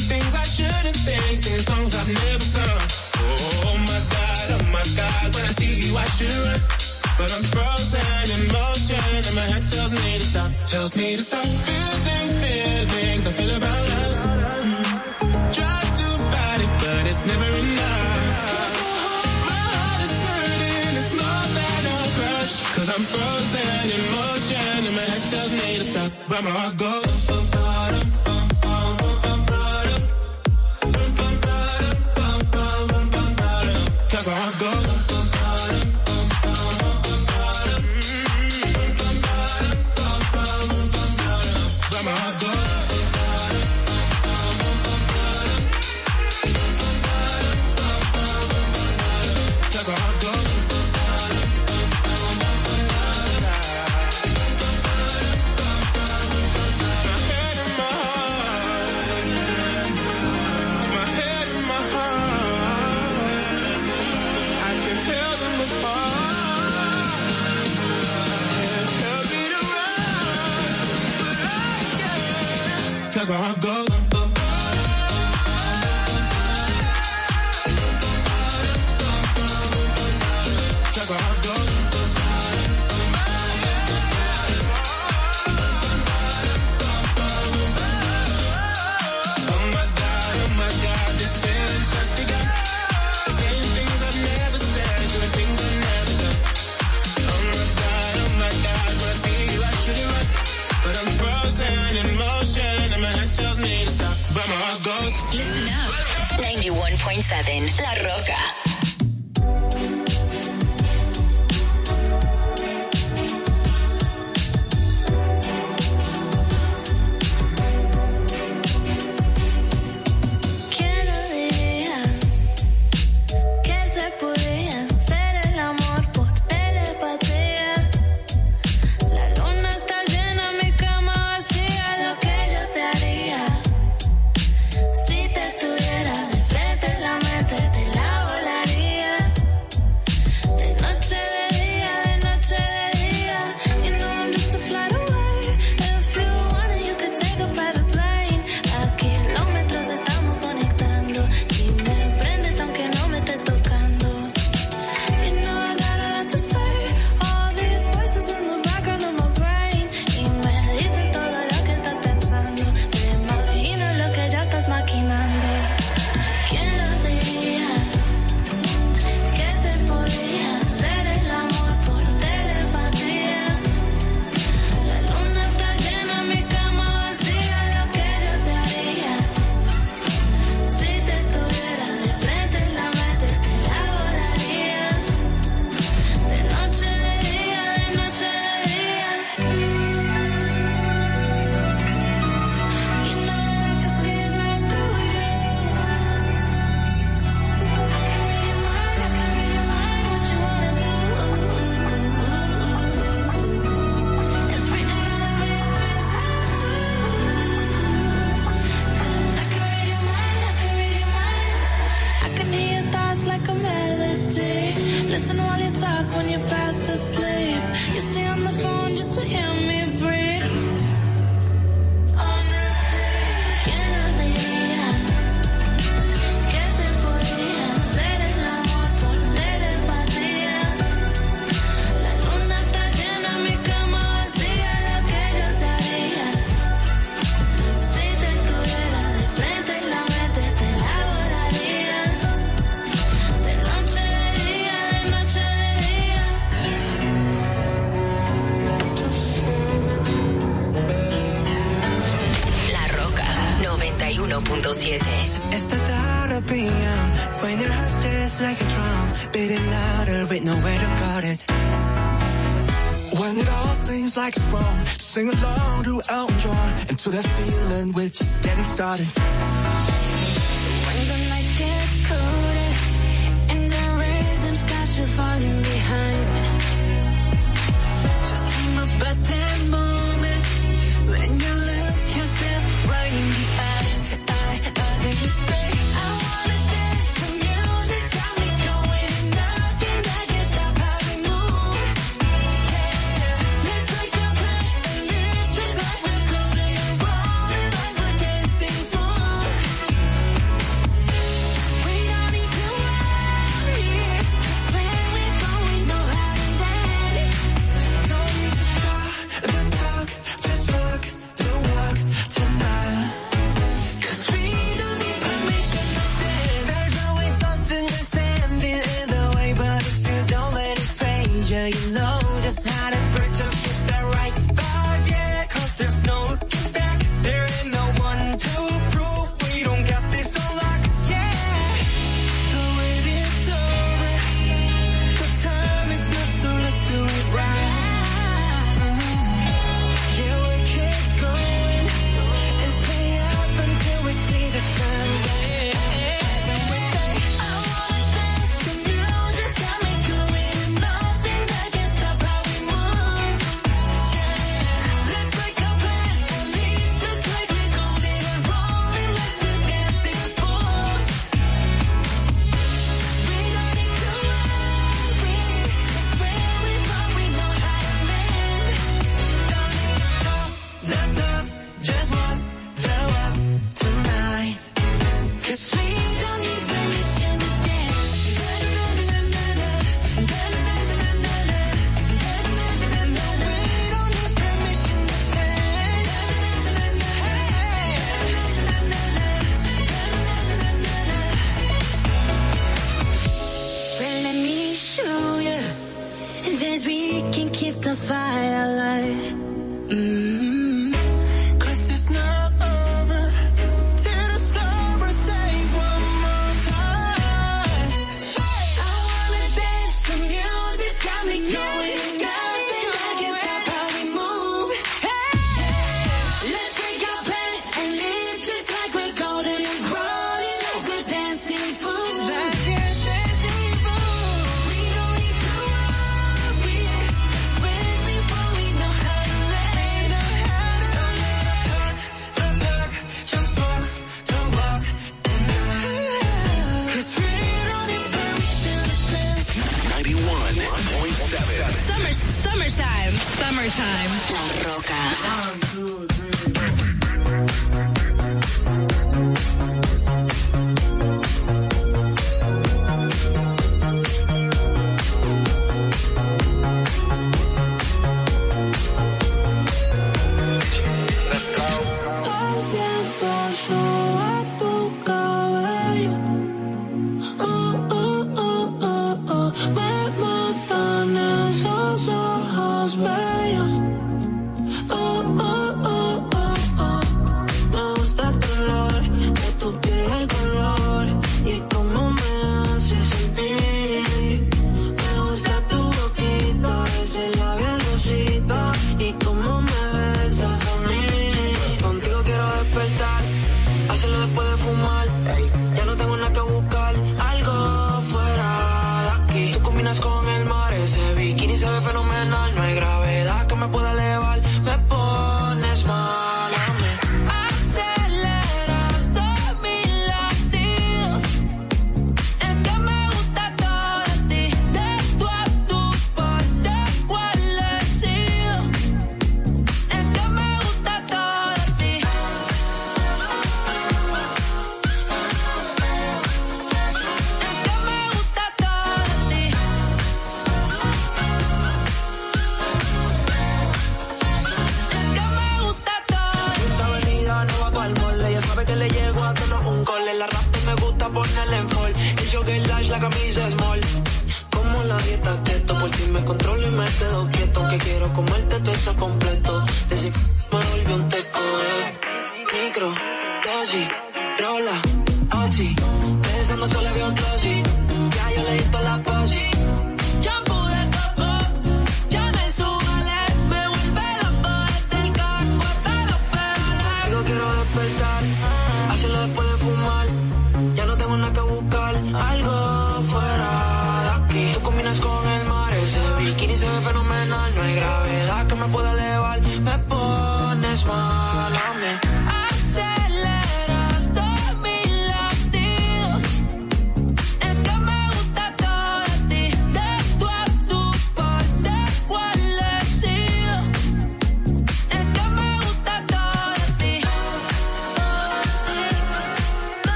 thing, singing songs I've never sung. Oh my God, oh my God, when I see you I should run. But I'm frozen in motion and my head tells me to stop, tells me to stop. Feeling, feelings I feel about us. Try to fight it, but it's never enough. So my heart is hurting, it's more than a crush. Cause I'm frozen in motion and my head tells me to stop, but my heart goes. cause where I go. 91.7 La Roca.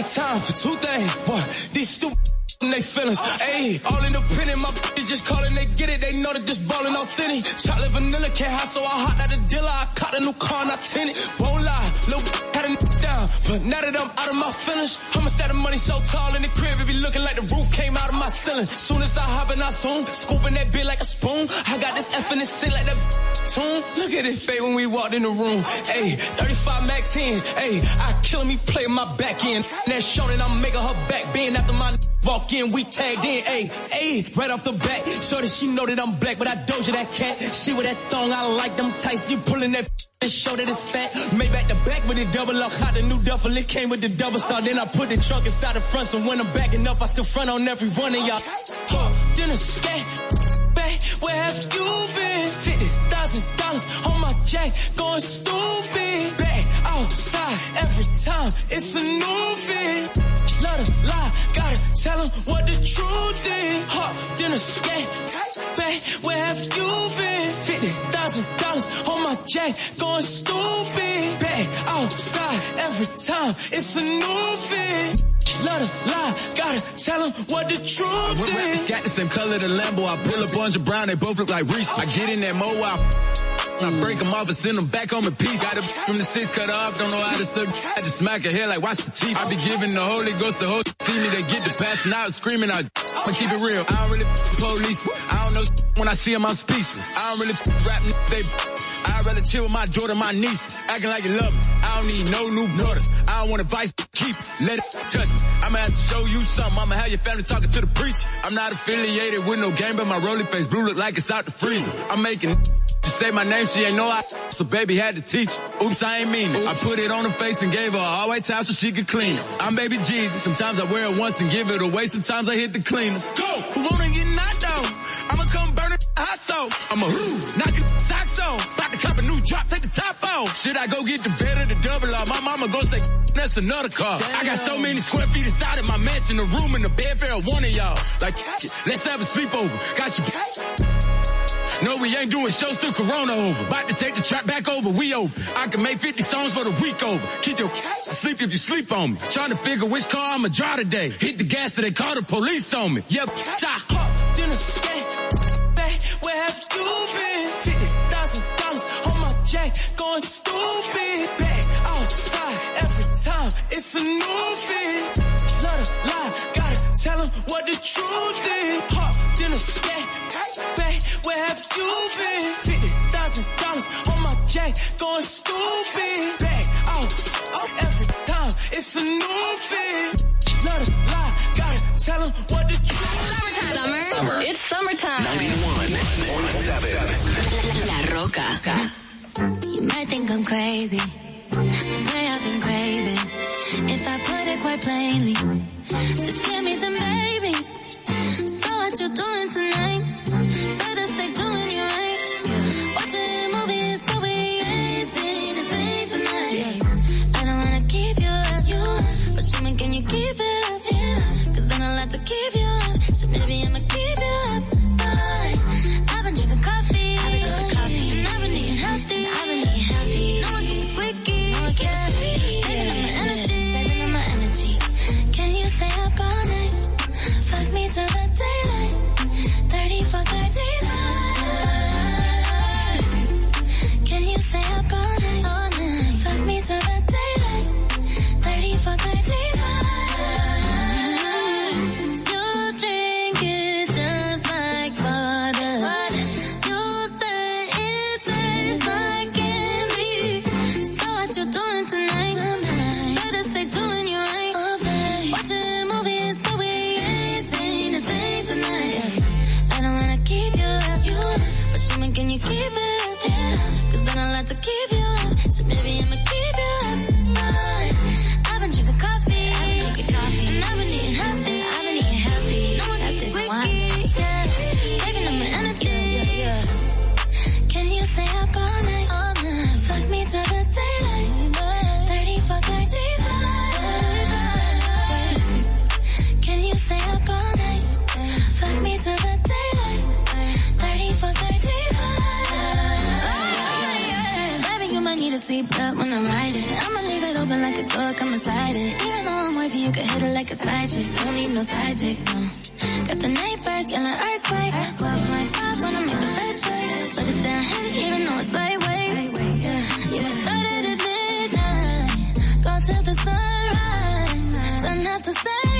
I time for two things. What? These stupid and they feelings. Ayy, all independent, my bitches just calling, they get it, they know that this ballin' authentic. Chocolate vanilla can't hide, so I hot out the dealer, I caught a new car, not tinted. Won't lie, little had a down, but now that I'm out of my feelings, I'ma stack the money so tall in the crib, it be looking like the roof came out of my ceiling. Soon as I hop in, I zoom, scooping that bit like a spoon. I got this the sit like that tune. Look at it fade when we walked in the room. Ayy, 35 Mac 10s, ayy, I kill me, play my back end. That shown and I'm making her back bend after my walk in, we tagged in, ayy, ayy, right off the bat. So that she know that I'm black, but I doja that cat. She with that thong, I like them tights, you pulling that show that it's fat. Made back the back with the double up, hot the new duffel, it came with the double star. Then I put the trunk inside the front, so when I'm backing up, I still front on every one of y'all. Talk, dinner, scat, back, where have you been? Dollars on my jack, going stupid. Back outside every time, it's a new fit. Love to lie, gotta tell 'em what the truth is. Hot dinner, scat, back, where have you been? Fifty thousand dollars on my jack, going stupid. Back outside every time, it's a new fit. Love to lie, gotta tell 'em what the truth When is. got the same color, the Lambo, I pull up orange and brown, they both look like Reese. I get in that mo, I, I break them off and send them back home in peace. Got a from the six cut off, don't know how to suck. I just smack her head like watch the teeth. I be giving the Holy Ghost the whole see me, they get the passing out, screaming out. I'ma keep it real. I don't really police. I don't know when I see them, I'm speechless. I don't really rap, they. I'd rather chill with my daughter, my niece, acting like you love me. I don't need no new brothers. I don't want advice, keep it, let it touch me. I'ma have to show you something. I'ma have your family talking to the preacher. I'm not affiliated with no game, but my rolling face blue look like it's out the freezer. I'm making she say my name, she ain't know I, so baby had to teach. Oops, I ain't mean it. I put it on her face and gave her a all white towel so she could clean it. I'm baby Jesus. Sometimes I wear it once and give it away. Sometimes I hit the cleaners. Go! Who wanna get knocked out? I'ma come burn it hot sauce. I'ma knock it socks off. About to cop a new drop, take the top off. Should I go get the bed or the double R? My mama go say that's another car. I got so many square feet inside of my mansion, the room and the bed for one of y'all. Like, let's have a sleepover. Got you. No, we ain't doing shows till Corona over. About to take the trap back over, we open. I can make 50 songs for the week over. Keep your asleep if you sleep on me. Trying to figure which car I'ma drive today. Hit the gas till they call the police on me. Yep, shot. dinner where have you been? Fifty thousand dollars on my jack, going stupid. Outside every time, it's a new fit. Love to lie, gotta tell 'em what the truth is. Hot dinner skate. Back, where have you been? Fifty thousand dollars on my jack, going stupid. Back out every time, it's a new fit. Love to lie, gotta tell 'em what the truth is. Summer. It's summertime. 91.7. La Roca. You might think I'm crazy, the way I've been craving. If I put it quite plainly, just give me the babies. So what you doing tonight? Better doing you right. Watching movies, but we ain't a thing tonight. I don't wanna keep you up, you but show me can you keep it up? Yeah. Cause then I'll have to keep you up. So maybe I'ma I'm inside it. Even though I'm with you, you can hit it like a side chick. Don't need no side dick, no. Got the night birds, got an earthquake. Well, my vibe wanna make the best shake. Put it down heavy, even though it's lightweight. Yeah, yeah. Started at midnight, go till the sunrise. Done at the same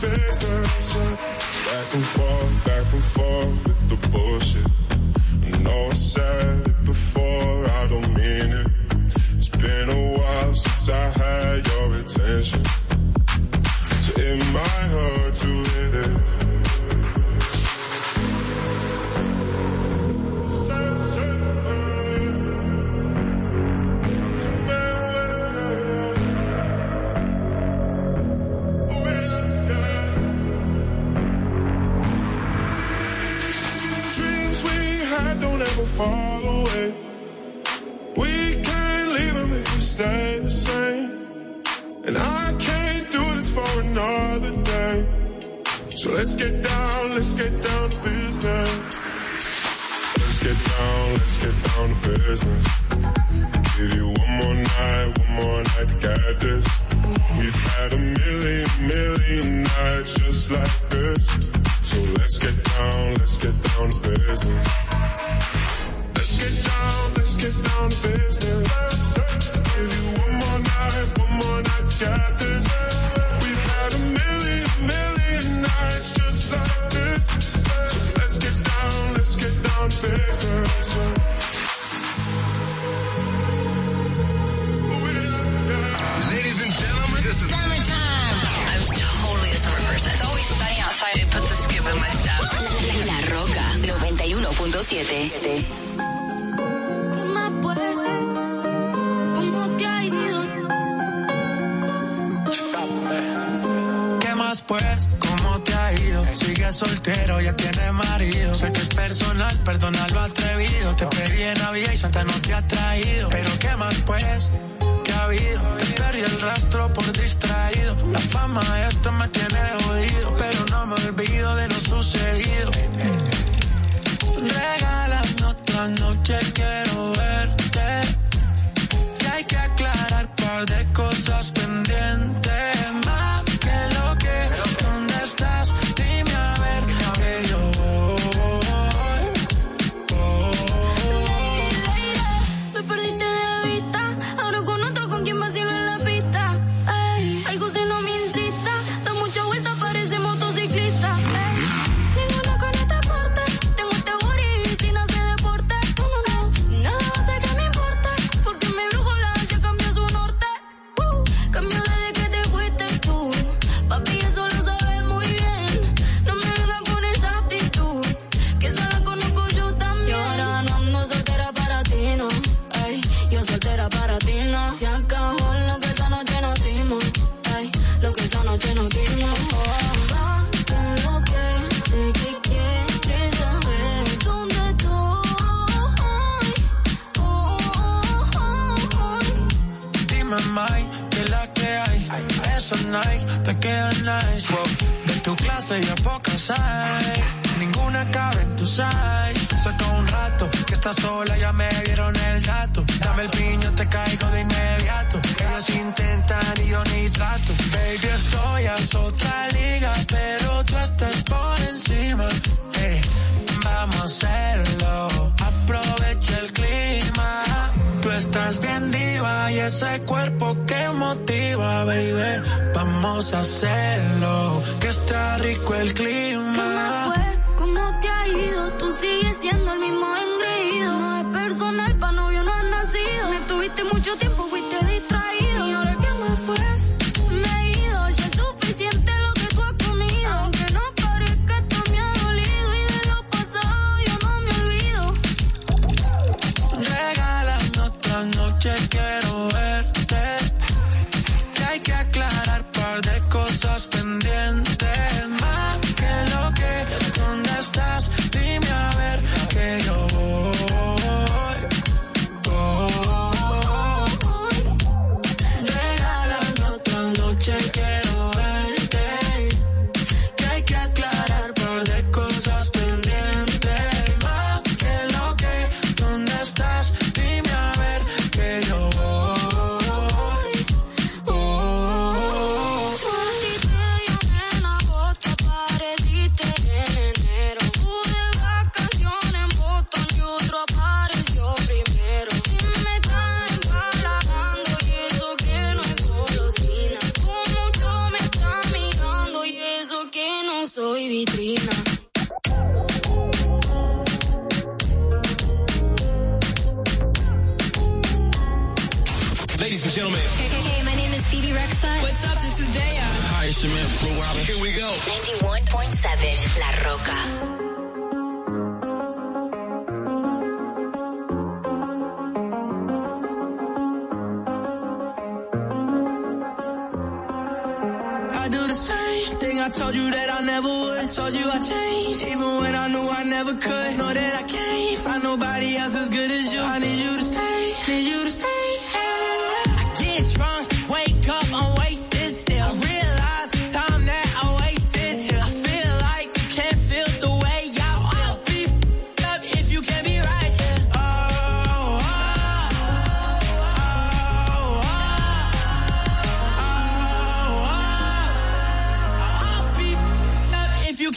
Back and forth, back and forth with the bullshit. I know I said it before, I don't mean it. It's been a while since I had your attention.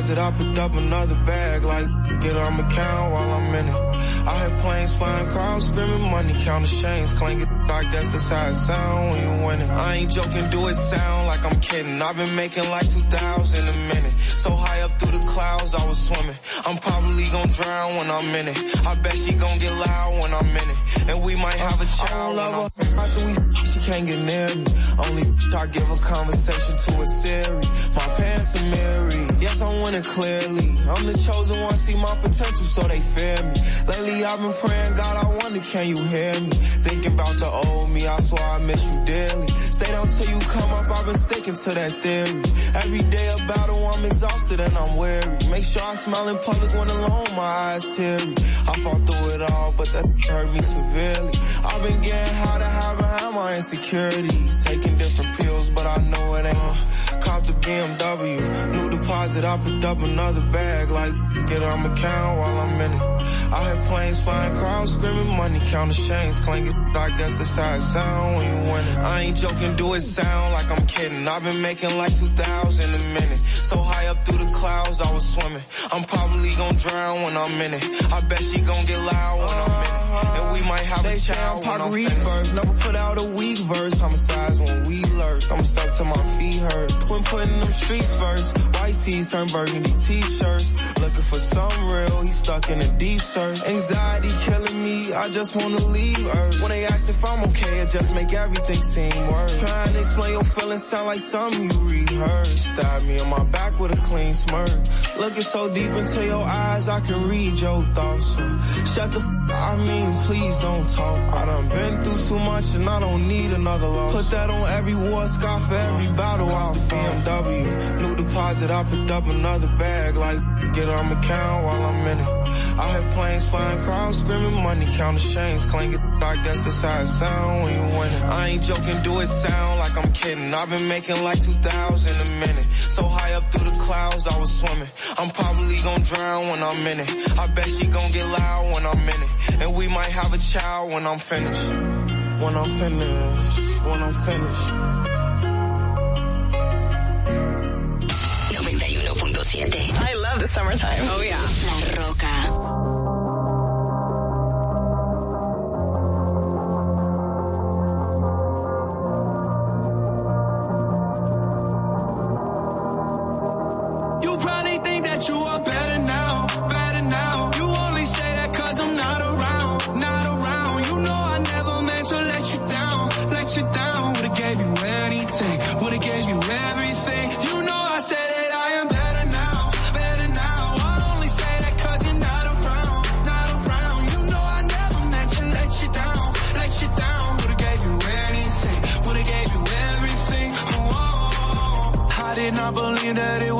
deposit, I picked up another bag, like get on my count while I'm in it. I hear planes flying, crowds screaming, money counting chains clanking. Like that's the how it sound when you winning. I ain't joking, do it sound like I'm kidding. I've been making like 2,000 a minute. So high up through the clouds, I was swimming. I'm probably gonna drown when I'm in it. I bet she gonna get loud when I'm in it. And we might have a child. I love her. After we, she can't get near me. Only I give a conversation to a Siri. My pants are married. Yes, I'm winning clearly. I'm the chosen one, see my potential, so they fear me. Lately I've been praying, God, I wonder, can you hear me? Thinking about the old me, I swear I miss you dearly. Stay down till you come up, I've been sticking to that theory. Every day a battle, I'm exhausted and I'm weary. Make sure I smile in public when alone, my eyes teary. I fought through it all, but that hurt me severely. I've been getting high to hide behind my insecurities. Taking different pills, but I know it ain't. Cop the BMW, new deposit, I picked up another bag. Like, get on my count while I'm in it. I hear planes flying, crowds screaming, money counting chains clanking. Like that's the side sound when you winning. I ain't joking, do it sound like I'm kidding. I've been making like 2,000 a minute. So high up through the clouds, I was swimming. I'm probably gonna drown when I'm in it. I bet she gonna get loud when I'm in it. And we might have a child when I'm finished. Never put out a weak verse. Homicides when we lurk. I'm stuck to my feet hurt. When putting them streets first. White tees turn burgundy t-shirts. Looking for some real, he stuck in a deep search. Anxiety killing me, I just wanna leave Earth. When they ask if I'm okay, it just make everything seem worse. Trying to explain your feelings sound like something you rehearsed. Stab me on my back with a clean smirk. Looking so deep into your eyes, I can read your thoughts. Shut the I mean, please don't talk. I done been through too much and I don't need another loss. Put that on every war scar for every battle I'll BMW. New deposit, I picked up another bag. Like, get on my count while I'm in it. I hear planes flying, crowds screaming, money counting chains clanking. Like that's the side sound when you winning. I ain't joking, do it sound like I'm kidding. I've been making like 2,000 a minute. So high up through the clouds, I was swimming. I'm probably gonna drown when I'm in it. I bet she gonna get loud when I'm in it. And we might have a child when I'm finished. When I'm finished. When I'm finished. 91.7. I love the summertime. Oh yeah. La Roca. That it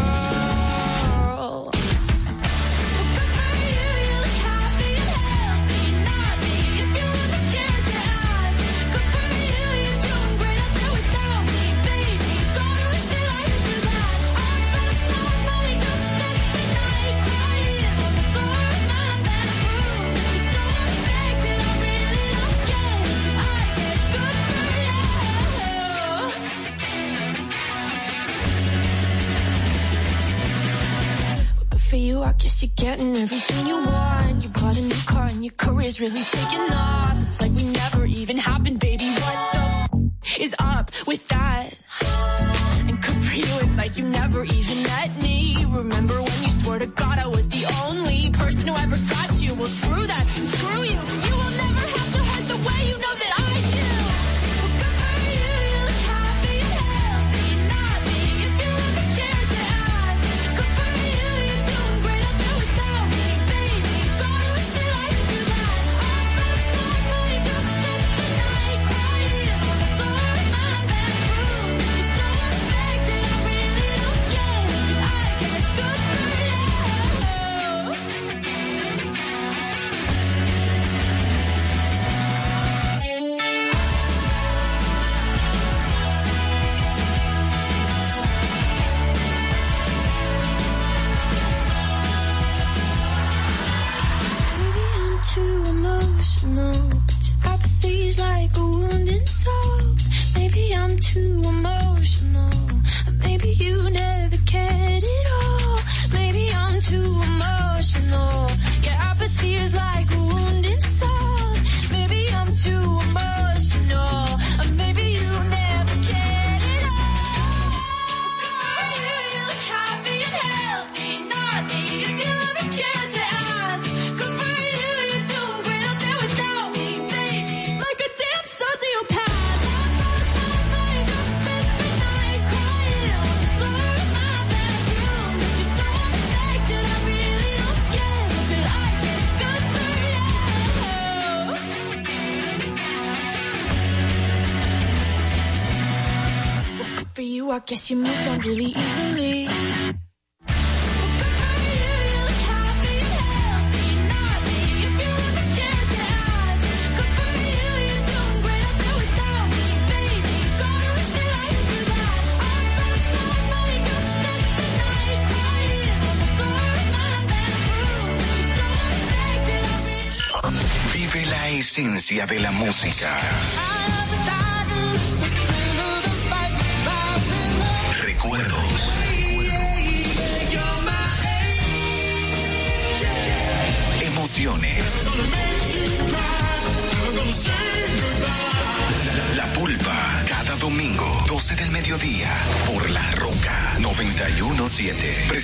Guess you moved on really easily. Vive la esencia de la música.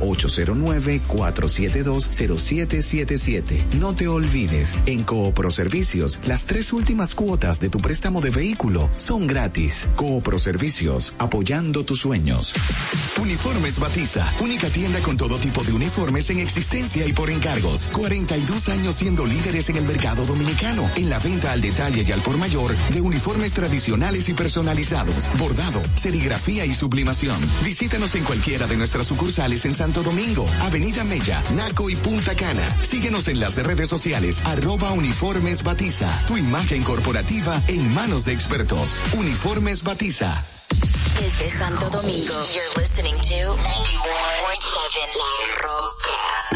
809-4720777. No te olvides, en Coopro Servicios, las tres últimas cuotas de tu préstamo de vehículo son gratis. Coopro Servicios, apoyando tus sueños. Uniformes Batiza, única tienda con todo tipo de uniformes en existencia y por encargos. 42 años siendo líderes en el mercado dominicano, en la venta al detalle y al por mayor de uniformes tradicionales y personalizados, bordado, serigrafía y sublimación. Visítanos en cualquiera de nuestras sucursales en Santo Domingo, Avenida Mella, Naco y Punta Cana. Síguenos en las redes sociales, arroba uniformes batiza. Tu imagen corporativa en manos de expertos. Uniformes Batiza. Desde Santo Domingo, you're listening to 91.7 La Roca.